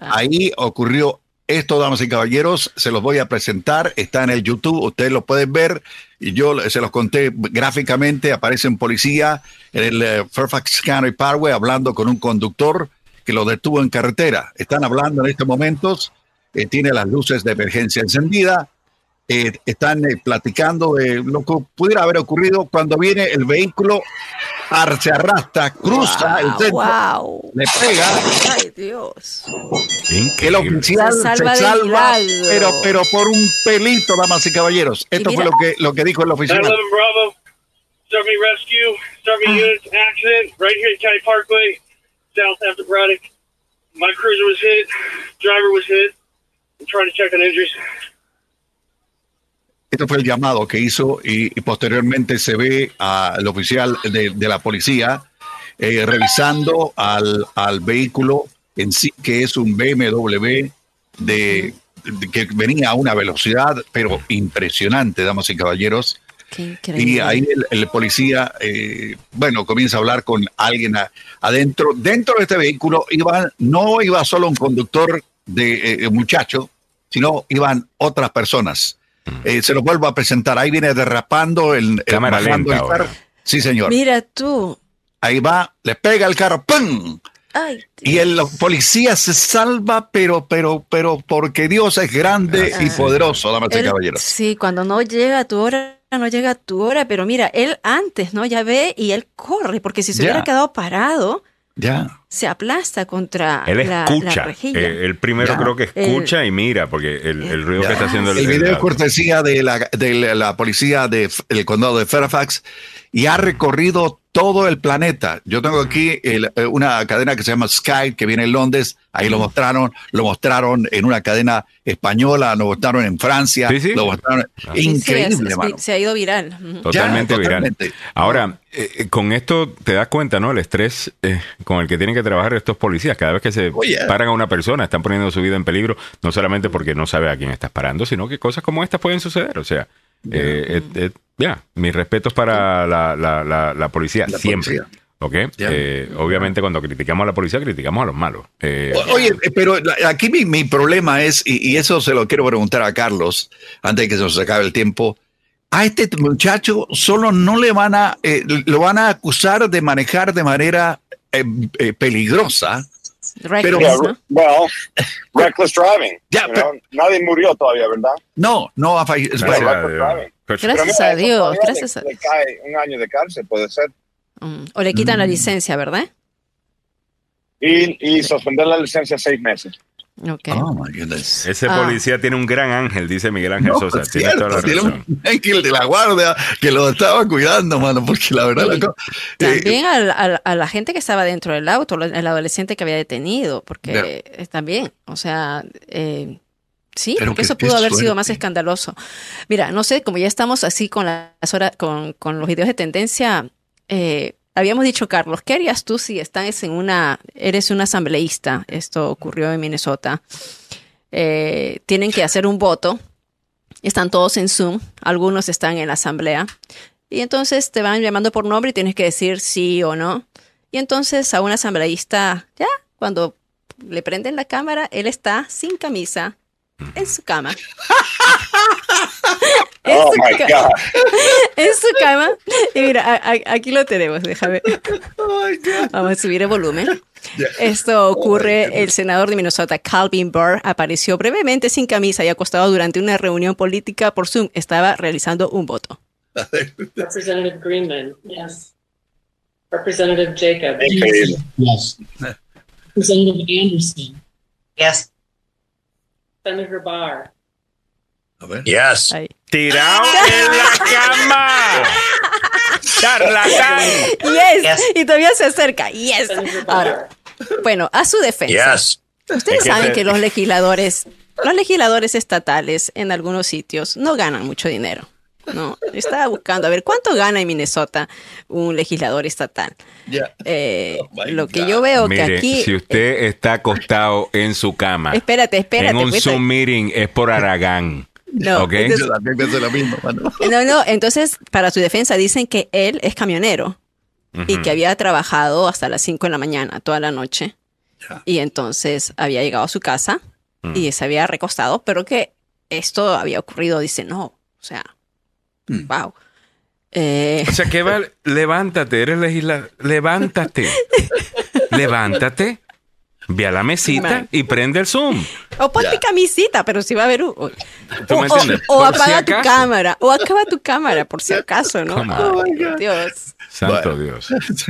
Ahí ocurrió esto, damas y caballeros. Se los voy a presentar. Está en el YouTube. Ustedes lo pueden ver. Y yo se los conté gráficamente. Aparece un policía en el eh, Fairfax County Parkway hablando con un conductor que lo detuvo en carretera. Están hablando en estos momentos. eh, tiene las luces de emergencia encendidas. Eh, están eh, platicando de lo que pudiera haber ocurrido cuando viene el vehículo, ar- se arrastra, cruza el centro, wow. le pega Ay, Dios. el Increíble. oficial Se se salva salva, de milagro. pero, pero por un pelito, damas y caballeros. Esto fue mira- lo que, lo que dijo el oficial. 911 Bravo, Starving Rescue, Starving Units, accident, right here at County Parkway, south after Braddock. My cruiser was hit, driver was hit. I'm trying to check on injuries. Esto fue el llamado que hizo y, y posteriormente se ve al oficial de, de la policía eh, revisando al, al vehículo en sí, que es un BMW de, de- que venía a una velocidad, pero impresionante, damas y caballeros. Y ahí el, el policía, eh, bueno, comienza a hablar con alguien a- adentro. Dentro de este vehículo iban, no iba solo un conductor de eh, muchacho, sino iban otras personas. Eh, se los vuelvo a presentar. Ahí viene derrapando el, el- bajando lenta el ahora. carro. Sí, señor. Mira tú. Ahí va, le pega el carro, ¡pum! Ay, Y el policía se salva, pero, pero, pero porque Dios es grande y poderoso, damas y caballeros. Sí, cuando no llega a tu hora, no llega a tu hora, pero mira, él antes, ¿no? Ya ve y él corre, porque si se Ya. hubiera quedado parado, Ya. Se aplasta contra Él la, escucha. la rejilla. Eh, él primero Ya. creo que escucha y mira, porque el, el ruido que está haciendo el, El video es cortesía de la, de la- policía del condado de Fairfax y ha recorrido todo el planeta. Yo tengo aquí el- eh, una cadena que se llama Sky, que viene en Londres. Ahí lo mostraron, lo mostraron en una cadena española, lo mostraron en Francia, Sí, sí. lo mostraron. Sí, sí, Increíble, es- es- mano. se ha ido viral. Totalmente Ya, viral. Ahora, eh, eh, con esto te das cuenta, ¿no? El estrés eh, con el que tienen que trabajar estos policías. Cada vez que se Oh, yeah. paran a una persona, están poniendo su vida en peligro, no solamente porque no sabe a quién estás parando, sino que cosas como estas pueden suceder. O sea, eh, eh, eh, ya, mis respetos para la, la- la- la policía, La siempre. policía. ¿Ok? Eh, obviamente, cuando criticamos a la policía, criticamos a los malos. Eh, Oye, eh, pero aquí mi, mi problema es, y, y eso se lo quiero preguntar a Carlos, antes de que se nos acabe el tiempo, a este muchacho solo no le van a, eh, lo van a acusar de manejar de manera eh, eh, peligrosa. Reckless, Pero- Yeah, ¿no? well, reckless driving. Ya, you pero- know, nadie murió todavía, ¿verdad? No, no ha falle- gracias bueno, a Dios. Gracias a Dios, gracias le, cae un año de cárcel, puede ser. Mm, O le quitan la licencia, ¿verdad? Y, y suspender la licencia seis meses. Oh, my goodness. Ese Ah. policía tiene un gran ángel, dice Miguel Ángel No, Sosa. es Tiene cierto, toda la tiene razón. un ángel de la guardia que lo estaba cuidando, mano, porque la verdad... la co- eh, También al- al- a la gente que estaba dentro del auto, el adolescente que había detenido, porque eh, también, o sea, eh, sí, Pero porque eso pudo haber sido más escandaloso. Mira, no sé, como ya estamos así con las horas, con, con los videos de tendencia, eh, habíamos dicho, Carlos, ¿qué harías tú si estás en una, eres un asambleísta? Esto ocurrió en Minnesota. Eh, tienen que hacer un voto. Están todos en Zoom, algunos están en la asamblea. Y entonces te van llamando por nombre y tienes que decir sí o no. Y entonces a un asambleísta, ya, cuando le prenden la cámara, él está sin camisa en su cama. en, Oh su my God. en su cama. Y mira, a- a- aquí lo tenemos, déjame. Vamos a subir el volumen. Esto ocurre, el senador de Minnesota, Calvin Burr, apareció brevemente sin camisa y acostado durante una reunión política por Zoom. Estaba realizando un voto. Representative Greenman, yes. Representative Jacob. Yes. Representative Anderson. Yes. Senator Barr. A ver. Yes. Ahí. ¡Tirado en la cama! ¡Charlatán! Yes. Y todavía se acerca. Yes. Ahora, bueno, a su defensa. Yes. Ustedes saben que los legisladores, los legisladores estatales en algunos sitios no ganan mucho dinero. No, estaba buscando a ver cuánto gana en Minnesota un legislador estatal. Ya. Eh, Oh, lo que God. yo veo que aquí, si usted está acostado en su cama, espérate, espérate, en un Zoom meeting, es por Aragán. No, ¿Ok? entonces- Yo también pienso lo mismo, mano. No, no, entonces para su defensa dicen que él es camionero y que había trabajado hasta las 5 de la mañana, toda la noche. Y entonces había llegado a su casa y se había recostado, pero que esto había ocurrido, dice, no, o sea, Mm. wow. Eh, O sea, que va, levántate, eres legislador, levántate, levántate, ve a la mesita Man. y prende el Zoom. o ponte Ya. camisita, pero si va a haber un... O, ¿Tú me o- entiendes? o Por si apaga tu cámara, o acaba tu cámara, por si acaso, ¿no? Come on. Ay, Dios. Santo Bueno. Dios.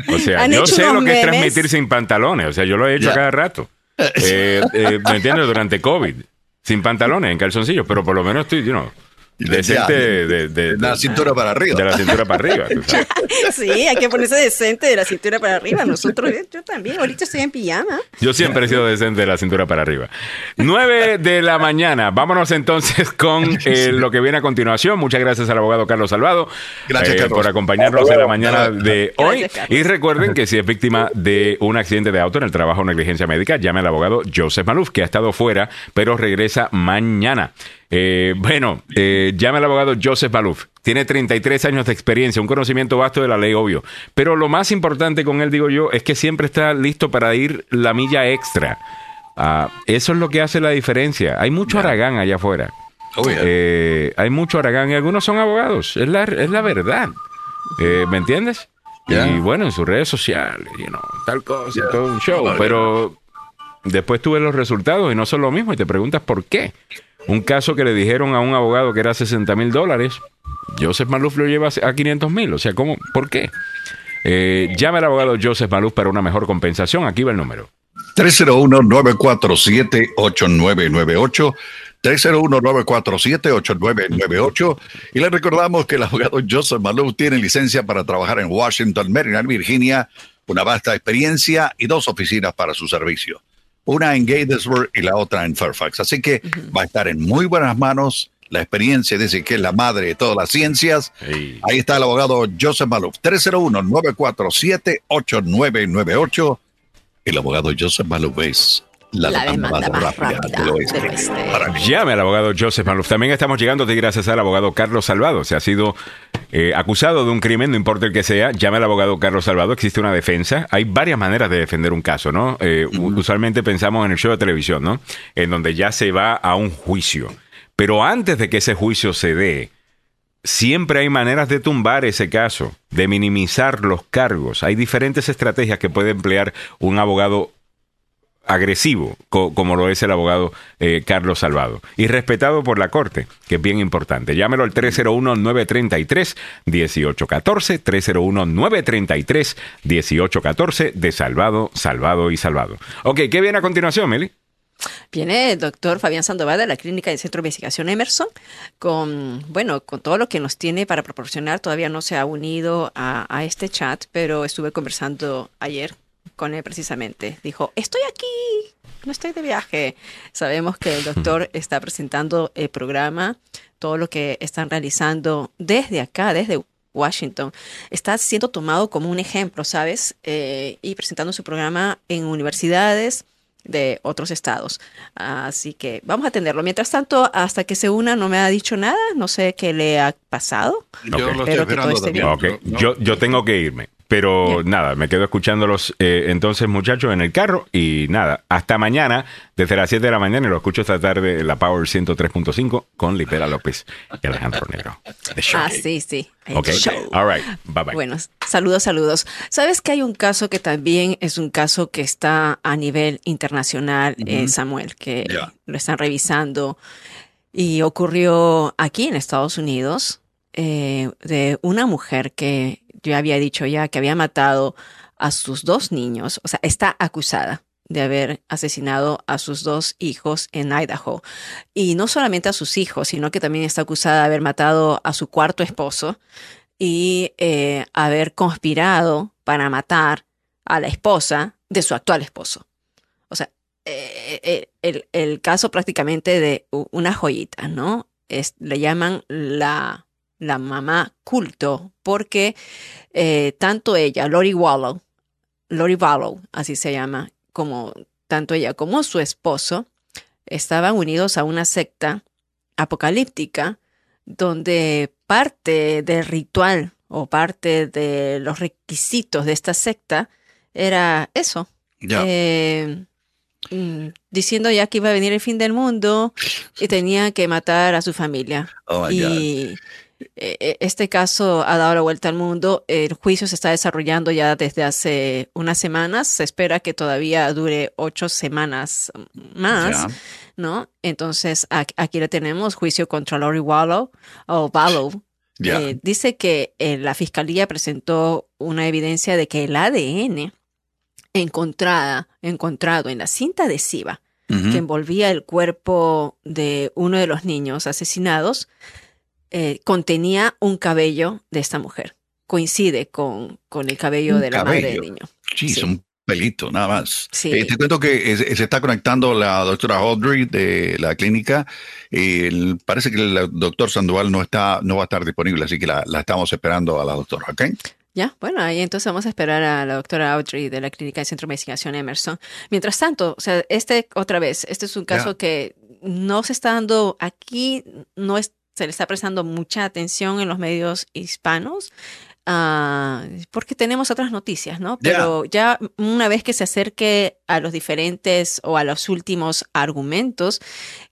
O sea, Han yo sé lo que es transmitir sin pantalones. O sea, yo lo he hecho cada rato. Eh, eh, ¿Me entiendes? Durante COVID. Sin pantalones, en calzoncillos. Pero por lo menos estoy, you know, decente Ya. de, de- de- De la cintura para arriba. de la cintura para arriba. Sí, hay que ponerse decente de la cintura para arriba. Nosotros, yo también, ahorita estoy en pijama. Yo siempre he sido decente de la cintura para arriba. 9 de la mañana. Vámonos entonces con eh, lo que viene a continuación. Muchas gracias al abogado Carlos Salvado Gracias, eh, Carlos. por acompañarnos en la mañana de hoy. Gracias. Y recuerden que si es víctima de un accidente de auto en el trabajo o negligencia médica, llame al abogado Joseph Maluf, que ha estado fuera, pero regresa mañana. Eh, bueno, eh, llame al abogado Joseph Maluf. Tiene 33 años de experiencia, un conocimiento vasto de la ley, obvio. Pero lo más importante con él, digo yo, es que siempre está listo para ir la milla extra. Ah, eso es lo que hace la diferencia. Hay mucho Aragán allá afuera. Oh, yeah. Eh, hay mucho Aragán y algunos son abogados. Es la, es la verdad. Eh, ¿Me entiendes? Yeah. Y bueno, en sus redes sociales, you know, tal cosa, Yeah. todo un show. Oh, yeah. pero después tú ves los resultados y no son lo mismo y te preguntas por qué. Un caso que le dijeron a un abogado que era 60 mil dólares, Joseph Maluf lo lleva a 500 mil. O sea, ¿cómo? ¿Por qué? Eh, llame al abogado Joseph Maluf para una mejor compensación. Aquí va el número. 301-947-8998. 301-947-8998. Y le recordamos que el abogado Joseph Malou tiene licencia para trabajar en Washington, Maryland, Virginia, una vasta experiencia y dos oficinas para su servicio. Una en Gatesburg y la otra en Fairfax. Así que va a estar en muy buenas manos. La experiencia dice que es la madre de todas las ciencias. Ahí está el abogado Joseph Maluf. 301-947-8998. El abogado Joseph Maluf es la, La demanda más rápida del oeste. del oeste. Para mí. Llame al abogado Joseph Maluf. También estamos llegando de gracias al abogado Carlos Salvado. Se ha sido eh, acusado de un crimen, no importa el que sea. Llame al abogado Carlos Salvado. Existe una defensa. Hay varias maneras de defender un caso, ¿no? Eh, Usualmente pensamos en el show de televisión, ¿no? En donde ya se va a un juicio. Pero antes de que ese juicio se dé, siempre hay maneras de tumbar ese caso, de minimizar los cargos. Hay diferentes estrategias que puede emplear un abogado agresivo, co- como lo es el abogado eh, Carlos Salvado, y respetado por la Corte, que es bien importante. Llámelo al 301-933-1814, 301-933-1814, de Salvado, Salvado y Salvado. Ok, ¿qué viene a continuación, Meli? Viene el doctor Fabián Sandoval de la Clínica del Centro de Investigación Emerson con, bueno, con todo lo que nos tiene para proporcionar. Todavía no se ha unido a este chat, pero estuve conversando ayer con él precisamente. Dijo, estoy aquí, no estoy de viaje. Sabemos que el doctor está presentando el programa, todo lo que están realizando desde acá, desde Washington, está siendo tomado como un ejemplo, ¿sabes? Eh, y presentando su programa en universidades de otros estados. Así que vamos a atenderlo. Mientras tanto, hasta que se una, no me ha dicho nada. No sé qué le ha pasado. Yo lo estoy Espero que todo yo, yo tengo que irme. Pero nada, me quedo escuchándolos eh, entonces, muchachos, en el carro. Y nada, hasta mañana, desde las 7 de la mañana, y lo escucho esta tarde en la Power 103.5 con Lipera López y Alejandro Negro. Ah, sí, sí. El Ok, show. all right, bye bye. Bueno, saludos, saludos. Sabes que hay un caso que también es un caso que está a nivel internacional, eh. Samuel, que lo están revisando y ocurrió aquí en Estados Unidos eh, de una mujer que yo había dicho ya que había matado a sus dos niños, o sea, está acusada de haber asesinado a sus dos hijos en Idaho. Y no solamente a sus hijos, sino que también está acusada de haber matado a su cuarto esposo y eh, haber conspirado para matar a la esposa de su actual esposo. O sea, eh, eh, el, el caso prácticamente de una joyita, ¿no? Es, le llaman la, la mamá culto porque eh, tanto ella, Lori Wallow, Lori Wallow, así se llama, como tanto ella como su esposo, estaban unidos a una secta apocalíptica donde parte del ritual o parte de los requisitos de esta secta era eso. Eh, mm, diciendo ya que iba a venir el fin del mundo y tenía que matar a su familia. Oh, y este caso ha dado la vuelta al mundo. El juicio se está desarrollando ya desde hace unas semanas. Se espera que todavía dure ocho semanas más. ¿no? Entonces, aquí le tenemos juicio contra Lori Wallow o Wallow. Eh, dice que eh, la fiscalía presentó una evidencia de que el ADN encontrada, encontrado en la cinta adhesiva que envolvía el cuerpo de uno de los niños asesinados eh, contenía un cabello de esta mujer. Coincide con, con el cabello Un de la madre del cabello. niño. Sí, es un pelito, nada más. Sí. Eh, te cuento que eh, se está conectando la doctora Audrey de la clínica. Eh, parece que el doctor Sandoval no está, no va a estar disponible, así que la, la estamos esperando a la doctora, ¿ok? Ya, bueno, ahí entonces vamos a esperar a la doctora Audrey de la Clínica de Centro de Investigación Emerson. Mientras tanto, o sea, este, otra vez, este es un caso Ya. que no se está dando aquí, no es, se le está prestando mucha atención en los medios hispanos. ah, porque tenemos otras noticias, ¿no? Pero ya una vez que se acerque a los diferentes o a los últimos argumentos,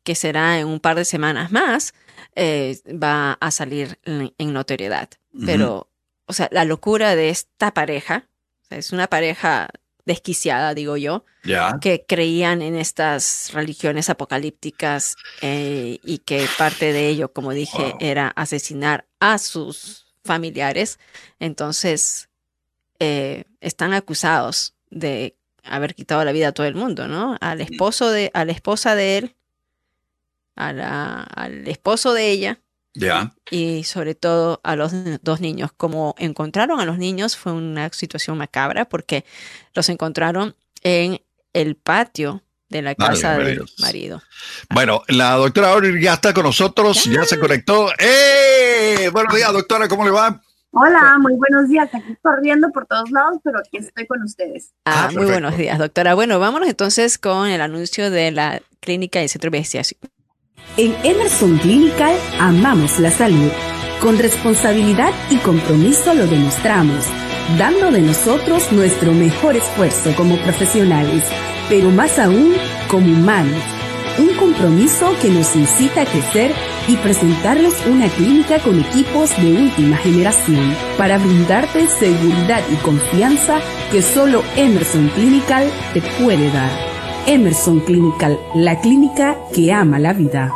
que será en un par de semanas más, eh, va a salir en, en notoriedad. Pero, o sea, la locura de esta pareja, o sea, es una pareja desquiciada, digo yo, que creían en estas religiones apocalípticas eh, y que parte de ello, como dije, era asesinar a sus familiares. Entonces, eh, están acusados de haber quitado la vida a todo el mundo, ¿no? Al esposo de, a la esposa de él, a la- al esposo de ella Y sobre todo a los dos niños. Como encontraron a los niños fue una situación macabra porque los encontraron en el patio de la casa del Dios. marido. Bueno, la doctora Audrey ya está con nosotros, ya se conectó. ¡Eh! Buenos días, doctora, ¿cómo le va? Hola, muy buenos días. Aquí corriendo por todos lados, pero aquí estoy con ustedes. Ah, muy buenos días, doctora. Bueno, vámonos entonces con el anuncio de la clínica y centro de investigación. En Emerson Clinical amamos la salud. Con responsabilidad y compromiso lo demostramos, dando de nosotros nuestro mejor esfuerzo como profesionales, pero más aún como humanos. Un compromiso que nos incita a crecer y presentarles una clínica con equipos de última generación para brindarte seguridad y confianza que solo Emerson Clinical te puede dar. Emerson Clinical, la clínica que ama la vida.